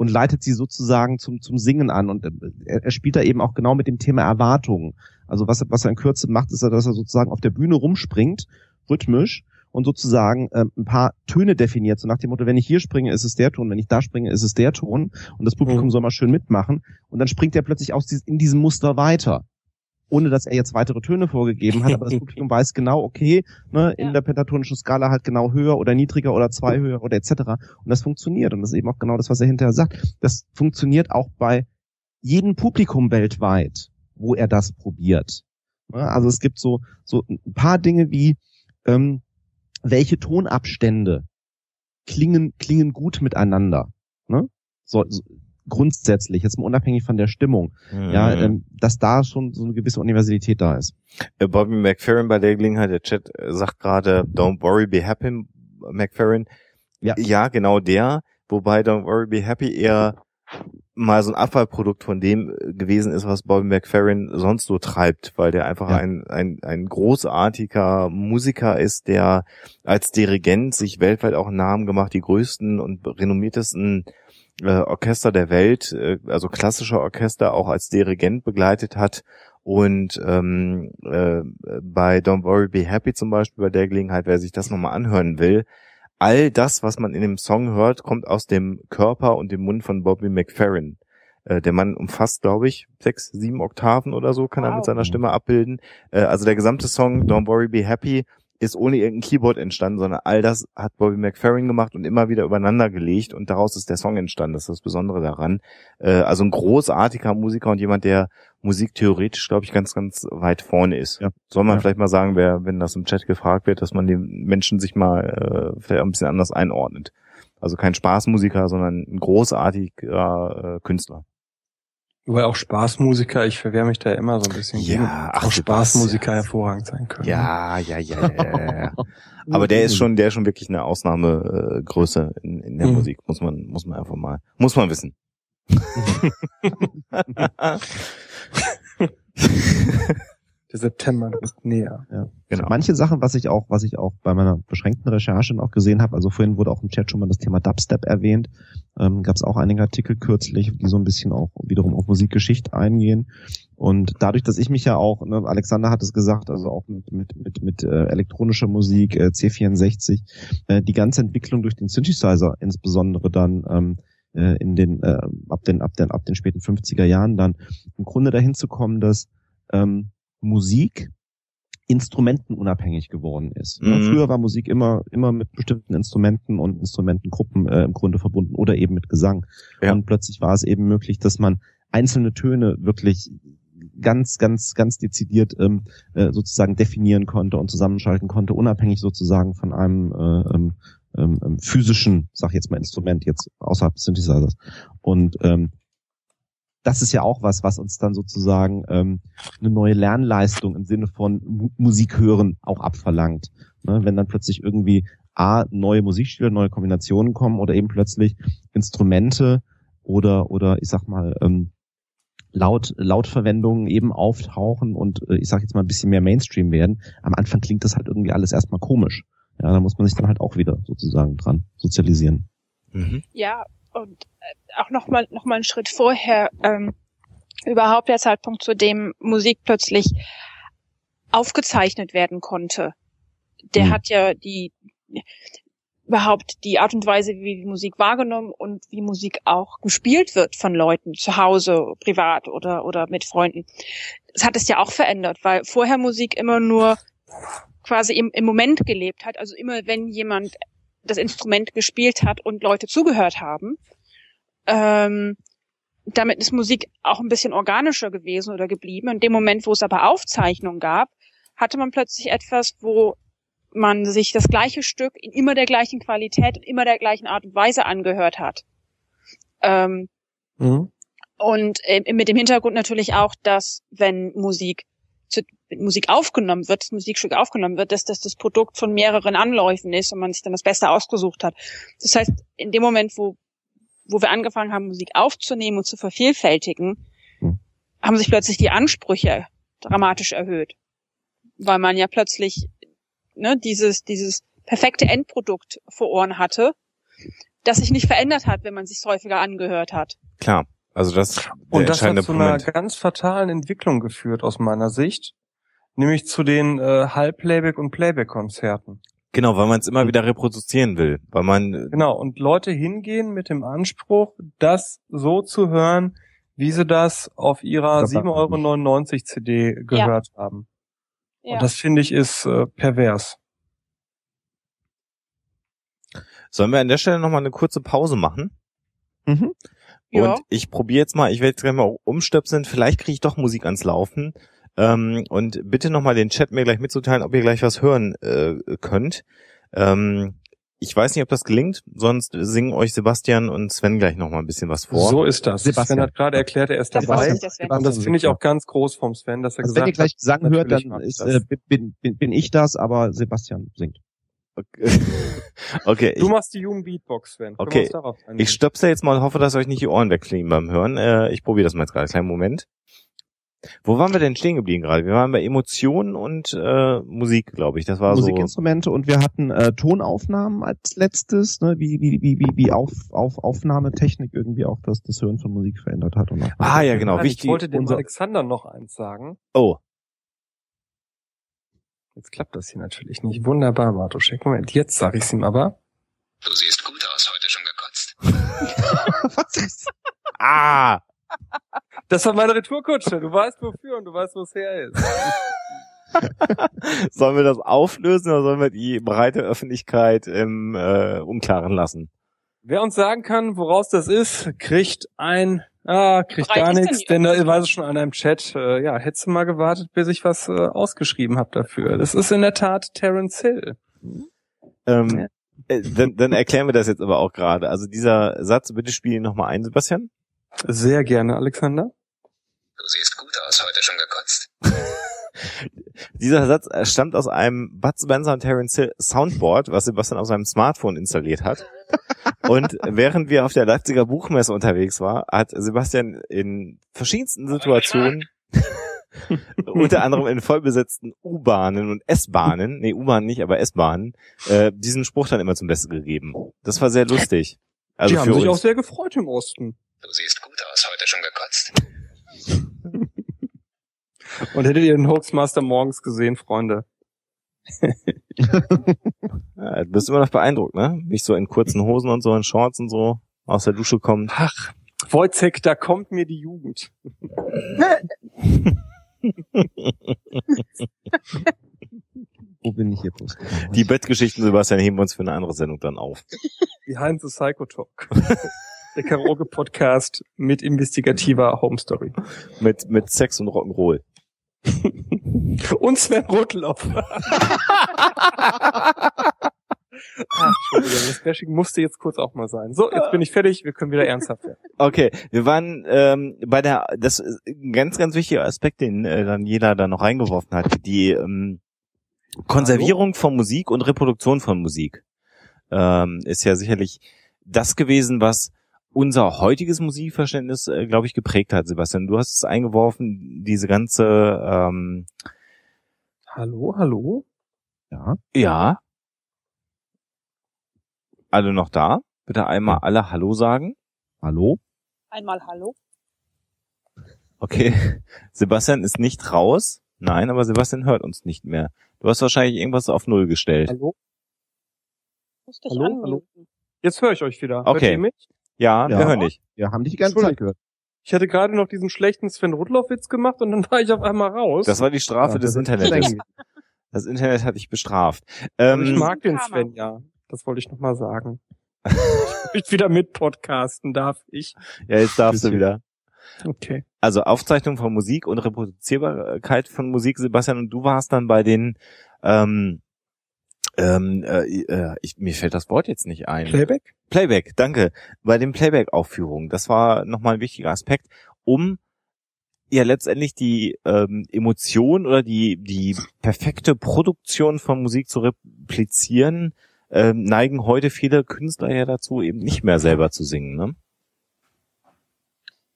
und leitet sie sozusagen zum, zum Singen an. Und äh, er, er spielt da eben auch genau mit dem Thema Erwartungen. Also was, was er in Kürze macht, ist, dass er sozusagen auf der Bühne rumspringt, rhythmisch, und sozusagen äh, ein paar Töne definiert. So nach dem Motto, wenn ich hier springe, ist es der Ton, wenn ich da springe, ist es der Ton. Und das Publikum mhm. soll mal schön mitmachen. Und dann springt er plötzlich aus in diesem Muster weiter ohne dass er jetzt weitere Töne vorgegeben hat, aber das Publikum weiß genau, okay, ne, in ja. der pentatonischen Skala halt genau höher oder niedriger oder zwei höher oder etc. Und das funktioniert. Und das ist eben auch genau das, was er hinterher sagt. Das funktioniert auch bei jedem Publikum weltweit, wo er das probiert. Ne, also es gibt so, so ein paar Dinge wie, ähm, welche Tonabstände klingen, klingen gut miteinander. Ne? So, so, grundsätzlich, jetzt mal unabhängig von der Stimmung, mhm. ja, ähm, dass da schon so eine gewisse Universalität da ist. Äh, Bobby McFerrin bei der Gelegenheit, der Chat äh, sagt gerade, don't worry, be happy, McFerrin. Ja. ja, genau der, wobei Don't worry, be happy eher mal so ein Abfallprodukt von dem äh, gewesen ist, was Bobby McFerrin sonst so treibt, weil der einfach ja. ein, ein, ein großartiger Musiker ist, der als Dirigent sich weltweit auch einen Namen gemacht, die größten und renommiertesten äh, Orchester der Welt, äh, also klassische Orchester auch als Dirigent begleitet hat und ähm, äh, bei Don't Worry Be Happy zum Beispiel bei der Gelegenheit, wer sich das nochmal anhören will, all das, was man in dem Song hört, kommt aus dem Körper und dem Mund von Bobby McFerrin. Äh, der Mann umfasst, glaube ich, sechs, sieben Oktaven oder so, kann wow. er mit seiner Stimme abbilden. Äh, also der gesamte Song Don't Worry Be Happy ist ohne irgendein Keyboard entstanden, sondern all das hat Bobby McFerrin gemacht und immer wieder übereinander gelegt und daraus ist der Song entstanden. Das ist das Besondere daran. Äh, also ein großartiger Musiker und jemand, der Musik theoretisch, glaube ich, ganz, ganz weit vorne ist. Ja. Soll man ja. vielleicht mal sagen, wer, wenn das im Chat gefragt wird, dass man den Menschen sich mal äh, vielleicht ein bisschen anders einordnet. Also kein Spaßmusiker, sondern ein großartiger äh, Künstler. Wobei auch Spaßmusiker, ich verwehre mich da immer so ein bisschen. Ja, ach, auch Spaßmusiker ja. hervorragend sein können. Ja, ja, ja, ja, ja. Aber der ist schon, der ist schon wirklich eine Ausnahmegröße in, in der mhm. Musik, muss man, muss man einfach mal, muss man wissen. Der September ist näher. Ja. Genau. Manche Sachen, was ich auch, was ich auch bei meiner beschränkten Recherche noch gesehen habe, also vorhin wurde auch im Chat schon mal das Thema Dubstep erwähnt, ähm, gab es auch einige Artikel kürzlich, die so ein bisschen auch wiederum auf Musikgeschichte eingehen. Und dadurch, dass ich mich ja auch, ne, Alexander hat es gesagt, also auch mit mit mit, mit äh, elektronischer Musik, äh, C64, äh, die ganze Entwicklung durch den Synthesizer insbesondere dann ähm, äh, in den äh, ab den ab den ab den späten 50er Jahren dann im Grunde dahin zu kommen, dass ähm, Musik instrumentenunabhängig geworden ist. Mhm. Früher war Musik immer immer mit bestimmten Instrumenten und Instrumentengruppen äh, im Grunde verbunden oder eben mit Gesang. Ja. Und plötzlich war es eben möglich, dass man einzelne Töne wirklich ganz, ganz, ganz dezidiert ähm, äh, sozusagen definieren konnte und zusammenschalten konnte, unabhängig sozusagen von einem äh, ähm, ähm, ähm physischen, sag ich jetzt mal, Instrument jetzt außerhalb des Synthesizers. Und ähm, das ist ja auch was, was uns dann sozusagen ähm, eine neue Lernleistung im Sinne von Mu Musik hören auch abverlangt. Ne? Wenn dann plötzlich irgendwie A, neue Musikstile, neue Kombinationen kommen oder eben plötzlich Instrumente oder, oder ich sag mal, ähm, Laut, Lautverwendungen eben auftauchen und äh, ich sag jetzt mal ein bisschen mehr Mainstream werden. Am Anfang klingt das halt irgendwie alles erstmal komisch. Ja, da muss man sich dann halt auch wieder sozusagen dran sozialisieren. Mhm. Ja, und äh, auch nochmal noch mal einen Schritt vorher, ähm, überhaupt der Zeitpunkt, zu dem Musik plötzlich aufgezeichnet werden konnte. Der mhm. hat ja die überhaupt die Art und Weise, wie die Musik wahrgenommen und wie Musik auch gespielt wird von Leuten zu Hause, privat oder oder mit Freunden. Das hat es ja auch verändert, weil vorher Musik immer nur quasi im, im Moment gelebt hat. Also immer wenn jemand das Instrument gespielt hat und Leute zugehört haben. Ähm, damit ist Musik auch ein bisschen organischer gewesen oder geblieben. In dem Moment, wo es aber Aufzeichnungen gab, hatte man plötzlich etwas, wo man sich das gleiche Stück in immer der gleichen Qualität und immer der gleichen Art und Weise angehört hat. Ähm, mhm. Und äh, mit dem Hintergrund natürlich auch, dass wenn Musik zu, Musik aufgenommen wird, das Musikstück aufgenommen wird, dass das das Produkt von mehreren Anläufen ist und man sich dann das Beste ausgesucht hat. Das heißt, in dem Moment, wo, wo wir angefangen haben, Musik aufzunehmen und zu vervielfältigen, hm. haben sich plötzlich die Ansprüche dramatisch erhöht. Weil man ja plötzlich ne, dieses, dieses perfekte Endprodukt vor Ohren hatte, das sich nicht verändert hat, wenn man sich häufiger angehört hat. Klar. Also das und das hat zu einer ganz fatalen Entwicklung geführt aus meiner Sicht, nämlich zu den äh, Halbplayback und Playback-Konzerten. Genau, weil man es immer wieder reproduzieren will, weil man äh, genau und Leute hingehen mit dem Anspruch, das so zu hören, wie sie das auf ihrer 7,99 Euro CD gehört ja. haben. Ja. Und das finde ich ist äh, pervers. Sollen wir an der Stelle nochmal eine kurze Pause machen? Mhm. Ja. Und ich probiere jetzt mal, ich werde jetzt gleich mal umstöpseln, vielleicht kriege ich doch Musik ans Laufen. Ähm, und bitte nochmal den Chat mir gleich mitzuteilen, ob ihr gleich was hören äh, könnt. Ähm, ich weiß nicht, ob das gelingt, sonst singen euch Sebastian und Sven gleich nochmal ein bisschen was vor. So ist das. Sebastian Sven hat gerade erklärt, er ist das dabei. Und das finde ich auch ganz groß vom Sven, dass er also gesagt hat. Wenn ihr gleich Gesang hört, dann ist, äh, bin, bin, bin ich das, aber Sebastian singt. Okay. okay du machst die Jugend Beatbox, Sven. Okay. Ich stöpse jetzt mal, hoffe, dass euch nicht die Ohren wegfliegen beim Hören. Äh, ich probiere das mal jetzt gerade. Kleinen Moment. Wo waren wir denn stehen geblieben gerade? Wir waren bei Emotionen und äh, Musik, glaube ich. Das war Musikinstrumente so und wir hatten äh, Tonaufnahmen als letztes, ne? wie wie wie wie wie auf, auf Aufnahmetechnik irgendwie auch das das Hören von Musik verändert hat und auch Ah ja, genau. Wichtig. Ich wollte dem Alexander noch eins sagen. Oh. Jetzt klappt das hier natürlich nicht. Wunderbar, Martuschek. Moment, jetzt sag ich's ihm aber. Du siehst gut aus, heute schon gekotzt. Was ist? Ah! Das war meine Retourkutsche. Du weißt wofür und du weißt, wo es her ist. sollen wir das auflösen oder sollen wir die breite Öffentlichkeit im äh, Unklaren lassen? Wer uns sagen kann, woraus das ist, kriegt ein, ah, kriegt Breit gar nichts, denn da weiß es schon einer im Chat. Äh, ja, hättest du mal gewartet, bis ich was äh, ausgeschrieben habe dafür. Das ist in der Tat Terence Hill. Ähm, äh, dann, dann erklären wir das jetzt aber auch gerade. Also dieser Satz, bitte spiel ihn nochmal ein, Sebastian. Sehr gerne, Alexander. Du siehst gut aus, heute schon gekotzt. Dieser Satz stammt aus einem Bud Spencer und Terence Hill Soundboard, was Sebastian auf seinem Smartphone installiert hat. Und während wir auf der Leipziger Buchmesse unterwegs war, hat Sebastian in verschiedensten Situationen, unter anderem in vollbesetzten U-Bahnen und S-Bahnen, nee, U-Bahnen nicht, aber S-Bahnen, äh, diesen Spruch dann immer zum Besten gegeben. Das war sehr lustig. Also Die haben sich uns. auch sehr gefreut im Osten. Du siehst gut aus, heute schon gekotzt. Und hättet ihr den Hoaxmaster morgens gesehen, Freunde? ja, du bist immer noch beeindruckt, ne? Nicht so in kurzen Hosen und so in Shorts und so aus der Dusche kommt. Ach, Wojciech, da kommt mir die Jugend. Wo bin ich hier bloß? Die Bettgeschichten, Sebastian, heben wir uns für eine andere Sendung dann auf. Behind the Psycho Talk der Karaoke-Podcast mit investigativer Home Story. Mit, mit Sex und Rock'n'Roll. und Sven Rotloff. Ah, Entschuldigung, das Bashing musste jetzt kurz auch mal sein. So, jetzt bin ich fertig, wir können wieder ernsthaft werden. Okay, wir waren ähm, bei der, das ist ein ganz, ganz wichtiger Aspekt, den äh, dann jeder da noch reingeworfen hat, die ähm, Konservierung von Musik und Reproduktion von Musik ähm, ist ja sicherlich das gewesen, was unser heutiges Musikverständnis, äh, glaube ich, geprägt hat, Sebastian. Du hast es eingeworfen, diese ganze ähm Hallo, hallo? Ja. Ja. Alle noch da? Bitte einmal alle Hallo sagen. Hallo? Einmal Hallo. Okay. Sebastian ist nicht raus. Nein, aber Sebastian hört uns nicht mehr. Du hast wahrscheinlich irgendwas auf Null gestellt. Hallo? Hallo, hallo. Jetzt höre ich euch wieder. Okay. Ja, ja, wir hören dich. Wir haben dich die ganze Zeit gehört. Ich hatte gerade noch diesen schlechten Sven Rudloff-Witz gemacht und dann war ich auf einmal raus. Das war die Strafe ja, des Internets. Das Internet hat dich bestraft. Ähm, ich mag den Sven, ja. Das wollte ich noch mal sagen. ich wieder mit podcasten, darf ich? Ja, jetzt darfst du wieder. Okay. Also Aufzeichnung von Musik und Reproduzierbarkeit von Musik, Sebastian, und du warst dann bei den ähm, ähm, äh, äh, ich, mir fällt das Wort jetzt nicht ein. Playback? Playback, danke. Bei den Playback-Aufführungen, das war nochmal ein wichtiger Aspekt, um ja letztendlich die ähm, Emotion oder die die perfekte Produktion von Musik zu replizieren, ähm, neigen heute viele Künstler ja dazu, eben nicht mehr selber zu singen. Ne?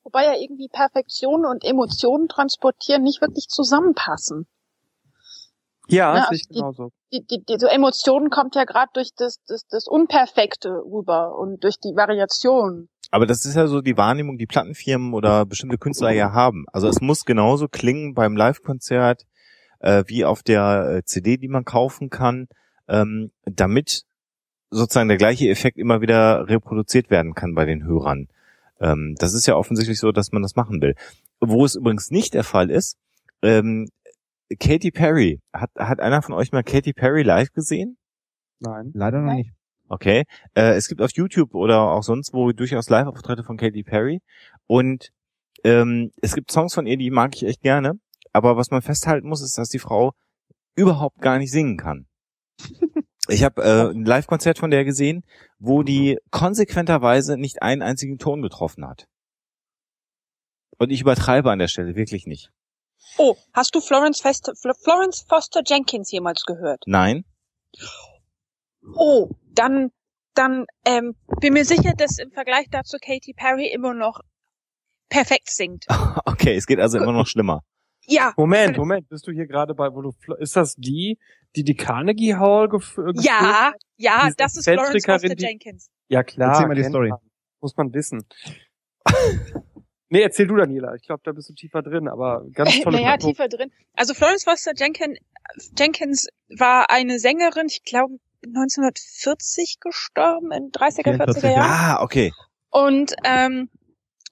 Wobei ja irgendwie Perfektion und Emotionen transportieren nicht wirklich zusammenpassen. Ja, ne? also genauso. Die, die, die, so Emotionen kommt ja gerade durch das, das, das Unperfekte rüber und durch die Variation. Aber das ist ja so die Wahrnehmung, die Plattenfirmen oder bestimmte Künstler ja haben. Also es muss genauso klingen beim Live-Konzert äh, wie auf der äh, CD, die man kaufen kann, ähm, damit sozusagen der gleiche Effekt immer wieder reproduziert werden kann bei den Hörern. Ähm, das ist ja offensichtlich so, dass man das machen will. Wo es übrigens nicht der Fall ist, ähm, Katy Perry. Hat, hat einer von euch mal Katy Perry live gesehen? Nein. Leider noch nicht. Okay. Äh, es gibt auf YouTube oder auch sonst wo durchaus Live-Auftritte von Katy Perry. Und ähm, es gibt Songs von ihr, die mag ich echt gerne. Aber was man festhalten muss, ist, dass die Frau überhaupt gar nicht singen kann. Ich habe äh, ein Live-Konzert von der gesehen, wo die konsequenterweise nicht einen einzigen Ton getroffen hat. Und ich übertreibe an der Stelle wirklich nicht. Oh, hast du Florence, Fester, Florence Foster Jenkins jemals gehört? Nein. Oh, dann, dann ähm, bin mir sicher, dass im Vergleich dazu Katy Perry immer noch perfekt singt. Okay, es geht also immer noch schlimmer. Ja. Moment, Moment, bist du hier gerade bei, wo du, ist das die, die die Carnegie Hall gef äh, Ja, ja, Diese das ist Florence Foster Jenkins. Ja klar. Erzähl mal die Story. Man. Muss man wissen. nee, erzähl du, Daniela. Ich glaube, da bist du tiefer drin, aber ganz tolle naja, Plattform. tiefer drin. Also Florence Foster Jenkins, Jenkins war eine Sängerin, ich glaube 1940 gestorben, in 30er, 40er 44, Jahren. Ah, okay. Und ähm,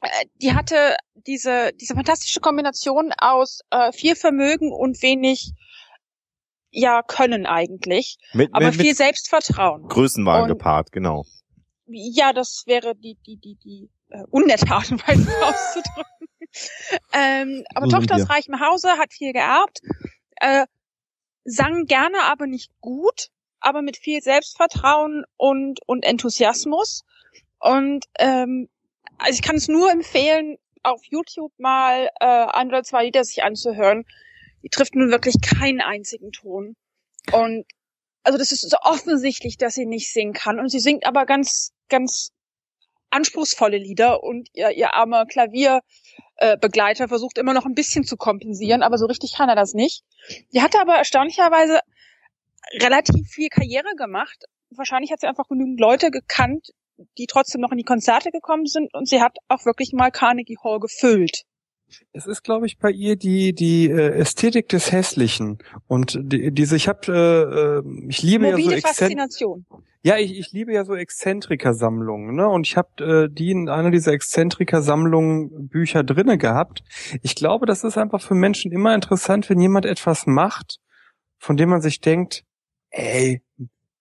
äh, die hatte diese, diese fantastische Kombination aus äh, viel Vermögen und wenig ja Können eigentlich, Mit, aber mit, viel mit Selbstvertrauen. Größenwagen Und- gepaart, genau. Ja, das wäre die die die die äh, unnette Art und Weise auszudrücken. ähm, aber So Tochter aus reichem Hause hat viel geerbt, äh, sang gerne, aber nicht gut, aber mit viel Selbstvertrauen und und Enthusiasmus. Und ähm, also ich kann es nur empfehlen, auf YouTube mal äh, ein oder zwei Lieder sich anzuhören. Die trifft nun wirklich keinen einzigen Ton. Und also das ist so offensichtlich, dass sie nicht singen kann. Und sie singt aber ganz, ganz anspruchsvolle Lieder und ihr, ihr armer Klavierbegleiter äh, versucht immer noch ein bisschen zu kompensieren, aber so richtig kann er das nicht. Die hatte aber erstaunlicherweise relativ viel Karriere gemacht. Wahrscheinlich hat sie einfach genügend Leute gekannt, die trotzdem noch in die Konzerte gekommen sind und sie hat auch wirklich mal Carnegie Hall gefüllt. Es ist, glaube ich, bei ihr die die äh, Ästhetik des Hässlichen und die, diese. Ich habe, äh, äh, ich liebe ja so Mobile Faszination. Ja, ich, ich liebe ja so Exzentriker-Sammlungen, ne? Und ich habe äh, die in einer dieser Exzentriker-Sammlungen Bücher drinne gehabt. Ich glaube, das ist einfach für Menschen immer interessant, wenn jemand etwas macht, von dem man sich denkt, ey,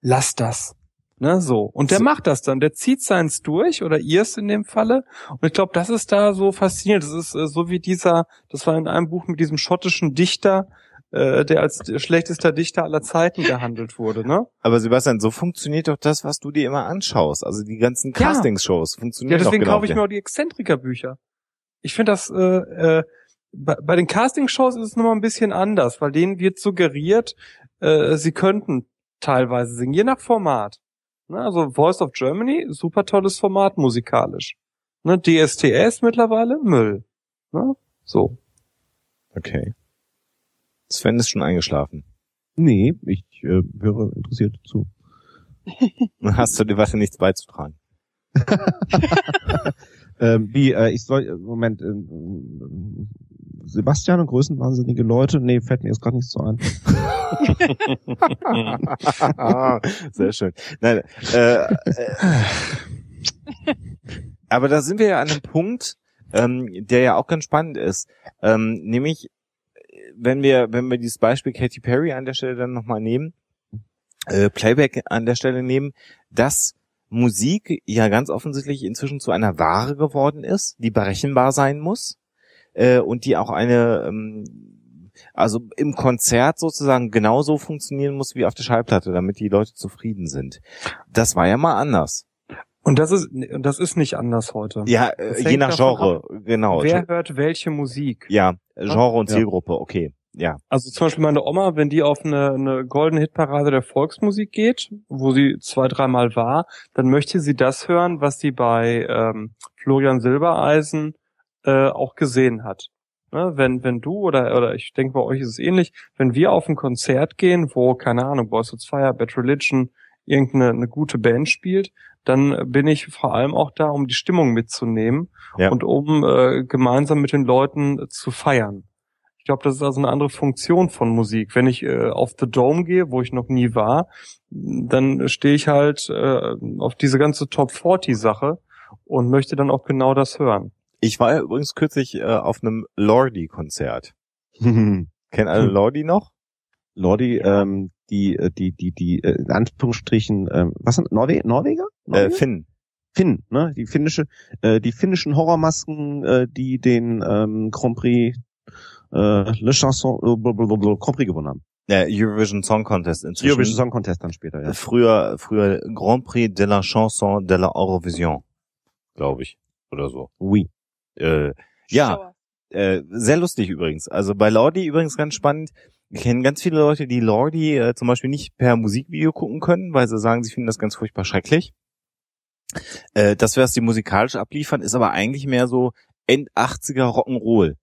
lass das. Ne, so. Und der So. macht das dann. Der zieht seins durch oder ihrs in dem Falle. Und ich glaube, das ist da so faszinierend. Das ist äh, so wie dieser, das war in einem Buch mit diesem schottischen Dichter, äh, der als schlechtester Dichter aller Zeiten gehandelt wurde, ne? Aber Sebastian, so funktioniert doch das, was du dir immer anschaust. Also die ganzen Ja. Castingshows Ja, funktionieren doch deswegen genau. kaufe ich mir auch die Exzentriker-Bücher. Ich finde das, äh, äh, bei, bei den Castingshows ist es nochmal ein bisschen anders, weil denen wird suggeriert, äh, sie könnten teilweise singen, je nach Format. Ne, also Voice of Germany, super tolles Format musikalisch. Ne, DSTS mittlerweile, Müll. Ne? So. Okay. Sven ist schon eingeschlafen. Nee, ich äh, höre interessiert zu. Dann hast du dir weiter nichts beizutragen. Ähm, wie, äh, ich soll, äh, Moment, ähm, Sebastian und größenwahnsinnige Leute? Nee, fällt mir jetzt gerade nichts so ein. Sehr schön. Nein, äh, äh, aber da sind wir ja an einem Punkt, ähm, der ja auch ganz spannend ist. Ähm, nämlich, wenn wir, wenn wir dieses Beispiel Katy Perry an der Stelle dann nochmal nehmen, äh, Playback an der Stelle nehmen, dass Musik ja ganz offensichtlich inzwischen zu einer Ware geworden ist, die berechenbar sein muss äh, und die auch eine ähm, also im Konzert sozusagen genauso funktionieren muss wie auf der Schallplatte, damit die Leute zufrieden sind. Das war ja mal anders. Und das ist, und das ist nicht anders heute. Ja, äh, je nach Genre, genau. Wer hört welche Musik? Ja, Genre und. Zielgruppe, okay. Ja. Also zum Beispiel meine Oma, wenn die auf eine, eine goldene Hitparade der Volksmusik geht, wo sie zwei, dreimal war, dann möchte sie das hören, was sie bei ähm, Florian Silbereisen äh, auch gesehen hat. Ne? Wenn, wenn du oder, oder ich denke bei euch ist es ähnlich, wenn wir auf ein Konzert gehen, wo, keine Ahnung, Boys What's Fire, Bad Religion, irgendeine eine gute Band spielt, dann bin ich vor allem auch da, um die Stimmung mitzunehmen Ja. und um äh, gemeinsam mit den Leuten zu feiern. Ich glaube, das ist also eine andere Funktion von Musik. Wenn ich äh, auf The Dome gehe, wo ich noch nie war, dann stehe ich halt äh, auf diese ganze Top 40 Sache und möchte dann auch genau das hören. Ich war ja übrigens kürzlich äh, auf einem Lordi-Konzert. Kennen alle Hm. Lordi noch? Lordi, ähm, die, äh, die, die, die, äh, in Anführungsstrichen, ähm, was sind Norwe Norweger? Äh, Norweger? Finn. Finn, ne? Die finnische, äh, die finnischen Horrormasken, äh, die den ähm, Grand Prix, äh, Le Chanson, äh, blablabla, Grand Prix gewonnen haben. Ja, Eurovision Song Contest inzwischen. Eurovision Song Contest dann später, ja. Früher, früher Grand Prix de la Chanson de la Eurovision, glaube ich, oder so. Oui. Äh, ja, äh, sehr lustig übrigens. Also bei Lordi übrigens ganz spannend. kenne ganz viele Leute, die Lordi äh, zum Beispiel nicht per Musikvideo gucken können, weil sie sagen, sie finden das ganz furchtbar schrecklich. Äh, das, was die musikalisch abliefern, ist aber eigentlich mehr so End-80er Rock'n'Roll.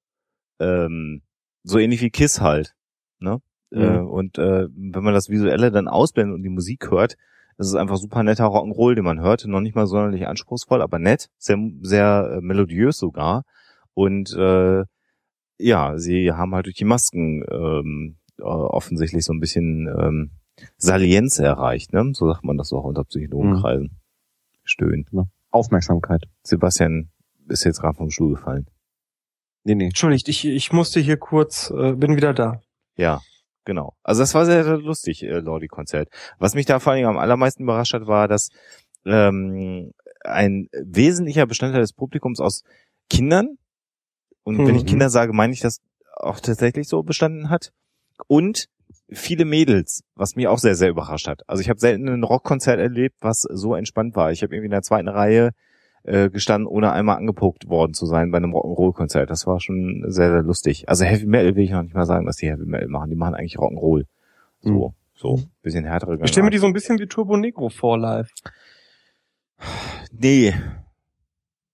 Ähm, so ähnlich wie Kiss halt. Ne? Mhm. Äh, und äh, wenn man das Visuelle dann ausblendet und die Musik hört, ist es einfach super netter Rock'n'Roll, den man hört. Noch nicht mal sonderlich anspruchsvoll, aber nett, sehr, sehr äh, melodiös sogar. Und äh, ja, sie haben halt durch die Masken ähm, äh, offensichtlich so ein bisschen ähm, Salienz erreicht, ne? So sagt man das auch unter Psychologenkreisen. Mhm. Stöhnen. Ja. Aufmerksamkeit. Sebastian ist jetzt gerade vom Stuhl gefallen. Nee, nee. Entschuldigt, ich, ich musste hier kurz, äh, bin wieder da. Ja, genau. Also das war sehr, sehr lustig, äh, Lordi-Konzert. Was mich da vor allen Dingen am allermeisten überrascht hat, war, dass ähm, ein wesentlicher Bestandteil des Publikums aus Kindern, und mhm. wenn ich mhm. Kinder sage, meine ich das auch tatsächlich so bestanden hat, und viele Mädels, was mich auch sehr, sehr überrascht hat. Also ich habe selten ein Rockkonzert erlebt, was so entspannt war. Ich habe irgendwie in der zweiten Reihe äh, gestanden, ohne einmal angepuckt worden zu sein bei einem Rock'n'Roll-Konzert. Das war schon sehr, sehr lustig. Also Heavy Metal will ich noch nicht mal sagen, dass die Heavy Metal machen. Die machen eigentlich Rock'n'Roll. So, mhm. so, bisschen härtere Ich stelle mir die so ein bisschen wie Turbo Negro vor live. Nee.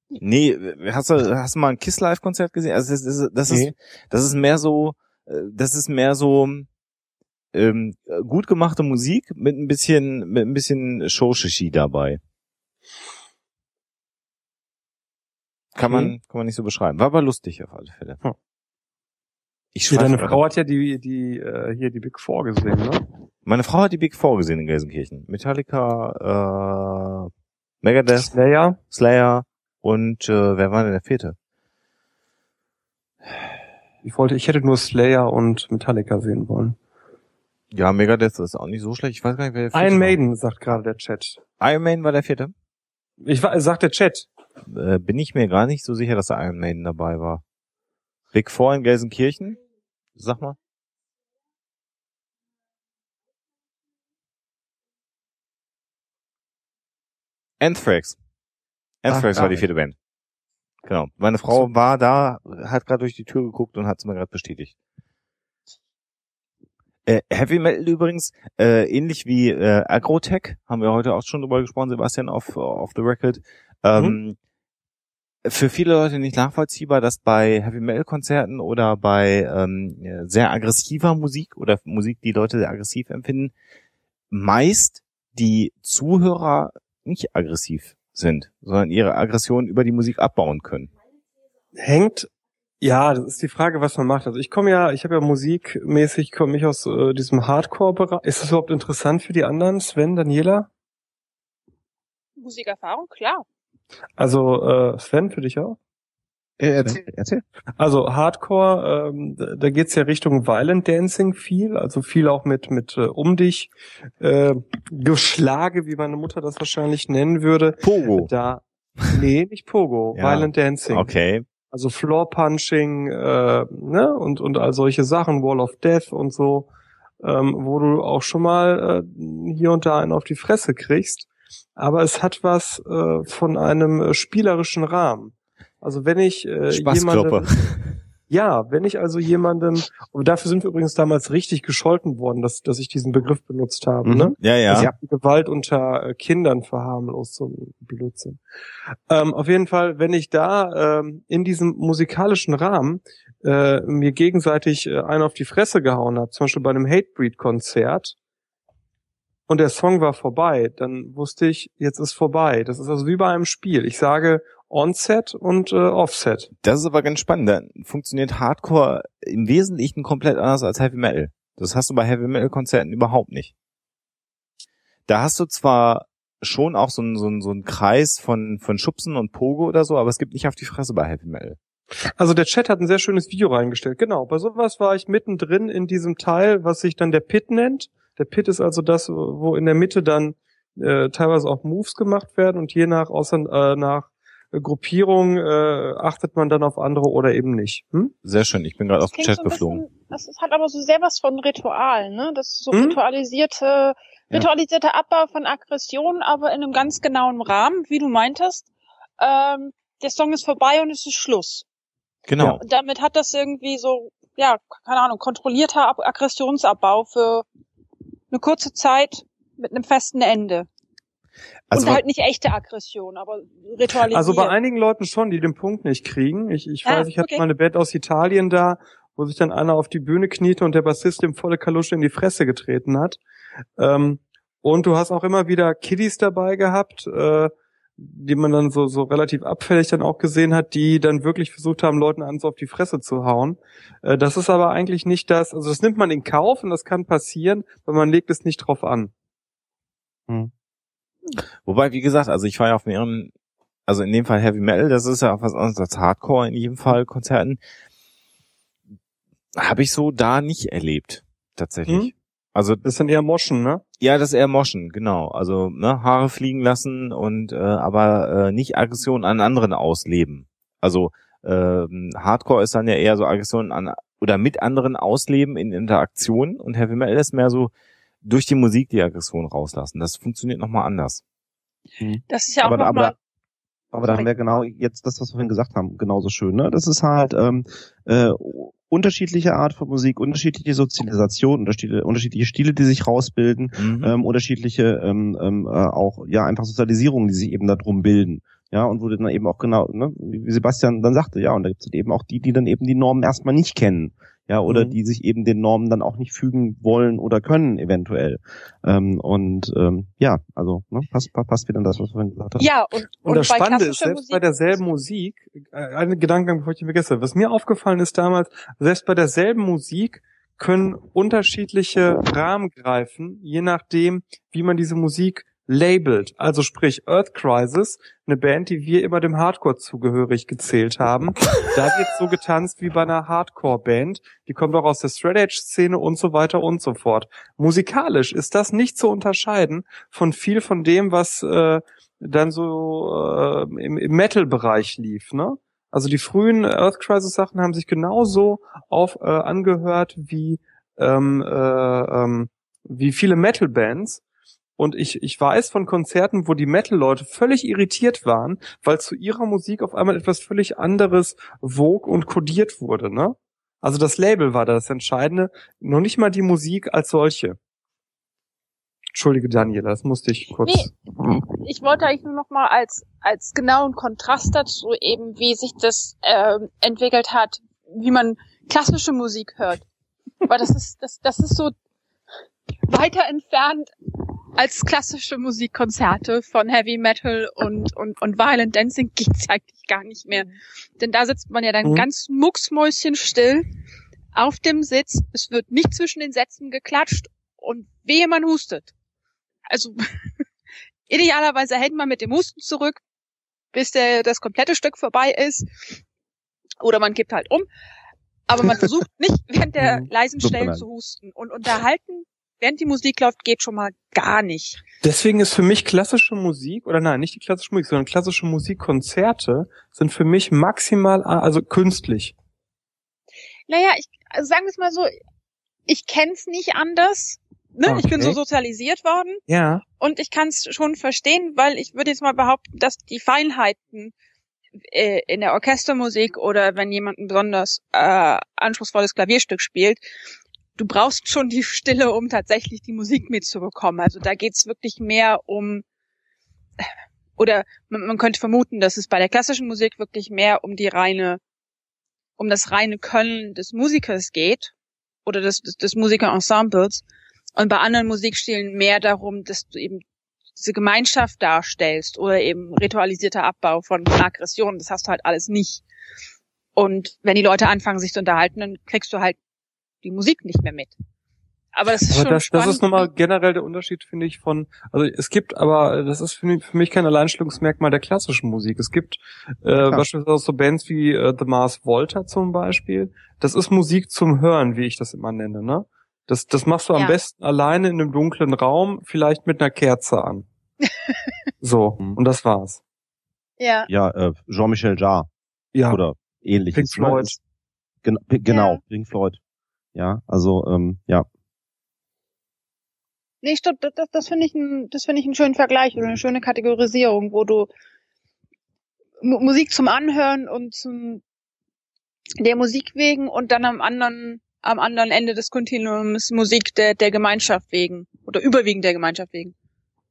Nee, hast du, hast du mal ein Kiss Live Konzert gesehen? Also das ist, das ist, nee. das ist mehr so, äh, das ist mehr so, ähm, gut gemachte Musik mit ein bisschen mit ein bisschen Shoshishi dabei. Kann man mhm. kann man nicht so beschreiben. War aber lustig auf alle Fälle. Hm. Ich ja, deine Frau hat ja die die äh, hier die Big Four gesehen, ne? Meine Frau hat die Big Four gesehen in Gelsenkirchen. Metallica, äh, Megadeth, Slayer, Slayer und äh, wer war denn der vierte? Ich wollte, ich hätte nur Slayer und Metallica sehen wollen. Ja, Megadeth ist auch nicht so schlecht. Ich weiß gar nicht, wer der vierte Iron Maiden, war. sagt gerade der Chat. Iron Maiden war der vierte? Ich war, sagt der Chat. Äh, bin ich mir gar nicht so sicher, dass Iron Maiden dabei war. Big Four in Gelsenkirchen? Sag mal. Anthrax. Anthrax Ach, war die vierte Band. Genau. Meine Frau war da, hat gerade durch die Tür geguckt und hat es mir gerade bestätigt. Äh, Heavy Metal übrigens, äh, ähnlich wie äh, Agrotech, haben wir heute auch schon drüber gesprochen, Sebastian, auf, auf The Record. Ähm, mhm. Für viele Leute nicht nachvollziehbar, dass bei Heavy Metal Konzerten oder bei ähm, sehr aggressiver Musik oder Musik, die Leute sehr aggressiv empfinden, meist die Zuhörer nicht aggressiv sind, sondern ihre Aggression über die Musik abbauen können. Hängt ja, das ist die Frage, was man macht. Also ich komme ja, ich habe ja musikmäßig, komme ich aus äh, diesem Hardcore-Bereich. Ist das überhaupt interessant für die anderen, Sven, Daniela? Musikerfahrung, klar. Also äh, Sven, für dich auch? Äh, erzähl, erzähl. Also Hardcore, ähm, da, da geht's ja Richtung Violent Dancing viel, also viel auch mit mit äh, um dich äh, Geschlage, wie meine Mutter das wahrscheinlich nennen würde. Pogo. Da, nee, nicht Pogo, ja. Violent Dancing. Okay. Also Floor Punching, äh, ne, und, und all solche Sachen, Wall of Death und so, ähm, wo du auch schon mal äh, hier und da einen auf die Fresse kriegst. Aber es hat was äh, von einem äh, spielerischen Rahmen. Also wenn ich äh, jemanden, Ja, wenn ich also jemandem, und dafür sind wir übrigens damals richtig gescholten worden, dass, dass ich diesen Begriff benutzt habe, mhm. ne? Ja, ja. Also, ich Gewalt unter äh, Kindern verharmlost, so ein Blödsinn. Ähm, auf jeden Fall, wenn ich da ähm, in diesem musikalischen Rahmen äh, mir gegenseitig äh, einen auf die Fresse gehauen habe, zum Beispiel bei einem Hatebreed-Konzert, und der Song war vorbei, dann wusste ich, jetzt ist vorbei. Das ist also wie bei einem Spiel. Ich sage, Onset und äh, Offset. Das ist aber ganz spannend. Dann funktioniert Hardcore im Wesentlichen komplett anders als Heavy Metal. Das hast du bei Heavy Metal Konzerten überhaupt nicht. Da hast du zwar schon auch so einen so einen, so einen Kreis von, von Schubsen und Pogo oder so, aber es gibt nicht auf die Fresse bei Heavy Metal. Also der Chat hat ein sehr schönes Video reingestellt. Genau, bei sowas war ich mittendrin in diesem Teil, was sich dann der Pit nennt. Der Pit ist also das, wo in der Mitte dann äh, teilweise auch Moves gemacht werden und je nach, außer, äh, nach Gruppierung äh, achtet man dann auf andere oder eben nicht. Hm? Sehr schön, ich bin gerade aus dem Chat so geflogen. das hat aber so sehr was von Ritual, ne? Das ist so hm? ritualisierte, ritualisierter ja. Abbau von Aggression, aber in einem ganz genauen Rahmen, wie du meintest. Ähm, der Song ist vorbei und es ist Schluss. Genau. Und damit hat das irgendwie so ja, keine Ahnung, kontrollierter Aggressionsabbau für eine kurze Zeit mit einem festen Ende. Also und halt nicht echte Aggression, aber ritualisiert. Also bei einigen Leuten schon, die den Punkt nicht kriegen. Ich, ich weiß, ich okay. hatte mal eine Band aus Italien da, wo sich dann einer auf die Bühne kniete und der Bassist ihm volle Kalusche in die Fresse getreten hat. Ähm, und du hast auch immer wieder Kiddies dabei gehabt, äh, die man dann so, so relativ abfällig dann auch gesehen hat, die dann wirklich versucht haben, Leuten ans auf die Fresse zu hauen. Äh, das ist aber eigentlich nicht das, also das nimmt man in Kauf und das kann passieren, weil man legt es nicht drauf an. Hm. Wobei, wie gesagt, also ich war ja auf mehreren, also in dem Fall Heavy Metal, das ist ja auch was anderes als Hardcore in jedem Fall Konzerten, habe ich so da nicht erlebt, tatsächlich. Hm? Also das sind eher Moschen, ne? Ja, das ist eher Moschen, genau. Also ne, Haare fliegen lassen und äh, aber äh, nicht Aggression an anderen ausleben. Also äh, Hardcore ist dann ja eher so Aggression an oder mit anderen ausleben in Interaktion und Heavy Metal ist mehr so durch die Musik die Aggression rauslassen. Das funktioniert nochmal anders. Hm. Das ist ja auch aber, noch aber, da haben wir genau jetzt das, was wir vorhin gesagt haben, genauso schön. Ne? Das ist halt ähm, äh, unterschiedliche Art von Musik, unterschiedliche Sozialisation, unterschiedliche, unterschiedliche Stile, die sich rausbilden, mhm. ähm, unterschiedliche ähm, ähm, äh, auch ja einfach Sozialisierungen, die sich eben darum bilden. Ja, und wo du dann eben auch genau, ne, wie Sebastian dann sagte, ja, und da gibt es eben auch die, die dann eben die Normen erstmal nicht kennen ja, oder mhm. die sich eben den Normen dann auch nicht fügen wollen oder können eventuell. Ähm, und ähm, ja, also ne, passt, passt wieder das, was wir vorhin gesagt haben. Ja, und, und, und das Spannende ist, selbst Musik bei derselben Musik, äh, ein Gedankengang, bevor ich ihn vergesse, was mir aufgefallen ist damals, selbst bei derselben Musik können unterschiedliche Rahmen greifen, je nachdem, wie man diese Musik labeled, also sprich Earth Crisis, eine Band, die wir immer dem Hardcore zugehörig gezählt haben. da wird so getanzt wie bei einer Hardcore-Band. Die kommt auch aus der Straight Edge-Szene und so weiter und so fort. Musikalisch ist das nicht zu unterscheiden von viel von dem, was äh, dann so äh, im, im Metal-Bereich lief, ne? Also die frühen Earth Crisis Sachen haben sich genauso auf äh, angehört wie ähm, äh, ähm, wie viele Metal Bands und ich, ich weiß von Konzerten, wo die Metal-Leute völlig irritiert waren, weil zu ihrer Musik auf einmal etwas völlig anderes wog und kodiert wurde, ne? Also das Label war das Entscheidende, noch nicht mal die Musik als solche. Entschuldige, Daniela, das musste ich kurz. Nee, ich wollte eigentlich nur noch mal als, als genauen Kontrast dazu eben, wie sich das äh, entwickelt hat, wie man klassische Musik hört. Weil das ist, das, das ist so weiter entfernt als klassische Musikkonzerte von Heavy Metal und, und, und Violent Dancing geht's eigentlich gar nicht mehr. Denn da sitzt man ja dann mhm. ganz mucksmäuschenstill auf dem Sitz. Es wird nicht zwischen den Sätzen geklatscht und wehe man hustet. Also idealerweise hält man mit dem Husten zurück, bis der, das komplette Stück vorbei ist. Oder man kippt halt um. Aber man versucht nicht während der mhm. leisen Stellen zu husten. Und unterhalten während die Musik läuft, geht schon mal gar nicht. Deswegen ist für mich klassische Musik, oder nein, nicht die klassische Musik, sondern klassische Musikkonzerte sind für mich maximal, also künstlich. Naja, ich, also sagen wir es mal so, ich kenn's nicht anders. Ne? Okay. Ich bin so sozialisiert worden. Ja. Und ich kann es schon verstehen, weil ich würde jetzt mal behaupten, dass die Feinheiten äh, in der Orchestermusik oder wenn jemand ein besonders äh, anspruchsvolles Klavierstück spielt, du brauchst schon die Stille, um tatsächlich die Musik mitzubekommen. Also da geht's wirklich mehr um, oder man, man, könnte vermuten, dass es bei der klassischen Musik wirklich mehr um die reine, um das reine Können des Musikers geht oder des, des, des Musikerensembles und bei anderen Musikstilen mehr darum, dass du eben diese Gemeinschaft darstellst oder eben ritualisierter Abbau von Aggressionen. Das hast du halt alles nicht. Und wenn die Leute anfangen, sich zu unterhalten, dann kriegst du halt die Musik nicht mehr mit. Aber das ist aber schon das, das ist nochmal generell der Unterschied, finde ich, von, also es gibt aber, das ist für mich, für mich kein Alleinstellungsmerkmal der klassischen Musik. Es gibt äh, ja. beispielsweise so Bands wie äh, The Mars Volta zum Beispiel. Das ist Musik zum Hören, wie ich das immer nenne, ne? Das, das machst du am besten alleine in einem dunklen Raum, vielleicht mit einer Kerze an. so, mhm. und das war's. Ja. Ja, äh, Jean-Michel Jarre. Ja. Oder ähnliches. Pink Floyd. Gen genau, ja. Pink Floyd. Ja, also ähm, ja. Nee, stimmt, das, das, das finde ich, ein, das finde ich einen schönen Vergleich oder eine schöne Kategorisierung, wo du M Musik zum Anhören und zum der Musik wegen und dann am anderen am anderen Ende des Kontinuums Musik der, der Gemeinschaft wegen oder überwiegend der Gemeinschaft wegen.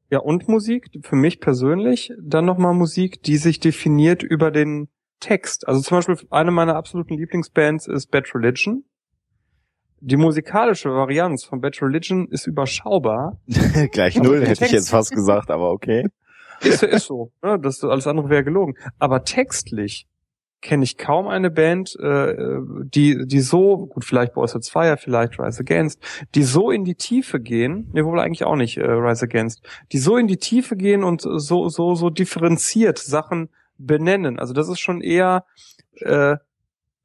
Ja, und Musik, für mich persönlich, dann nochmal Musik, die sich definiert über den Text. Also zum Beispiel eine meiner absoluten Lieblingsbands ist Bad Religion. Die musikalische Varianz von Bad Religion ist überschaubar. Gleich null hätte ich jetzt fast gesagt, aber okay. Ist, ist so. Ne? Das alles andere wäre gelogen. Aber textlich kenne ich kaum eine Band, äh, die, die so, gut, vielleicht Boys Fire, vielleicht Rise Against, die so in die Tiefe gehen, ne, wohl eigentlich auch nicht äh, Rise Against, die so in die Tiefe gehen und so, so, so differenziert Sachen benennen. Also das ist schon eher äh,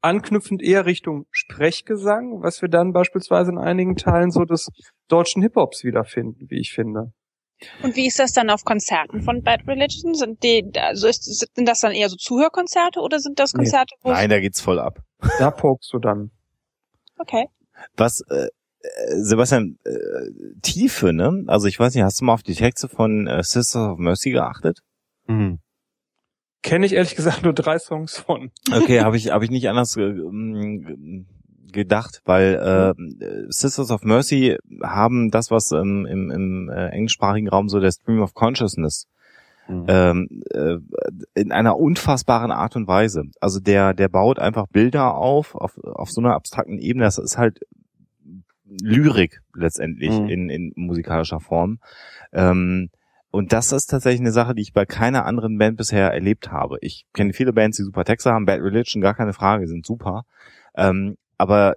anknüpfend eher Richtung Sprechgesang, was wir dann beispielsweise in einigen Teilen so des deutschen Hip-Hops wiederfinden, wie ich finde. Und wie ist das dann auf Konzerten von Bad Religion? Sind die, also ist, sind das dann eher so Zuhörkonzerte oder sind das Konzerte, nee. wo Nein, da geht's voll ab. Da pokst du dann. Okay. Was, äh, Sebastian, äh, Tiefe, ne? Also ich weiß nicht, hast du mal auf die Texte von äh, Sisters of Mercy geachtet? Mhm. Kenne ich ehrlich gesagt nur drei Songs von. Okay, habe ich, hab ich nicht anders äh, gedacht, weil äh, Sisters of Mercy haben das, was ähm, im, im äh, englischsprachigen Raum so der Stream of Consciousness mhm. ähm, äh, in einer unfassbaren Art und Weise. Also der der baut einfach Bilder auf auf, auf so einer abstrakten Ebene. Das ist halt Lyrik letztendlich mhm. in, in musikalischer Form. Ähm, und das ist tatsächlich eine Sache, die ich bei keiner anderen Band bisher erlebt habe. Ich kenne viele Bands, die super Texte haben. Bad Religion, gar keine Frage, sind super. Ähm, aber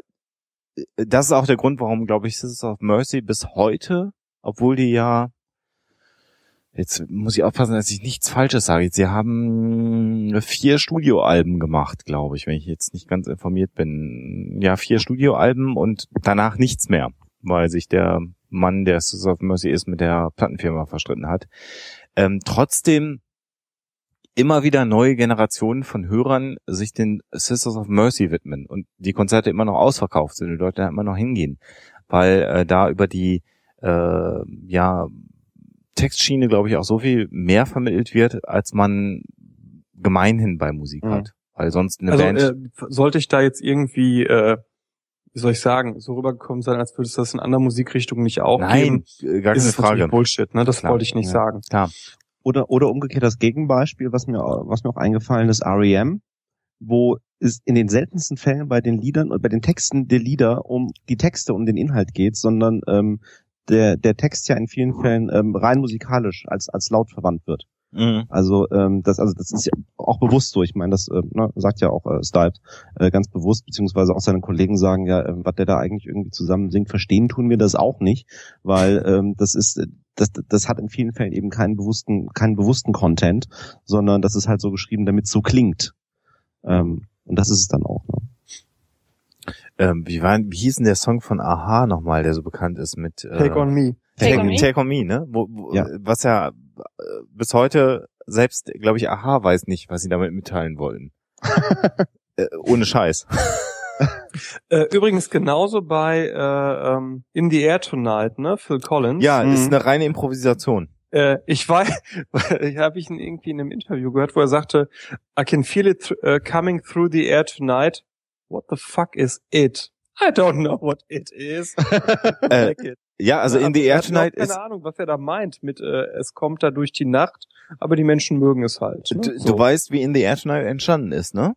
äh, das ist auch der Grund, warum, glaube ich, Sisters of Mercy bis heute, obwohl die ja, jetzt muss ich aufpassen, dass ich nichts Falsches sage. Sie haben vier Studioalben gemacht, glaube ich, wenn ich jetzt nicht ganz informiert bin. Ja, vier Studioalben und danach nichts mehr, weil sich der Mann, der Sisters of Mercy ist, mit der Plattenfirma verstritten hat. Ähm, trotzdem immer wieder neue Generationen von Hörern sich den Sisters of Mercy widmen und die Konzerte immer noch ausverkauft sind und die Leute da immer noch hingehen, weil äh, da über die äh, ja Textschiene, glaube ich, auch so viel mehr vermittelt wird, als man gemeinhin bei Musik mhm. hat. Weil sonst eine also, Band. Äh, sollte ich da jetzt irgendwie, äh, wie soll ich sagen, so rübergekommen sein, als würde es das in anderen Musikrichtungen nicht auch Nein, geben? Gar keine Frage. Bullshit, ne? Das Klar, wollte ich nicht ja. sagen. Klar. Oder, oder umgekehrt das Gegenbeispiel, was mir, was mir auch eingefallen ist, REM, wo es in den seltensten Fällen bei den Liedern und bei den Texten der Lieder um die Texte, um den Inhalt geht, sondern ähm, der, der Text ja in vielen Fällen ähm, rein musikalisch als, als laut verwandt wird. Mhm. Also ähm, das, also das ist ja auch bewusst so. Ich meine, das äh, ne, sagt ja auch äh, Stipe äh, ganz bewusst, beziehungsweise auch seine Kollegen sagen ja, äh, was der da eigentlich irgendwie zusammen singt, verstehen tun wir das auch nicht, weil ähm, das ist das, das hat in vielen Fällen eben keinen bewussten, keinen bewussten Content, sondern das ist halt so geschrieben, damit es so klingt. Ähm, und das ist es dann auch. Ne? Ähm, wie, war, wie hieß denn der Song von Aha nochmal, der so bekannt ist mit äh, Take on Me. Take, Take, on, me? Take on Me, ne? Wo, wo, ja. Was ja äh, bis heute selbst, glaube ich, Aha weiß nicht, was sie damit mitteilen wollten. äh, ohne Scheiß. Äh, übrigens genauso bei äh, ähm, In the Air Tonight, ne? Phil Collins. Ja, mhm. ist eine reine Improvisation. Äh, ich ich habe ich ihn irgendwie in einem Interview gehört, wo er sagte, I can feel it th uh, coming through the air tonight. What the fuck is it? I don't know what it is. äh, ja, also in the air tonight keine ist. Keine Ahnung, was er da meint mit äh, es kommt da durch die Nacht, aber die Menschen mögen es halt. Ne? Du, so. du weißt, wie in the air tonight entstanden ist, ne?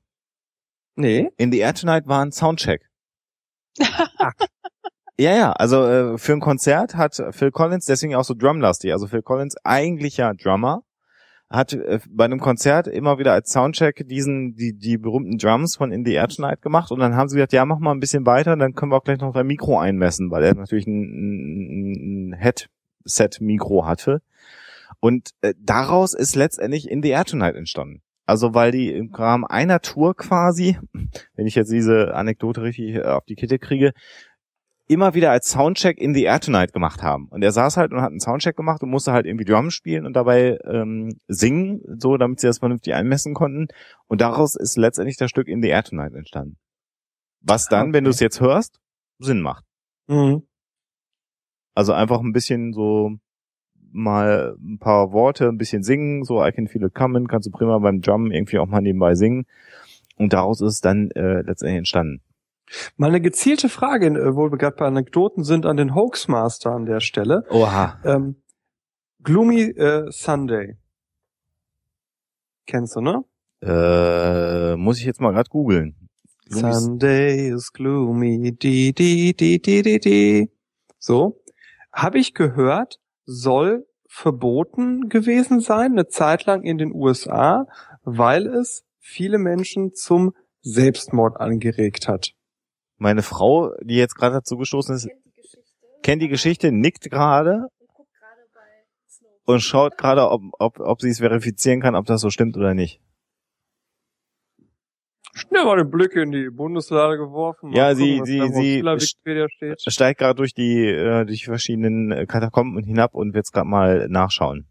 Nee. In the Air Tonight war ein Soundcheck. ja, ja, also äh, für ein Konzert hat Phil Collins, deswegen auch so drumlastig, also Phil Collins eigentlich ja Drummer, hat äh, bei einem Konzert immer wieder als Soundcheck diesen, die, die berühmten Drums von In the Air Tonight gemacht und dann haben sie gesagt, ja, mach mal ein bisschen weiter, dann können wir auch gleich noch dein Mikro einmessen, weil er natürlich ein, ein Headset-Mikro hatte. Und äh, daraus ist letztendlich In the Air Tonight entstanden. Also weil die im Rahmen einer Tour quasi, wenn ich jetzt diese Anekdote richtig äh, auf die Kette kriege, immer wieder als Soundcheck in the Air Tonight gemacht haben. Und er saß halt und hat einen Soundcheck gemacht und musste halt irgendwie Drum spielen und dabei ähm, singen, so damit sie das vernünftig einmessen konnten. Und daraus ist letztendlich das Stück in the Air Tonight entstanden. Was dann, okay. wenn du es jetzt hörst, Sinn macht. Mhm. Also einfach ein bisschen so mal ein paar Worte, ein bisschen singen, so I can feel it coming, kannst du prima beim Drum irgendwie auch mal nebenbei singen. und daraus ist es dann äh, letztendlich entstanden. Mal eine gezielte Frage, äh, wo wir gerade bei Anekdoten sind, an den Hoaxmaster an der Stelle. Oha. Ähm, Gloomy äh, Sunday. Kennst du, ne? Äh, muss ich jetzt mal gerade googeln. Sunday is gloomy, di, di, di, di, di, di. So. Habe ich gehört, soll verboten gewesen sein, eine Zeit lang in den USA, weil es viele Menschen zum Selbstmord angeregt hat. Meine Frau, die jetzt gerade dazu gestoßen ist, kennt die Geschichte, nickt gerade und schaut gerade, ob, ob, ob sie es verifizieren kann, ob das so stimmt oder nicht. Schnell mal den Blick in die Bundeslade geworfen. Ja, sie, sie, sie steigt gerade durch die, äh, durch die verschiedenen Katakomben hinab und wird es gerade mal nachschauen.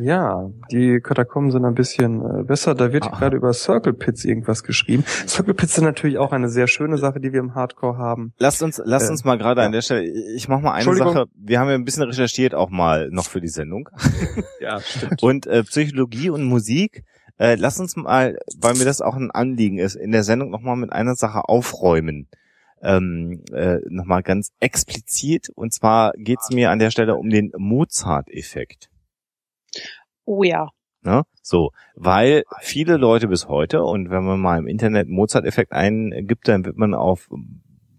Ja, die Katakomben sind ein bisschen äh, besser. Da wird gerade über Circle Pits irgendwas geschrieben. Circle Pits sind natürlich auch eine sehr schöne Sache, die wir im Hardcore haben. Lasst uns, lasst äh, uns mal gerade ja. an der Stelle, ich mach mal eine Sache. Wir haben ja ein bisschen recherchiert auch mal noch für die Sendung. ja, stimmt. Und äh, Psychologie und Musik. Äh, lass uns mal, weil mir das auch ein Anliegen ist, in der Sendung nochmal mit einer Sache aufräumen. Ähm, äh, nochmal ganz explizit. Und zwar geht's mir an der Stelle um den Mozart-Effekt. Oh ja. Ne? So, weil viele Leute bis heute, und wenn man mal im Internet Mozart-Effekt eingibt, dann wird man auf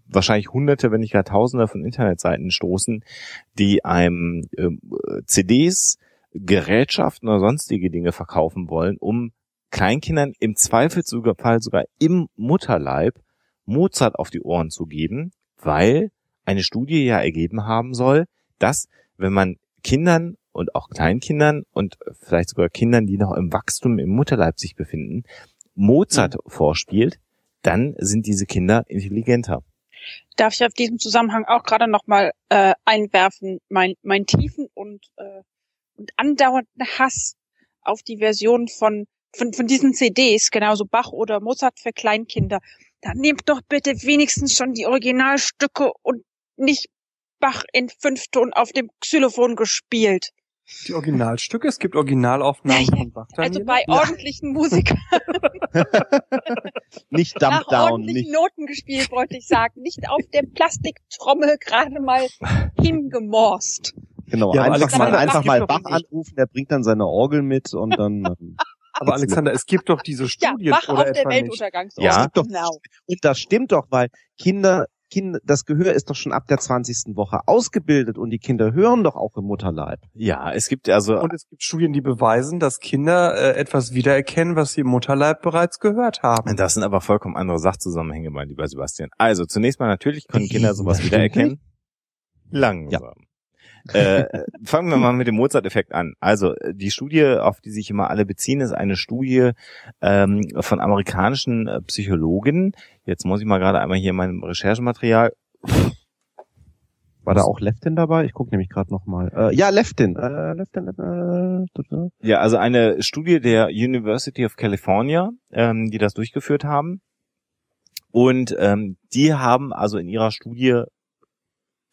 wahrscheinlich hunderte, wenn nicht gar tausende von Internetseiten stoßen, die einem äh, CDs, Gerätschaften oder sonstige Dinge verkaufen wollen, um Kleinkindern im Zweifelsfall sogar im Mutterleib Mozart auf die Ohren zu geben, weil eine Studie ja ergeben haben soll, dass wenn man Kindern und auch Kleinkindern und vielleicht sogar Kindern, die noch im Wachstum im Mutterleib sich befinden, Mozart mhm. vorspielt, dann sind diese Kinder intelligenter. Darf ich auf diesem Zusammenhang auch gerade nochmal äh, einwerfen, mein, mein tiefen und, äh, und andauernden Hass auf die Version von, von, von diesen CDs, genauso Bach oder Mozart für Kleinkinder. Dann nehmt doch bitte wenigstens schon die Originalstücke und nicht Bach in Fünfton auf dem Xylophon gespielt. Die Originalstücke? Es gibt Originalaufnahmen ja, von Bach. Also bei ja. ordentlichen Musikern. nicht Dump Nach Down. ordentlichen nicht. Noten gespielt, wollte ich sagen. Nicht auf der Plastiktrommel gerade mal hingemorst. Genau, ja, einfach mal, einfach mal Bach anrufen, der bringt dann seine Orgel mit und dann... Ähm, aber Alexander, es gibt doch diese Studien ja, Bach oder auf der Weltuntergangsort. Ja, doch, genau. und das stimmt doch, weil Kinder Kinder, das Gehör ist doch schon ab der 20. Woche ausgebildet und die Kinder hören doch auch im Mutterleib. Ja, es gibt also. Und es gibt Studien, die beweisen, dass Kinder äh, etwas wiedererkennen, was sie im Mutterleib bereits gehört haben. Das sind aber vollkommen andere Sachzusammenhänge, mein lieber Sebastian. Also, zunächst mal natürlich können Kinder sowas wiedererkennen. Langsam. Ja. Äh, fangen wir mal mit dem Mozart-Effekt an. Also die Studie, auf die sich immer alle beziehen, ist eine Studie ähm, von amerikanischen äh, Psychologen. Jetzt muss ich mal gerade einmal hier mein Recherchematerial. War da auch Leftin dabei? Ich gucke nämlich gerade nochmal. Äh, ja, Leftin. Äh, Leftin äh, ja, also eine Studie der University of California, ähm, die das durchgeführt haben. Und ähm, die haben also in ihrer Studie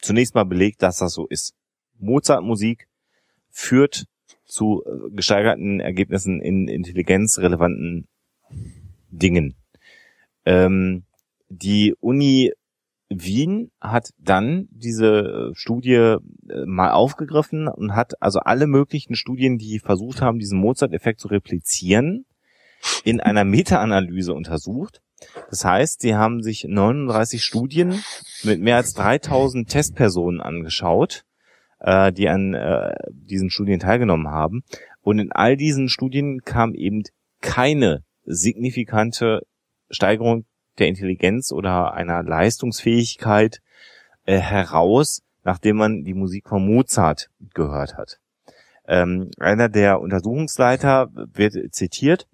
zunächst mal belegt, dass das so ist. Mozart-Musik führt zu äh, gesteigerten Ergebnissen in intelligenzrelevanten Dingen. Ähm, die Uni Wien hat dann diese äh, Studie äh, mal aufgegriffen und hat also alle möglichen Studien, die versucht haben, diesen Mozart-Effekt zu replizieren, in einer Meta-Analyse untersucht. Das heißt, sie haben sich 39 Studien mit mehr als 3000 Testpersonen angeschaut äh, die an äh, diesen Studien teilgenommen haben. Und in all diesen Studien kam eben keine signifikante Steigerung der Intelligenz oder einer Leistungsfähigkeit äh, heraus, nachdem man die Musik von Mozart gehört hat. Ähm, einer der Untersuchungsleiter wird zitiert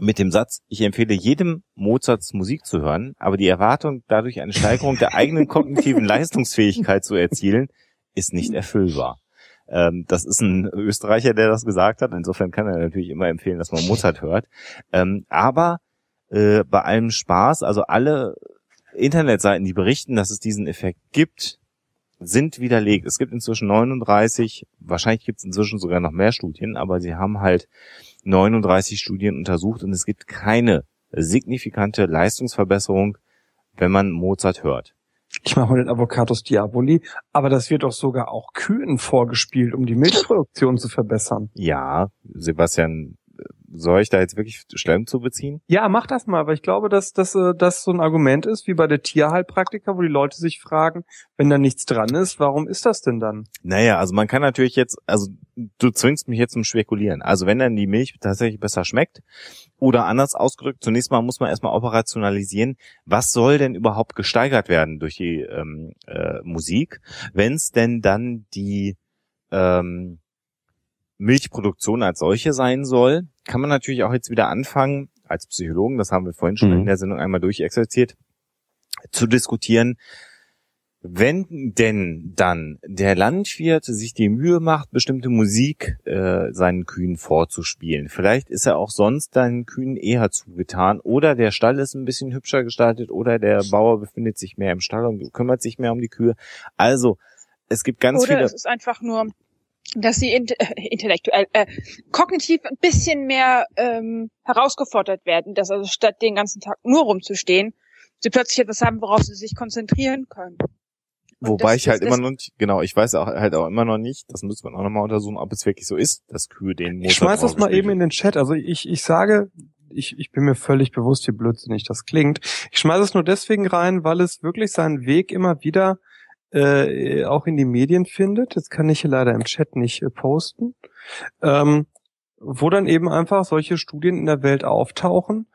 mit dem Satz, ich empfehle jedem Mozarts Musik zu hören, aber die Erwartung, dadurch eine Steigerung der eigenen kognitiven Leistungsfähigkeit zu erzielen, ist nicht erfüllbar. Ähm, das ist ein Österreicher, der das gesagt hat. Insofern kann er natürlich immer empfehlen, dass man Mozart hört. Ähm, aber äh, bei allem Spaß, also alle Internetseiten, die berichten, dass es diesen Effekt gibt, sind widerlegt. Es gibt inzwischen 39, wahrscheinlich gibt es inzwischen sogar noch mehr Studien, aber sie haben halt 39 Studien untersucht und es gibt keine signifikante Leistungsverbesserung, wenn man Mozart hört. Ich mache mal den Avocados Diaboli, aber das wird doch sogar auch Kühen vorgespielt, um die Milchproduktion zu verbessern. Ja, Sebastian, soll ich da jetzt wirklich Stellung zu beziehen? Ja, mach das mal, weil ich glaube, dass das äh, so ein Argument ist, wie bei der Tierheilpraktiker, wo die Leute sich fragen, wenn da nichts dran ist, warum ist das denn dann? Naja, also man kann natürlich jetzt, also du zwingst mich jetzt zum Spekulieren. Also wenn dann die Milch tatsächlich besser schmeckt, oder anders ausgedrückt, zunächst mal muss man erstmal operationalisieren, was soll denn überhaupt gesteigert werden durch die ähm, äh, Musik, wenn es denn dann die ähm, Milchproduktion als solche sein soll, kann man natürlich auch jetzt wieder anfangen, als Psychologen, das haben wir vorhin schon mhm. in der Sendung einmal durchexerziert, zu diskutieren, wenn denn dann der Landwirt sich die Mühe macht, bestimmte Musik äh, seinen Kühen vorzuspielen, vielleicht ist er auch sonst seinen Kühen eher zugetan oder der Stall ist ein bisschen hübscher gestaltet oder der Bauer befindet sich mehr im Stall und kümmert sich mehr um die Kühe. Also es gibt ganz oder viele. Oder es ist einfach nur, dass sie int äh, intellektuell, äh, kognitiv ein bisschen mehr ähm, herausgefordert werden, dass also statt den ganzen Tag nur rumzustehen, sie plötzlich etwas haben, worauf sie sich konzentrieren können. Wobei das, ich halt immer noch nicht, genau, ich weiß auch halt auch immer noch nicht, das müssen wir auch nochmal untersuchen, ob es wirklich so ist, dass Kühe den Motor Ich schmeiß das mal eben in den Chat. Also ich, ich sage, ich, ich bin mir völlig bewusst, wie blödsinnig das klingt. Ich schmeiße es nur deswegen rein, weil es wirklich seinen Weg immer wieder äh, auch in die Medien findet. Jetzt kann ich hier leider im Chat nicht äh, posten. Ähm, wo dann eben einfach solche Studien in der Welt auftauchen,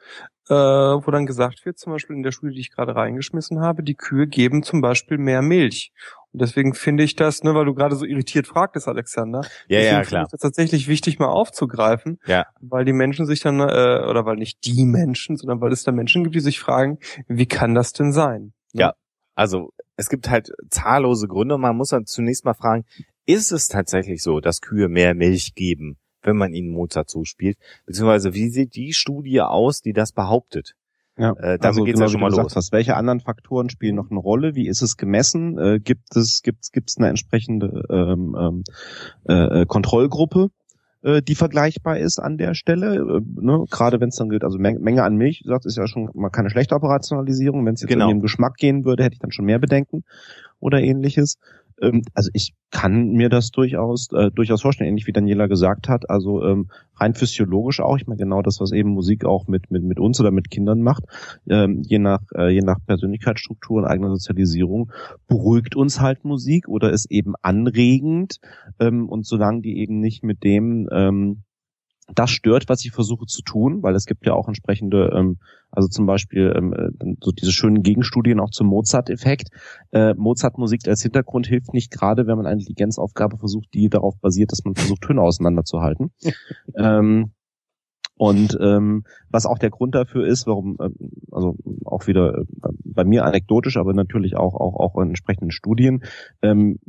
äh, wo dann gesagt wird, zum Beispiel in der Studie, die ich gerade reingeschmissen habe, die Kühe geben zum Beispiel mehr Milch. Und deswegen finde ich das, ne, weil du gerade so irritiert fragtest, Alexander, ja, ja, klar. Ich das tatsächlich wichtig mal aufzugreifen, ja. weil die Menschen sich dann, äh, oder weil nicht die Menschen, sondern weil es da Menschen gibt, die sich fragen, wie kann das denn sein? Ne? Ja, also es gibt halt zahllose Gründe. Man muss dann zunächst mal fragen, ist es tatsächlich so, dass Kühe mehr Milch geben? wenn man ihnen Mozart zuspielt? Beziehungsweise wie sieht die Studie aus, die das behauptet? Ja, äh, also geht's genau, ja schon mal los. Hast, welche anderen Faktoren spielen noch eine Rolle? Wie ist es gemessen? Äh, gibt es gibt gibt's eine entsprechende ähm, ähm, äh, Kontrollgruppe, äh, die vergleichbar ist an der Stelle? Äh, ne? Gerade wenn es dann gilt, also Menge, Menge an Milch, sagt ist ja schon mal keine schlechte Operationalisierung. Wenn es jetzt genau. in dem Geschmack gehen würde, hätte ich dann schon mehr Bedenken oder ähnliches. Ähm, also ich kann mir das durchaus äh, durchaus vorstellen, ähnlich wie Daniela gesagt hat. Also ähm, rein physiologisch auch. Ich meine genau das, was eben Musik auch mit mit mit uns oder mit Kindern macht. Ähm, je nach äh, je nach Persönlichkeitsstruktur und eigener Sozialisierung beruhigt uns halt Musik oder ist eben anregend. Ähm, und solange die eben nicht mit dem ähm, das stört, was ich versuche zu tun, weil es gibt ja auch entsprechende, ähm, also zum Beispiel ähm, äh, so diese schönen Gegenstudien auch zum Mozart-Effekt. Äh, Mozart-Musik als Hintergrund hilft nicht gerade, wenn man eine Intelligenzaufgabe versucht, die darauf basiert, dass man versucht, Töne auseinanderzuhalten. ähm, und ähm, was auch der Grund dafür ist, warum, ähm, also auch wieder äh, bei mir anekdotisch, aber natürlich auch auch auch in entsprechenden Studien, ähm,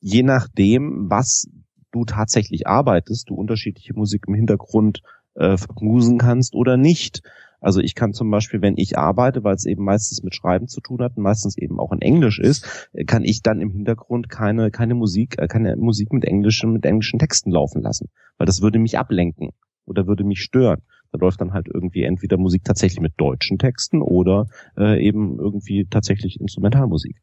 je nachdem, was du tatsächlich arbeitest, du unterschiedliche Musik im Hintergrund äh, vermusen kannst oder nicht. Also ich kann zum Beispiel, wenn ich arbeite, weil es eben meistens mit Schreiben zu tun hat und meistens eben auch in Englisch ist, äh, kann ich dann im Hintergrund keine keine Musik, äh, keine Musik mit englischen mit englischen Texten laufen lassen, weil das würde mich ablenken oder würde mich stören. Da läuft dann halt irgendwie entweder Musik tatsächlich mit deutschen Texten oder äh, eben irgendwie tatsächlich Instrumentalmusik.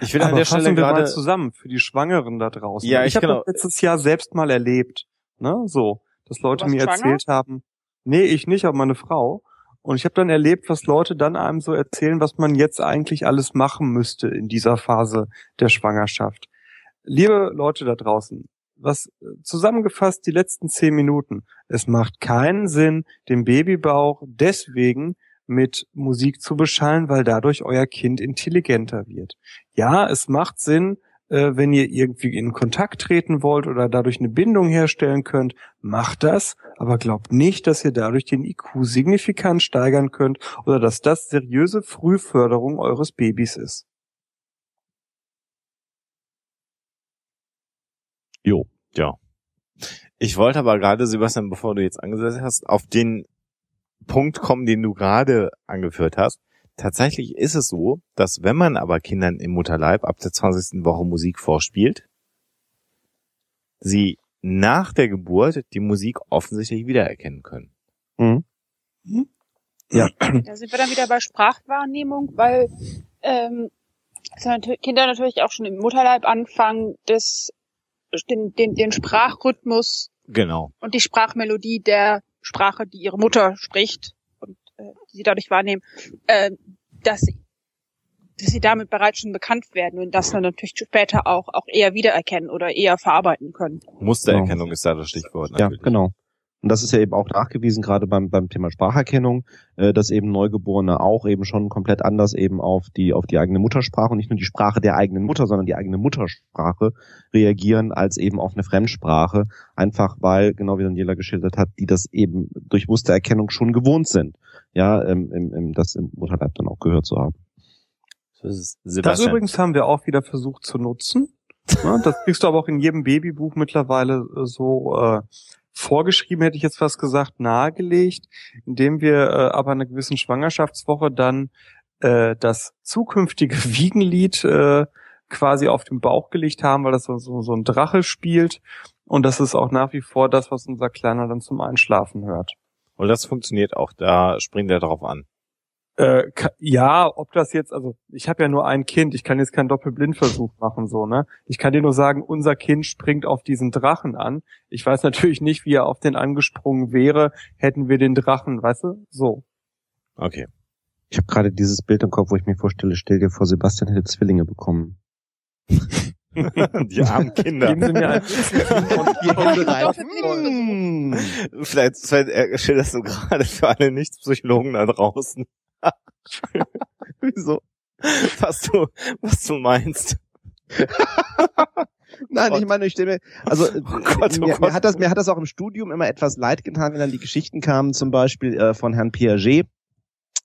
Ich will Aber an der Stelle gerade zusammen für die Schwangeren da draußen. Ja, ich, ich habe genau. letztes Jahr selbst mal erlebt, ne, so, dass Leute mir schwanger? erzählt haben. Nee, ich nicht, aber meine Frau. Und ich habe dann erlebt, was Leute dann einem so erzählen, was man jetzt eigentlich alles machen müsste in dieser Phase der Schwangerschaft. Liebe Leute da draußen, was zusammengefasst die letzten zehn Minuten. Es macht keinen Sinn, den Babybauch deswegen mit Musik zu beschallen, weil dadurch euer Kind intelligenter wird. Ja, es macht Sinn, äh, wenn ihr irgendwie in Kontakt treten wollt oder dadurch eine Bindung herstellen könnt, macht das, aber glaubt nicht, dass ihr dadurch den IQ signifikant steigern könnt oder dass das seriöse Frühförderung eures Babys ist. Jo, ja. Ich wollte aber gerade, Sebastian, bevor du jetzt angesetzt hast, auf den Punkt kommen, den du gerade angeführt hast. Tatsächlich ist es so, dass wenn man aber Kindern im Mutterleib ab der 20. Woche Musik vorspielt, sie nach der Geburt die Musik offensichtlich wiedererkennen können. Mhm. Ja. Da sind wir dann wieder bei Sprachwahrnehmung, weil ähm, Kinder natürlich auch schon im Mutterleib anfangen, das, den, den, den Sprachrhythmus genau. und die Sprachmelodie der Sprache, die ihre Mutter spricht und äh, die sie dadurch wahrnehmen, äh, dass sie dass sie damit bereits schon bekannt werden und das dann natürlich später auch auch eher wiedererkennen oder eher verarbeiten können. Mustererkennung genau. ist da das Stichwort. Natürlich. Ja, genau. Und das ist ja eben auch nachgewiesen, gerade beim, beim Thema Spracherkennung, äh, dass eben Neugeborene auch eben schon komplett anders eben auf die, auf die eigene Muttersprache und nicht nur die Sprache der eigenen Mutter, sondern die eigene Muttersprache reagieren als eben auf eine Fremdsprache. Einfach weil, genau wie Daniela geschildert hat, die das eben durch Mustererkennung schon gewohnt sind. Ja, im, im, im, das im Mutterleib dann auch gehört zu haben. Das, das übrigens haben wir auch wieder versucht zu nutzen. das kriegst du aber auch in jedem Babybuch mittlerweile äh, so äh, vorgeschrieben, hätte ich jetzt fast gesagt, nahegelegt, indem wir äh, aber einer gewissen Schwangerschaftswoche dann äh, das zukünftige Wiegenlied äh, quasi auf den Bauch gelegt haben, weil das so, so, so ein Drache spielt. Und das ist auch nach wie vor das, was unser Kleiner dann zum Einschlafen hört. Und das funktioniert auch, da springt er drauf an. Äh, ja, ob das jetzt, also ich habe ja nur ein Kind, ich kann jetzt keinen Doppelblindversuch machen, so, ne? Ich kann dir nur sagen, unser Kind springt auf diesen Drachen an. Ich weiß natürlich nicht, wie er auf den angesprungen wäre, hätten wir den Drachen, weißt du? So. Okay. Ich habe gerade dieses Bild im Kopf, wo ich mir vorstelle, stell dir vor, Sebastian hätte Zwillinge bekommen. die armen Kinder. Geben Sie mir ein. Vielleicht, vielleicht äh, das so gerade für alle Nichtspsychologen da draußen. Wieso? Was du, was du meinst. Nein, ich meine, ich stelle mir, also oh Gott, oh mir, mir, hat das, mir hat das auch im Studium immer etwas leid getan, wenn dann die Geschichten kamen, zum Beispiel äh, von Herrn Piaget,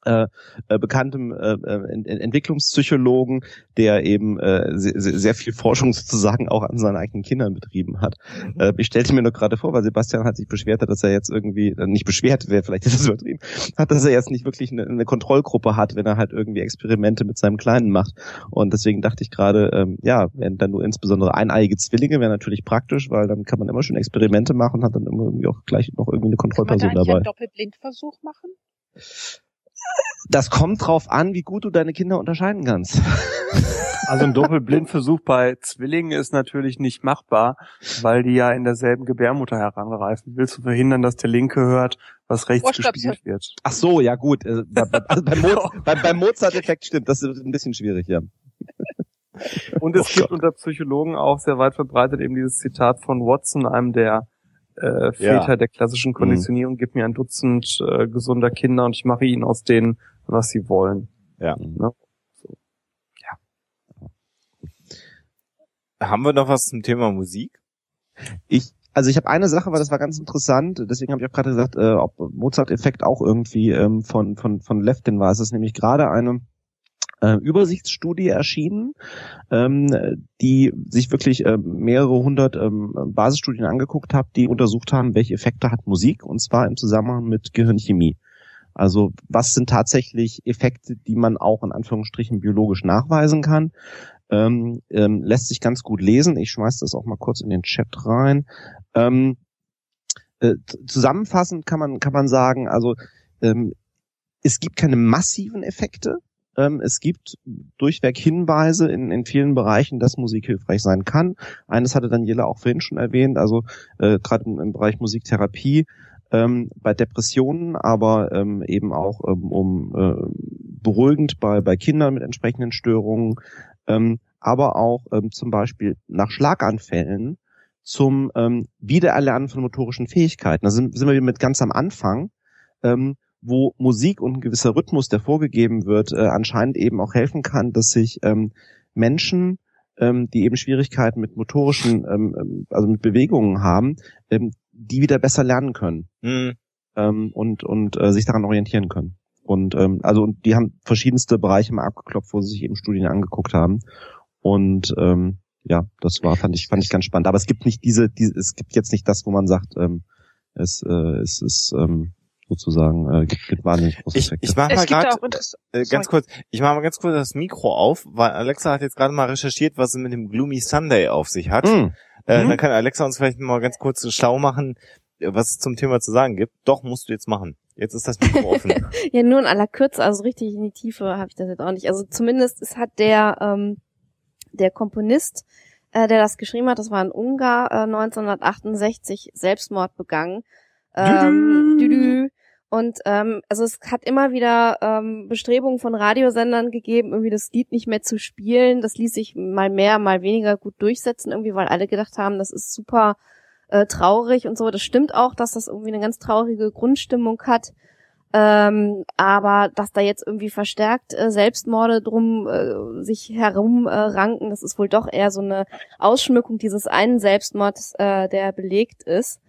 äh, äh, bekanntem äh, äh Ent Entwicklungspsychologen, der eben äh, sehr, sehr viel Forschung sozusagen auch an seinen eigenen Kindern betrieben hat. Mhm. Äh, ich stellte mir nur gerade vor, weil Sebastian hat sich beschwert, dass er jetzt irgendwie, äh, nicht beschwert, wäre vielleicht etwas übertrieben, hat, dass er jetzt nicht wirklich eine, eine, Kontrollgruppe hat, wenn er halt irgendwie Experimente mit seinem Kleinen macht. Und deswegen dachte ich gerade, ähm, ja, wenn dann nur insbesondere eineiige Zwillinge wäre natürlich praktisch, weil dann kann man immer schon Experimente machen hat dann immer irgendwie auch gleich noch irgendwie eine Kontrollperson kann man da dabei. Einen Doppelblindversuch machen? Das kommt drauf an, wie gut du deine Kinder unterscheiden kannst. Also ein Doppelblindversuch bei Zwillingen ist natürlich nicht machbar, weil die ja in derselben Gebärmutter heranreifen. Willst du verhindern, dass der Linke hört, was rechts oh, gespielt wird? Ach so, ja gut. Also beim, Mo beim, beim Mozart-Effekt stimmt, das ist ein bisschen schwierig, ja. Und es oh gibt unter Psychologen auch sehr weit verbreitet eben dieses Zitat von Watson, einem der äh, Väter ja. der klassischen Konditionierung, mhm. gib mir ein Dutzend äh, gesunder Kinder und ich mache ihnen aus denen, was sie wollen. Ja. Ne? So. ja. Haben wir noch was zum Thema Musik? Ich also ich habe eine Sache, weil das war ganz interessant, deswegen habe ich auch gerade gesagt, äh, ob Mozart-Effekt auch irgendwie ähm, von, von, von Leftin war. Es ist nämlich gerade eine äh, Übersichtsstudie erschienen, ähm, die sich wirklich äh, mehrere hundert ähm, Basisstudien angeguckt hat, die untersucht haben, welche Effekte hat Musik, und zwar im Zusammenhang mit Gehirnchemie. Also was sind tatsächlich Effekte, die man auch in Anführungsstrichen biologisch nachweisen kann? Ähm, ähm, lässt sich ganz gut lesen. Ich schmeiß das auch mal kurz in den Chat rein. Ähm, äh, zusammenfassend kann man kann man sagen, also ähm, es gibt keine massiven Effekte, ähm, es gibt durchweg Hinweise in, in vielen Bereichen, dass Musik hilfreich sein kann. Eines hatte Daniela auch vorhin schon erwähnt, also äh, gerade im, im, Bereich Musiktherapie ähm, bei Depressionen, aber ähm, eben auch ähm, um äh, beruhigend bei, bei Kindern mit entsprechenden Störungen, ähm, aber auch ähm, zum Beispiel nach Schlaganfällen zum ähm, Wiedererlernen von motorischen Fähigkeiten. Da sind, sind wir mit ganz am Anfang. Ähm, wo Musik und ein gewisser Rhythmus, der vorgegeben wird, äh, anscheinend eben auch helfen kann, dass sich ähm, Menschen, ähm, die eben Schwierigkeiten mit motorischen, ähm, ähm, also mit Bewegungen haben, ähm, die wieder besser lernen können mhm. ähm, und und äh, sich daran orientieren können. Und ähm, also und die haben verschiedenste Bereiche mal abgeklopft, wo sie sich eben Studien angeguckt haben. Und ähm, ja, das war fand ich fand ich ganz spannend. Aber es gibt nicht diese, diese es gibt jetzt nicht das, wo man sagt, ähm, es, äh, es ist ähm, sozusagen. Äh, gibt, gibt wahnsinnig große ich, Ich mach mal grad, äh, ganz kurz, ich mache mal ganz kurz das Mikro auf, weil Alexa hat jetzt gerade mal recherchiert, was es mit dem Gloomy Sunday auf sich hat. Mm. Äh, mhm. Dann kann Alexa uns vielleicht mal ganz kurz schlau machen, was es zum Thema zu sagen gibt. Doch, musst du jetzt machen. Jetzt ist das Mikro offen. ja, nur in aller Kürze, also richtig in die Tiefe habe ich das jetzt auch nicht. Also zumindest es hat der, ähm, der Komponist, äh, der das geschrieben hat, das war ein Ungar, äh, 1968 Selbstmord begangen. Ähm, dü -dü. Und ähm, also es hat immer wieder ähm, Bestrebungen von Radiosendern gegeben, irgendwie das Lied nicht mehr zu spielen. Das ließ sich mal mehr, mal weniger gut durchsetzen, irgendwie, weil alle gedacht haben, das ist super äh, traurig und so. Das stimmt auch, dass das irgendwie eine ganz traurige Grundstimmung hat. Ähm, aber dass da jetzt irgendwie verstärkt äh, Selbstmorde drum äh, sich herumranken, äh, das ist wohl doch eher so eine Ausschmückung dieses einen Selbstmords, äh, der belegt ist.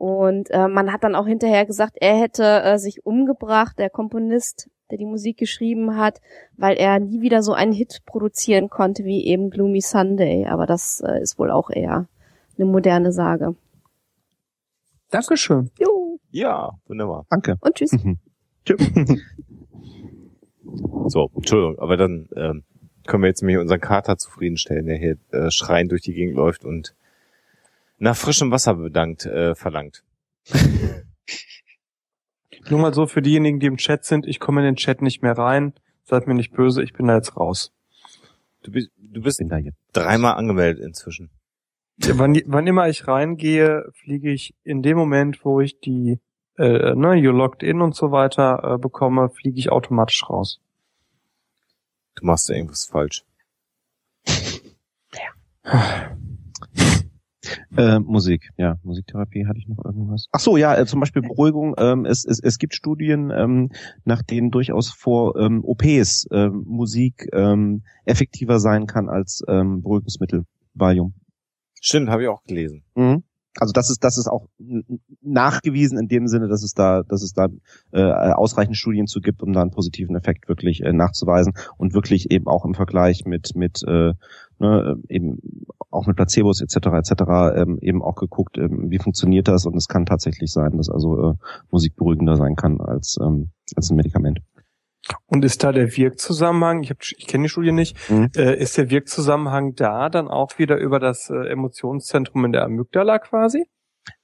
Und äh, man hat dann auch hinterher gesagt, er hätte äh, sich umgebracht, der Komponist, der die Musik geschrieben hat, weil er nie wieder so einen Hit produzieren konnte wie eben Gloomy Sunday. Aber das äh, ist wohl auch eher eine moderne Sage. Dankeschön. Jo. Ja, wunderbar. Danke. Und tschüss. Mhm. Tschüss. so, Entschuldigung, aber dann ähm, können wir jetzt mir unseren Kater zufriedenstellen, der hier äh, schreiend durch die Gegend läuft und nach frischem Wasser bedankt äh, verlangt. Nur mal so für diejenigen, die im Chat sind, ich komme in den Chat nicht mehr rein. Seid mir nicht böse, ich bin da jetzt raus. Du bist, du bist dreimal angemeldet inzwischen. Wann, wann immer ich reingehe, fliege ich in dem Moment, wo ich die äh, ne, you logged in und so weiter äh, bekomme, fliege ich automatisch raus. Du machst ja irgendwas falsch. Ja. Äh, Musik, ja, Musiktherapie hatte ich noch irgendwas. Ach so, ja, äh, zum Beispiel Beruhigung. Ähm, es, es, es gibt Studien, ähm, nach denen durchaus vor ähm, OPs ähm, Musik ähm, effektiver sein kann als ähm, Beruhigungsmittel, Valium. Stimmt, habe ich auch gelesen. Mhm. Also das ist das ist auch nachgewiesen in dem Sinne, dass es da dass es da äh, ausreichend Studien zu gibt, um da einen positiven Effekt wirklich äh, nachzuweisen und wirklich eben auch im Vergleich mit mit äh, ne, eben auch mit Placebos etc. etc. Ähm, eben auch geguckt, ähm, wie funktioniert das und es kann tatsächlich sein, dass also äh, Musik beruhigender sein kann als ähm, als ein Medikament. Und ist da der Wirkzusammenhang, ich, hab, ich kenne die Studie nicht, mhm. äh, ist der Wirkzusammenhang da dann auch wieder über das äh, Emotionszentrum in der Amygdala quasi?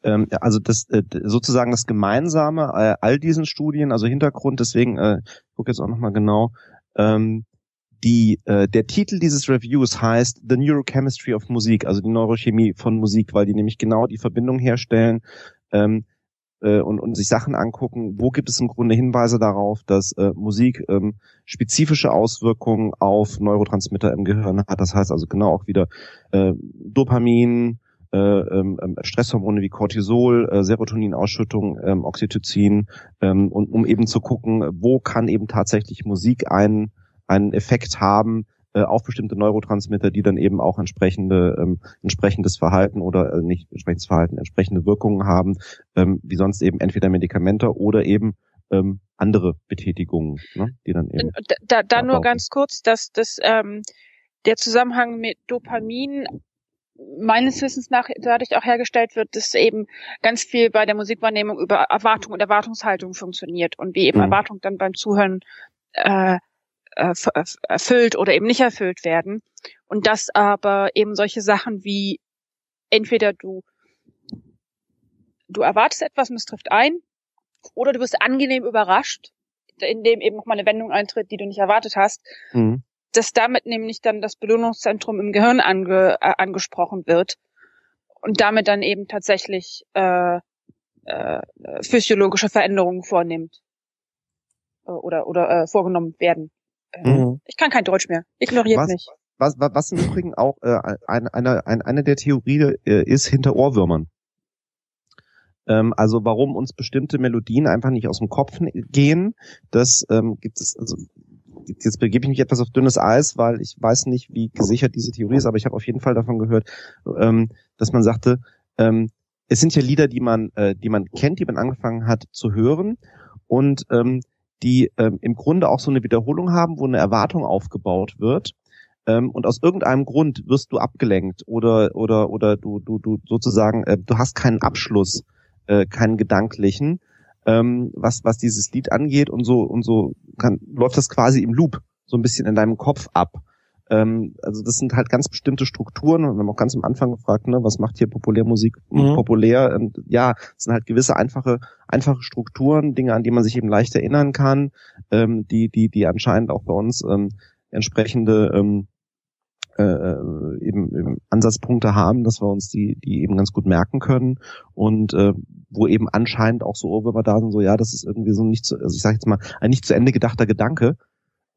Ähm, also das äh, sozusagen das Gemeinsame äh, all diesen Studien, also Hintergrund, deswegen, äh, ich gucke jetzt auch nochmal genau, ähm, die, äh, der Titel dieses Reviews heißt The Neurochemistry of Musik, also die Neurochemie von Musik, weil die nämlich genau die Verbindung herstellen ähm, äh, und, und sich Sachen angucken, wo gibt es im Grunde Hinweise darauf, dass äh, Musik ähm, spezifische Auswirkungen auf Neurotransmitter im Gehirn hat. Das heißt also genau auch wieder äh, Dopamin, äh, ähm, ähm Stresshormone wie Cortisol, äh, Serotoninausschüttung, ähm, Oxytocin, ähm, und um eben zu gucken, wo kann eben tatsächlich Musik einen, einen Effekt haben, äh, auf bestimmte Neurotransmitter, die dann eben auch entsprechende ähm, entsprechendes Verhalten oder äh, nicht entsprechendes Verhalten, entsprechende Wirkungen haben, ähm, wie sonst eben entweder Medikamente oder eben ähm, andere Betätigungen, ne, die dann eben. Da, da nur ganz kurz, dass das ähm, der Zusammenhang mit Dopamin meines Wissens nach dadurch auch hergestellt wird, dass eben ganz viel bei der Musikwahrnehmung über Erwartung und Erwartungshaltung funktioniert und wie eben mhm. Erwartung dann beim Zuhören äh, erfüllt oder eben nicht erfüllt werden. Und dass aber eben solche Sachen wie entweder du du erwartest etwas und es trifft ein, oder du wirst angenehm überrascht, indem eben nochmal eine Wendung eintritt, die du nicht erwartet hast, mhm. dass damit nämlich dann das Belohnungszentrum im Gehirn ange, äh, angesprochen wird und damit dann eben tatsächlich äh, äh, physiologische Veränderungen vornimmt äh, oder oder äh, vorgenommen werden. Mhm. Ich kann kein Deutsch mehr. Ignoriert was, mich. Was, was, was im Übrigen auch äh, eine, eine, eine der Theorien äh, ist hinter Ohrwürmern. Ähm, also warum uns bestimmte Melodien einfach nicht aus dem Kopf gehen, das ähm, gibt es, also jetzt begebe ich mich etwas auf dünnes Eis, weil ich weiß nicht, wie gesichert diese Theorie ist, aber ich habe auf jeden Fall davon gehört, ähm, dass man sagte, ähm, es sind ja Lieder, die man, äh, die man kennt, die man angefangen hat zu hören und ähm, die ähm, im Grunde auch so eine Wiederholung haben, wo eine Erwartung aufgebaut wird. Ähm, und aus irgendeinem Grund wirst du abgelenkt oder oder oder du du du sozusagen äh, du hast keinen Abschluss, äh, keinen gedanklichen ähm, was, was dieses Lied angeht und so, und so kann, läuft das quasi im Loop so ein bisschen in deinem Kopf ab. Ähm, also das sind halt ganz bestimmte Strukturen und wir haben auch ganz am Anfang gefragt, ne, was macht hier Populärmusik mhm. populär? Und ja, es sind halt gewisse einfache, einfache Strukturen, Dinge, an die man sich eben leicht erinnern kann, ähm, die, die, die anscheinend auch bei uns ähm, entsprechende ähm, äh, äh, eben, eben Ansatzpunkte haben, dass wir uns die, die eben ganz gut merken können und äh, wo eben anscheinend auch so Ohrwürmer da sind, so ja, das ist irgendwie so nicht zu, also ich sage jetzt mal, ein nicht zu Ende gedachter Gedanke,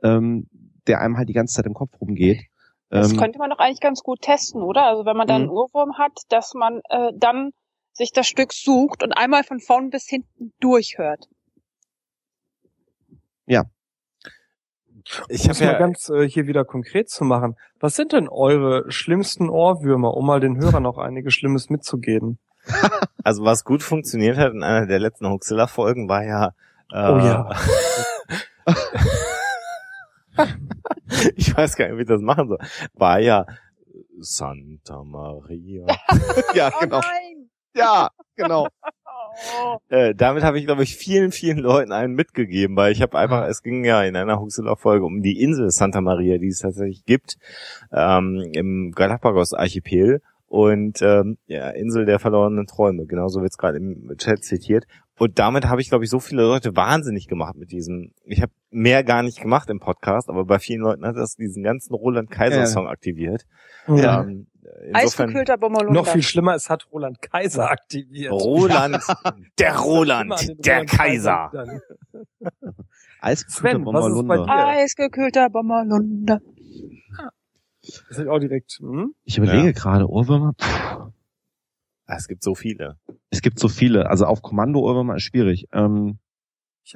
ähm, der einem halt die ganze Zeit im Kopf rumgeht. Das ähm, könnte man doch eigentlich ganz gut testen, oder? Also wenn man dann einen Ohrwurm hat, dass man äh, dann sich das Stück sucht und einmal von vorn bis hinten durchhört. Ja, ich habe ja mal ganz äh, hier wieder konkret zu machen. Was sind denn eure schlimmsten Ohrwürmer, um mal den Hörern noch einiges Schlimmes mitzugeben? Also was gut funktioniert hat in einer der letzten Huxilla-Folgen war ja. Äh, oh ja. ich weiß gar nicht, wie ich das machen soll. War ja Santa Maria. ja, genau. Oh nein. Ja, genau. Äh, damit habe ich, glaube ich, vielen, vielen Leuten einen mitgegeben, weil ich habe einfach, es ging ja in einer Huxilla-Folge um die Insel Santa Maria, die es tatsächlich gibt, ähm, im Galapagos-Archipel und ähm, ja, Insel der verlorenen Träume, genauso wird es gerade im Chat zitiert. Und damit habe ich, glaube ich, so viele Leute wahnsinnig gemacht mit diesem. Ich habe mehr gar nicht gemacht im Podcast, aber bei vielen Leuten hat das diesen ganzen Roland Kaiser Song ja. aktiviert. Ja. Ähm, Eisgekühlter Bommerlunder. Noch viel schlimmer, es hat Roland Kaiser aktiviert. Roland, der Roland, der Kaiser. Eisgekühlter Bommerlunder. Eisgekühlter Bommerlunder. Das ist auch direkt. Hm? Ich überlege ja. gerade, Ohrwürmer. Ah, es gibt so viele. Es gibt so viele. Also auf Kommando Ohrwürmer ist schwierig. Ähm,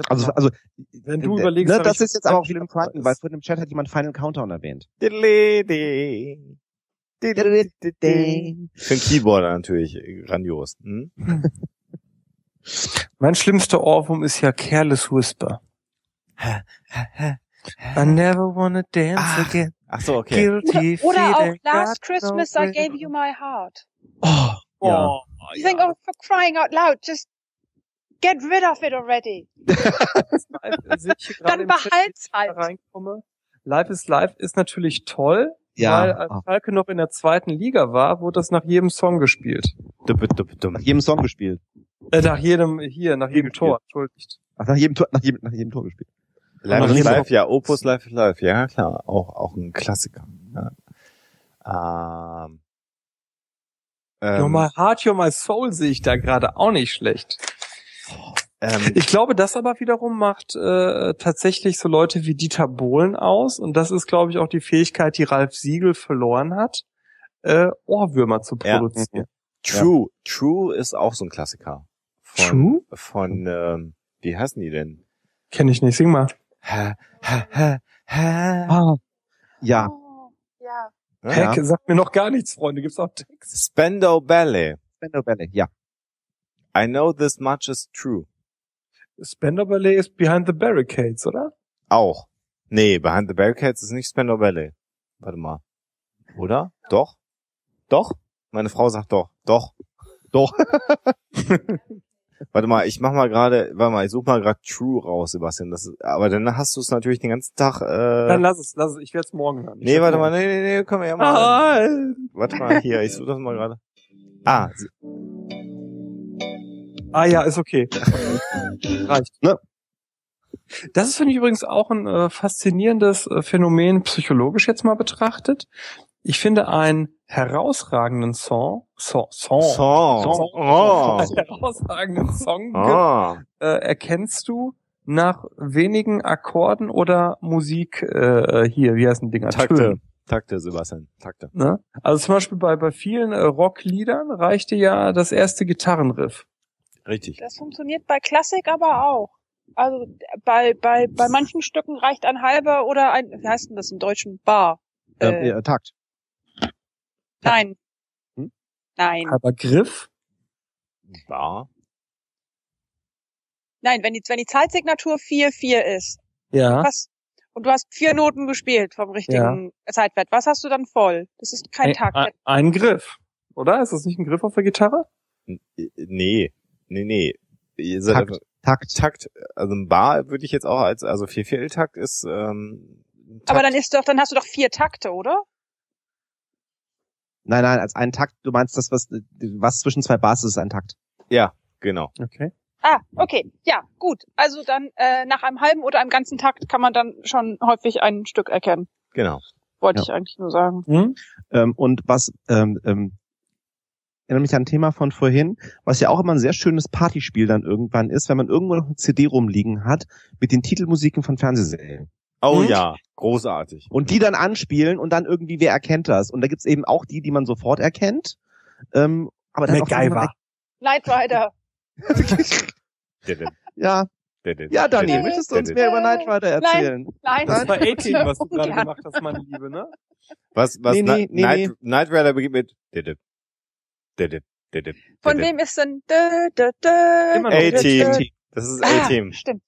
also, also, wenn du überlegst, ne, das ist jetzt aber auch wieder im Crichton, weil vorhin im Chat hat jemand Final Countdown erwähnt. Für ein Keyboarder natürlich grandios. Hm? mein schlimmster Ohrwurm ist ja Careless Whisper. I never wanna dance ah, again. Ach so, okay. Guilty oder, oder auch Last Christmas I gave you my heart. Oh, Oh, you think, oh, for crying out loud, just get rid of it already. Dann behalt's halt. Reinkomme. Life is Life ist natürlich toll, ja. Weil als Falke noch in der zweiten Liga war, wurde das nach jedem Song gespielt. Nach jedem Song gespielt. Äh, nach jedem, hier, nach jedem Tor, entschuldigt. Ach, nach jedem Tor, nach jedem, nach jedem Tor gespielt. Live is Live, ja, Opus Live is Live, ja klar, auch, auch ein Klassiker. Ja. Ähm, ähm, You're my heart, you're my soul sehe ich da gerade auch nicht schlecht. Ähm, ich glaube, das aber wiederum macht äh, tatsächlich so Leute wie Dieter Bohlen aus. Und das ist, glaube ich, auch die Fähigkeit, die Ralf Siegel verloren hat, äh, Ohrwürmer zu produzieren. Ja. True. Ja. True ist auch so ein Klassiker. Von, True? Von, ähm, wie heißen die denn? Kenn ich nicht, sing mal. Ha, ha, ha, ha. Ah, ja. Oh, ja. Heck, ja. sagt mir noch gar nichts, Freunde. Gibt's auch Text? Spendo Ballet. Spendo Ballet, ja. I know this much is true. Spender Ballet ist Behind the Barricades, oder? Auch. Nee, Behind the Barricades ist nicht Spender Ballet. Warte mal. Oder? Doch? Doch? Meine Frau sagt doch. Doch. Doch. warte mal, ich mach mal gerade, warte mal, ich such mal gerade True raus, Sebastian. Das ist, aber dann hast du es natürlich den ganzen Tag. Äh, dann lass es, lass es. Ich werde es morgen hören. Ich nee, warte mal, nee, nee, nee, können wir ja mal. Ah, warte mal, hier, ich suche das mal gerade. Ah, Ah ja, ist okay. Reicht. Ne? Das ist, finde ich, übrigens auch ein äh, faszinierendes äh, Phänomen, psychologisch jetzt mal betrachtet. Ich finde einen herausragenden Song, Song, Song, Song, Song oh. herausragenden Song oh. äh, erkennst du nach wenigen Akkorden oder Musik äh, hier, wie heißen Dinger? Takte. Tönen. Takte, Sebastian, Takte. Ne? Also zum Beispiel bei, bei vielen äh, Rockliedern reichte ja das erste Gitarrenriff. Richtig. Das funktioniert bei Klassik aber auch. Also bei, bei, bei manchen Stücken reicht ein halber oder ein, wie heißt denn das im Deutschen? Bar. Äh, äh, Takt. Nein. Hm? Nein. Halber Griff? Bar. Nein, wenn die, wenn die Zeitsignatur 4-4 ist. Ja. Was, und du hast vier Noten gespielt vom richtigen ja. Zeitwert. Was hast du dann voll? Das ist kein ein, Takt. Ein, ein Griff. Oder? Ist das nicht ein Griff auf der Gitarre? Nee. Nee, nee. Ihr seid Takt. Takt. Takt, also ein Bar würde ich jetzt auch als, also vier Vierteltakt ist, ähm, Takt. Aber dann ist doch, dann hast du doch vier Takte, oder? Nein, nein, als einen Takt, du meinst das, was, was zwischen zwei Bars ist, ist ein Takt. Ja, genau. Okay. Ah, okay. Ja, gut. Also dann äh, nach einem halben oder einem ganzen Takt kann man dann schon häufig ein Stück erkennen. Genau. Wollte Ja. ich eigentlich nur sagen. Hm? Ähm, und was, ähm, ähm, erinnere mich an ein Thema von vorhin, was ja auch immer ein sehr schönes Partyspiel dann irgendwann ist, wenn man irgendwo noch eine CD rumliegen hat mit den Titelmusiken von Fernsehserien. Oh Und? ja, großartig. Und die dann anspielen und dann irgendwie, wer erkennt das? Und da gibt's eben auch die, die man sofort erkennt. Ähm, aber dann MacGyver. Knight Rider. Ja, ja, Daniel, möchtest du uns mehr über Knight Rider erzählen? Nein. Das war 18, was du gerade gemacht hast, meine Liebe, ne? Was, was, Nee, nee, nee, Night, nee. Night Rider beginnt mit Didip. Didip. Didip. Von wem ist denn? Dö, dö, dö, Immer noch dö, dö, A-Team. dö. Das ist Ah, A-Team. Stimmt.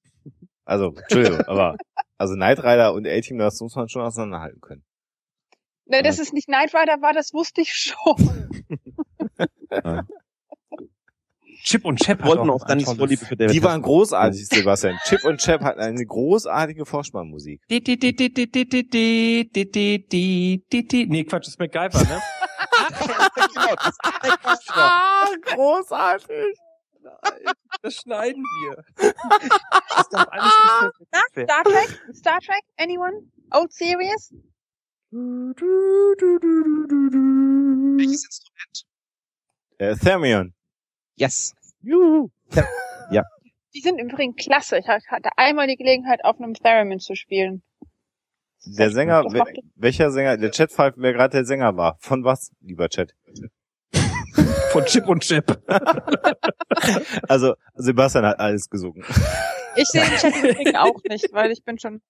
Also, Entschuldigung, aber, also Knight Rider und A-Team, das muss man schon auseinanderhalten können. Ne, dass es nicht Knight Rider war, das wusste ich schon. Chip und Chap wollten auch dann für David. Die waren großartig, Sebastian. Chip und Chap hatten eine großartige Vorspannmusik. Nee, Quatsch, das ist MacGyver, ne? Ah, großartig. Das schneiden wir. Das darf alles nicht Na, mehr Star Trek? Star Trek? Anyone? Old Series? Welches Instrument? Äh, Thermion. Yes. Juhu. Die sind im Übrigen klasse. Ich hatte einmal die Gelegenheit, auf einem Theremin zu spielen. Der Sänger, welcher Sänger, der Chat fragt, wer gerade der Sänger war. Von was, lieber Chat? Von Chip und Chap. Also, Sebastian hat alles gesungen. Ich sehe den Chat im Übrigen auch nicht, weil ich bin schon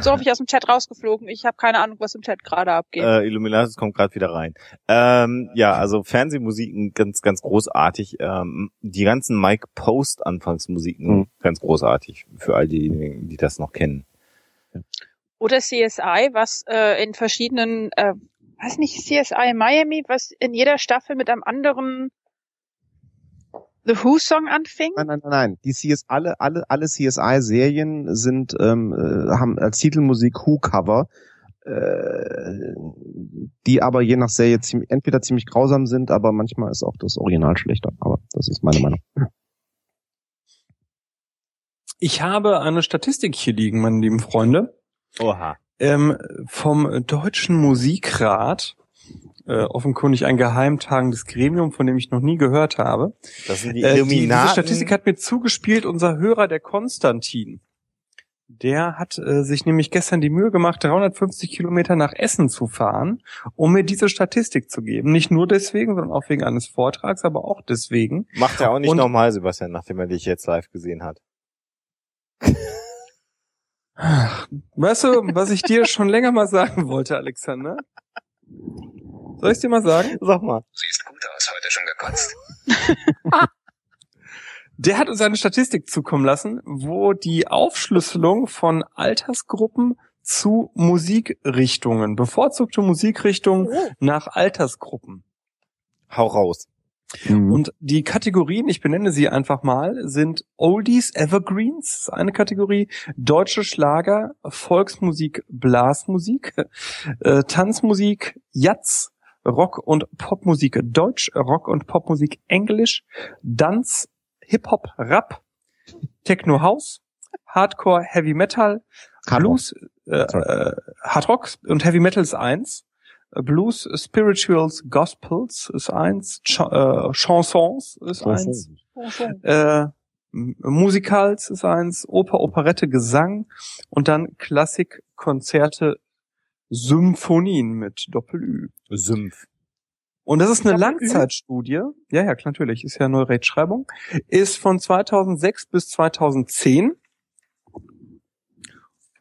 so hoffe ich aus dem Chat rausgeflogen. Ich habe keine Ahnung, was im Chat gerade abgeht. Äh, Illuminatus kommt gerade wieder rein. Ähm, ja, also Fernsehmusiken ganz, ganz großartig. Ähm, die ganzen Mike Post Anfangsmusiken Mhm. ganz großartig für all diejenigen, die das noch kennen. Oder CSI, was äh, in verschiedenen, äh, weiß nicht, CSI Miami, was in jeder Staffel mit einem anderen The Who Song anfing. Nein, nein, nein, nein. Die CS, alle, alle, alle CSI-Serien sind, ähm, äh, haben als Titelmusik Who-Cover, äh, die aber je nach Serie ziemlich, entweder ziemlich grausam sind, aber manchmal ist auch das Original schlechter. Aber das ist meine Meinung. Ich habe eine Statistik hier liegen, meine lieben Freunde, Oha. Ähm, vom Deutschen Musikrat. Äh, offenkundig ein geheimtagendes Gremium, von dem ich noch nie gehört habe. Das sind die Äh, die, Illuminaten. diese Statistik hat mir zugespielt unser Hörer, der Konstantin. Der hat äh, sich nämlich gestern die Mühe gemacht, 350 Kilometer nach Essen zu fahren, um mir diese Statistik zu geben. Nicht nur deswegen, sondern auch wegen eines Vortrags, aber auch deswegen. Macht er auch nicht Und- normal, Sebastian, nachdem er dich jetzt live gesehen hat. Weißt du, was ich dir schon länger mal sagen wollte, Alexander? Soll ich dir mal sagen? Sag mal. Siehst gut aus, heute schon gekotzt. Der hat uns eine Statistik zukommen lassen, wo die Aufschlüsselung von Altersgruppen zu Musikrichtungen, bevorzugte Musikrichtungen nach Altersgruppen. Hau raus. Und die Kategorien, ich benenne sie einfach mal, sind Oldies, Evergreens, ist eine Kategorie, deutsche Schlager, Volksmusik, Blasmusik, äh, Tanzmusik, Jazz, Rock- und Popmusik Deutsch, Rock- und Popmusik Englisch, Dance, Hip-Hop, Rap, Techno House, Hardcore, Heavy Metal, Hard. Blues, äh, äh, Hard Rock und Heavy Metal ist eins. Blues, Spirituals, Gospels ist eins. Ch äh, Chansons ist eins. Äh, Musicals ist eins. Oper, Operette, Gesang. Und dann Klassik, Konzerte, Symphonien mit Doppel-Ü. Sümpf. Und das ist eine? Langzeitstudie. Ja, ja, klar, natürlich. Ist ja neue Rechtschreibung. Ist von 2006 bis 2010.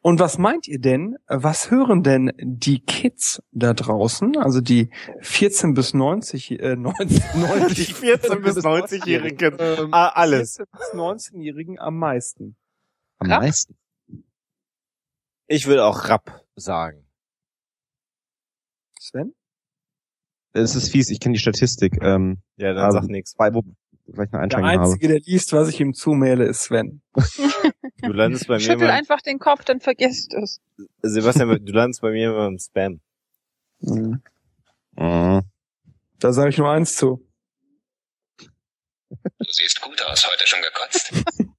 Und was meint ihr denn? Was hören denn die Kids da draußen? Also die 14 bis 90, äh, 90, 90 Die 14 bis 90-Jährigen. Ähm, Ah, alles. 14 bis 19-Jährigen am meisten. Am Rap? meisten. Ich will auch Rap sagen. Sven? Es ist fies, ich kenne die Statistik. Ähm, Ja, dann Ähm, sag nix. bei, wo, gleich eine Der Einschränkung Einzige, der liest, was ich ihm zumähle, ist Sven. Du landest bei mir Schüttel einfach den Kopf, dann vergisst es. Sebastian, du landest bei mir immer im Spam. Mhm. habe. Da sage ich nur eins zu. Du siehst gut aus, heute schon gekotzt.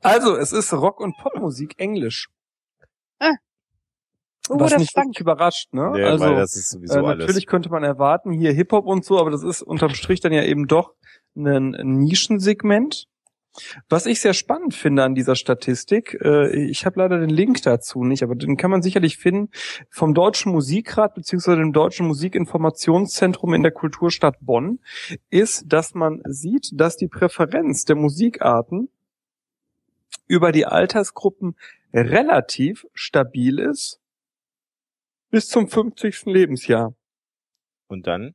Also, es ist Rock- und Popmusik Englisch. Oh, was das nicht Funk. wirklich überrascht, ne? Ja, also, weil das ist sowieso äh, alles. natürlich könnte man erwarten, hier Hip-Hop und so, aber das ist unterm Strich dann ja eben doch ein Nischensegment. Was ich sehr spannend finde an dieser Statistik, äh, ich habe leider den Link dazu nicht, aber den kann man sicherlich finden, vom Deutschen Musikrat beziehungsweise dem Deutschen Musikinformationszentrum in der Kulturstadt Bonn, ist, dass man sieht, dass die Präferenz der Musikarten über die Altersgruppen relativ stabil ist bis zum 50. Lebensjahr. Und dann?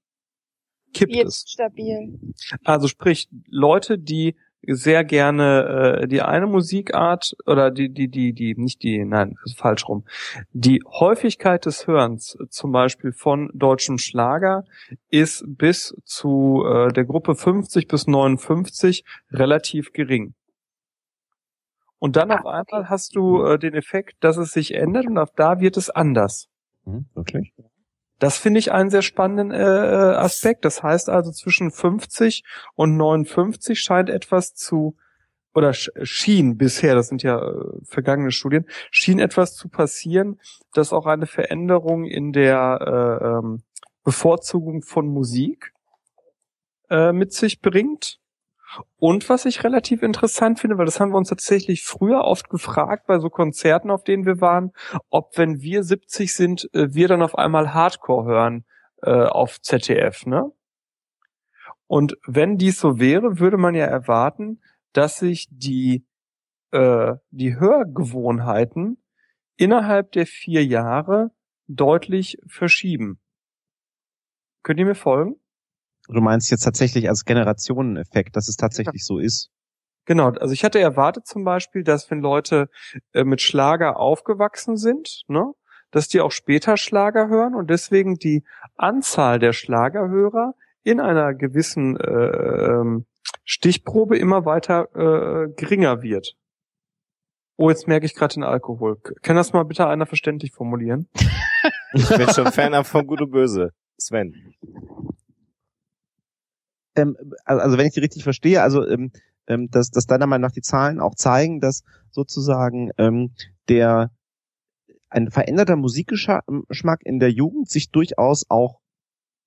Kippt es. Jetzt stabil. Also sprich, Leute, die sehr gerne äh, die eine Musikart oder die, die, die, die, nicht die, nein, ist falsch rum. Die Häufigkeit des Hörens, zum Beispiel von deutschem Schlager, ist bis zu äh, der Gruppe 50 bis 59 relativ gering. Und dann Ah, auf einmal hast du äh, den Effekt, dass es sich ändert und ab da wird es anders. Hm, wirklich? Das finde ich einen sehr spannenden äh, Aspekt. Das heißt also zwischen 50 und 59 scheint etwas zu oder sch- schien bisher, das sind ja äh, vergangene Studien, schien etwas zu passieren, dass auch eine Veränderung in der äh, ähm, Bevorzugung von Musik äh, mit sich bringt. Und was ich relativ interessant finde, weil das haben wir uns tatsächlich früher oft gefragt bei so Konzerten, auf denen wir waren, ob wenn wir 70 sind, äh, wir dann auf einmal Hardcore hören äh, auf ZDF, ne? Und wenn dies so wäre, würde man ja erwarten, dass sich die äh, die Hörgewohnheiten innerhalb der vier Jahre deutlich verschieben. Könnt ihr mir folgen? Du meinst jetzt tatsächlich als Generationeneffekt, dass es tatsächlich so ist. Genau, also ich hatte erwartet zum Beispiel, dass wenn Leute äh, mit Schlager aufgewachsen sind, ne, dass die auch später Schlager hören und deswegen die Anzahl der Schlagerhörer in einer gewissen äh, ähm, Stichprobe immer weiter äh, geringer wird. Oh, jetzt merke ich gerade den Alkohol. Kann das mal bitte einer verständlich formulieren? Ich bin schon Fan von Gut und Böse. Sven. Ähm, also wenn ich die richtig verstehe, also ähm, ähm, dass, dass deiner Meinung nach die Zahlen auch zeigen, dass sozusagen ähm, der ein veränderter Musikgeschmack in der Jugend sich durchaus auch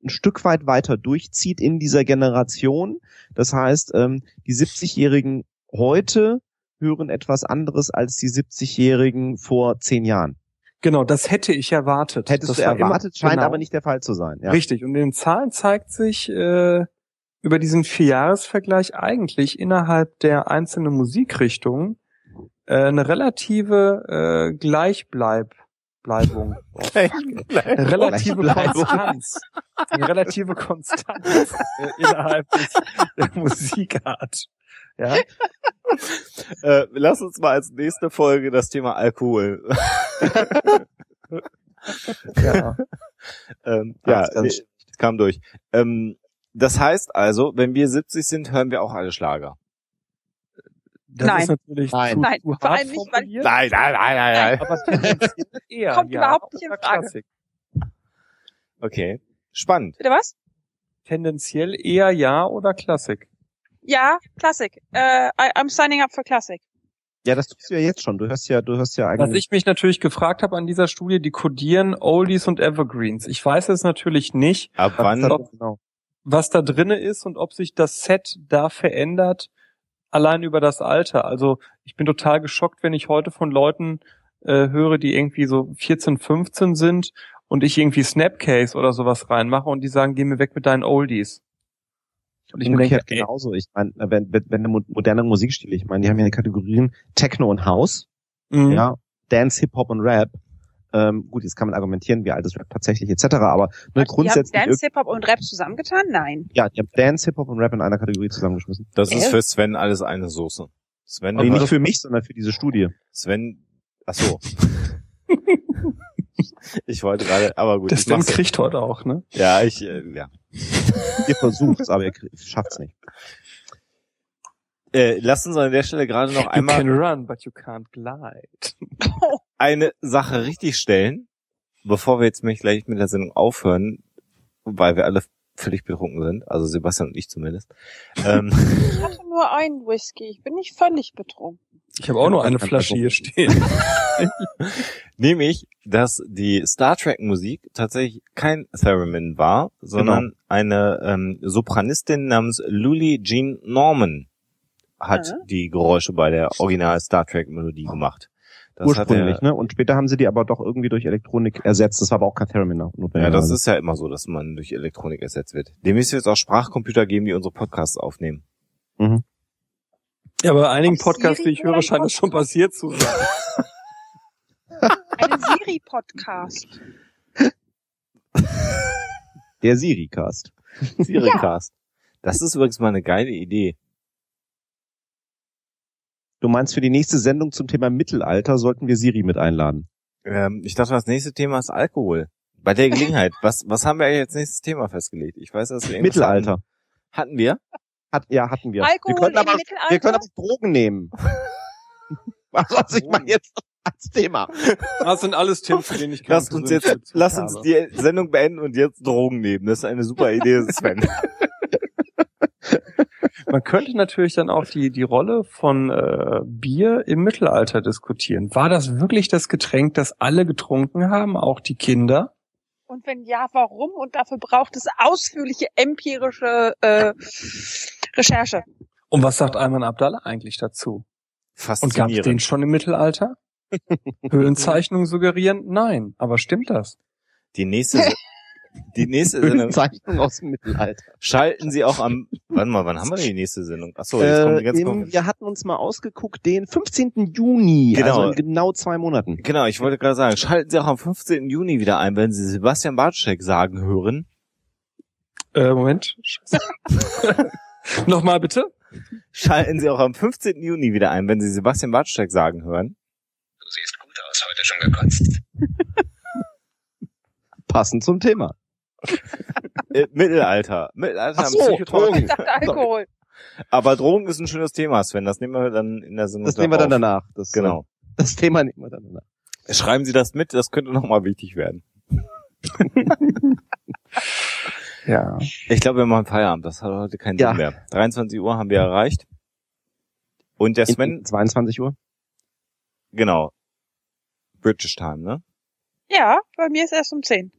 ein Stück weit weiter durchzieht in dieser Generation. Das heißt, ähm, die 70-Jährigen heute hören etwas anderes als die 70-Jährigen vor zehn Jahren. Genau, das hätte ich erwartet. Hättest das du war immer- erwartet, scheint genau. aber nicht der Fall zu sein. Ja. Richtig. Und in den Zahlen zeigt sich äh, über diesen Vierjahresvergleich eigentlich innerhalb der einzelnen Musikrichtungen äh, eine relative äh, Gleichbleib Bleibung. Eine relative. Konstanz. Eine relative Konstanz äh, innerhalb des, der Musikart. Ja. Äh, lass uns mal als nächste Folge das Thema Alkohol. ja. ähm, ja, nee, kam durch. Ähm, das heißt also, wenn wir 70 sind, hören wir auch alle Schlager. Das Nein. ist natürlich Nein. zu, Nein, zu vor hart allem nicht, weil-. Nein, nein, nein, nein, nein. Aber tendenziell eher, Kommt ja, überhaupt nicht in Frage. Klassik. Okay. Spannend. Bitte was? Tendenziell eher ja oder Klassik. Ja, Klassik. Äh, I, I'm signing up for Classic. Ja, das tust du ja jetzt schon. Du hörst ja, du hörst ja Was eigentlich. ich mich natürlich gefragt habe an dieser Studie, die kodieren Oldies und Evergreens. Ich weiß jetzt natürlich nicht, Ab wann? Ob- genau. Was da drinne ist und ob sich das Set da verändert, allein über das Alter. Also ich bin total geschockt, wenn ich heute von Leuten äh, höre, die irgendwie so 14, 15 sind und ich irgendwie Snapcase oder sowas reinmache und die sagen, geh mir weg mit deinen Oldies. Und ich denke, Umgekehrt ey, genauso. Ich meine, wenn, wenn, wenn eine mo- moderne Musikstile, ich meine, die haben ja die Kategorien Techno und House, mh, ja, Dance, Hip Hop und Rap. Ähm, gut, jetzt kann man argumentieren, wie alt ist Rap tatsächlich etc. Aber ne, Die haben grundsätzlich, Dance, Hip-Hop und Rap zusammengetan? Nein. ja, die haben Dance, Hip Hop und Rap in einer Kategorie zusammengeschmissen. Das ist Äh? für Sven alles eine Soße. Sven, Nee, nicht hast- für mich, sondern für diese Studie. Sven, ach so. ich wollte gerade, aber gut. der ich Sven kriegt heute auch, ne? Ja, ich, äh, ja. ihr versucht's, aber ihr schafft's nicht. Äh, lasst uns an der Stelle gerade noch einmal. You can run, but you can't glide. eine Sache richtig stellen, bevor wir jetzt mich gleich mit der Sendung aufhören, weil wir alle völlig betrunken sind, also Sebastian und ich zumindest. Ähm, ich hatte nur einen Whisky, ich bin nicht völlig betrunken. Ich habe auch nur eine Flasche hier stehen. Nämlich, dass die Star Trek Musik tatsächlich kein Theremin war, sondern genau. eine ähm, Sopranistin namens Luli Jean Norman hat ja. die Geräusche bei der Original Star Trek Melodie gemacht. Das Ursprünglich, ne? Und später haben sie die aber doch irgendwie durch Elektronik ersetzt. Das war aber auch kein Theremin. Ja, das ist ja immer so, dass man durch Elektronik ersetzt wird. Dem müsste jetzt auch Sprachcomputer geben, die unsere Podcasts aufnehmen. Mhm. Ja, aber bei einigen Podcasts, die ich höre, scheint das schon passiert zu sein. Ein Siri-Podcast. Der Siri-Cast. Siri-Cast. Ja. Das ist übrigens mal eine geile Idee. Du meinst, für die nächste Sendung zum Thema Mittelalter sollten wir Siri mit einladen? Ähm, ich dachte, das nächste Thema ist Alkohol. Bei der Gelegenheit. was, was haben wir eigentlich als nächstes Thema festgelegt? Ich weiß, dass wir Mittelalter. Hatten. hatten wir? Hat, ja, hatten wir. Alkohol wir können aber, wir können aber Drogen nehmen. Was ich mal jetzt als Thema. Das sind alles Themen, für die ich Lass uns jetzt, lass uns die Sendung beenden und jetzt Drogen nehmen. Das ist eine super Idee, Sven. Man könnte natürlich dann auch die, die Rolle von äh, Bier im Mittelalter diskutieren. War das wirklich das Getränk, das alle getrunken haben, auch die Kinder? Und wenn ja, warum? Und dafür braucht es ausführliche empirische äh, Recherche. Und was sagt Ayman Abdallah eigentlich dazu? Und gab es den schon im Mittelalter? Höhlenzeichnungen suggerieren? Nein. Aber stimmt das? Die nächste, die nächste Sendung. Zeichnung aus dem Mittelalter. Schalten Sie auch am, wann mal, wann haben wir die nächste Sendung? Achso, jetzt kommt die ganz äh, Wir hatten uns mal ausgeguckt, den 15. Juni, genau. also in genau zwei Monaten. Genau, ich wollte gerade sagen, schalten Sie auch am 15. Juni wieder ein, wenn Sie Sebastian Bartschek sagen hören. Äh, Moment. Nochmal bitte. Schalten Sie auch am 15. Juni wieder ein, wenn Sie Sebastian Bartschek sagen hören. Du siehst gut aus, heute schon gekotzt. Passend zum Thema. Äh, Mittelalter. Mittelalter Ach so, Drogen. Alkohol. Aber Drogen ist ein schönes Thema, Sven. Das nehmen wir dann in der Sendung. Das nehmen wir dann danach. Das, genau. Das Thema nehmen wir dann danach. Schreiben Sie das mit, das könnte nochmal wichtig werden. ja. Ich glaube, wir machen Feierabend. Das hat heute keinen ja. Sinn mehr. 23 Uhr haben wir erreicht. Und der Sven. 22 Uhr? Genau. British Time, ne? Ja, bei mir ist erst um 10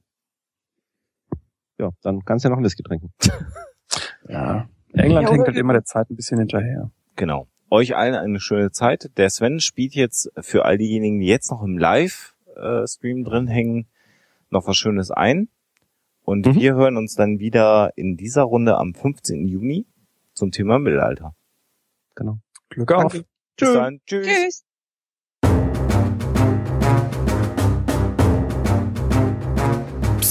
ja, dann kannst du ja noch ein Whisky trinken. ja. England ja, hängt halt immer der Zeit ein bisschen hinterher. Genau. Euch allen eine schöne Zeit. Der Sven spielt jetzt für all diejenigen, die jetzt noch im Live-Stream drin hängen, noch was Schönes ein. Und mhm. wir hören uns dann wieder in dieser Runde am 15. Juni zum Thema Mittelalter. Genau. Glück auf. Tschüss. Tschüss. Tschüss.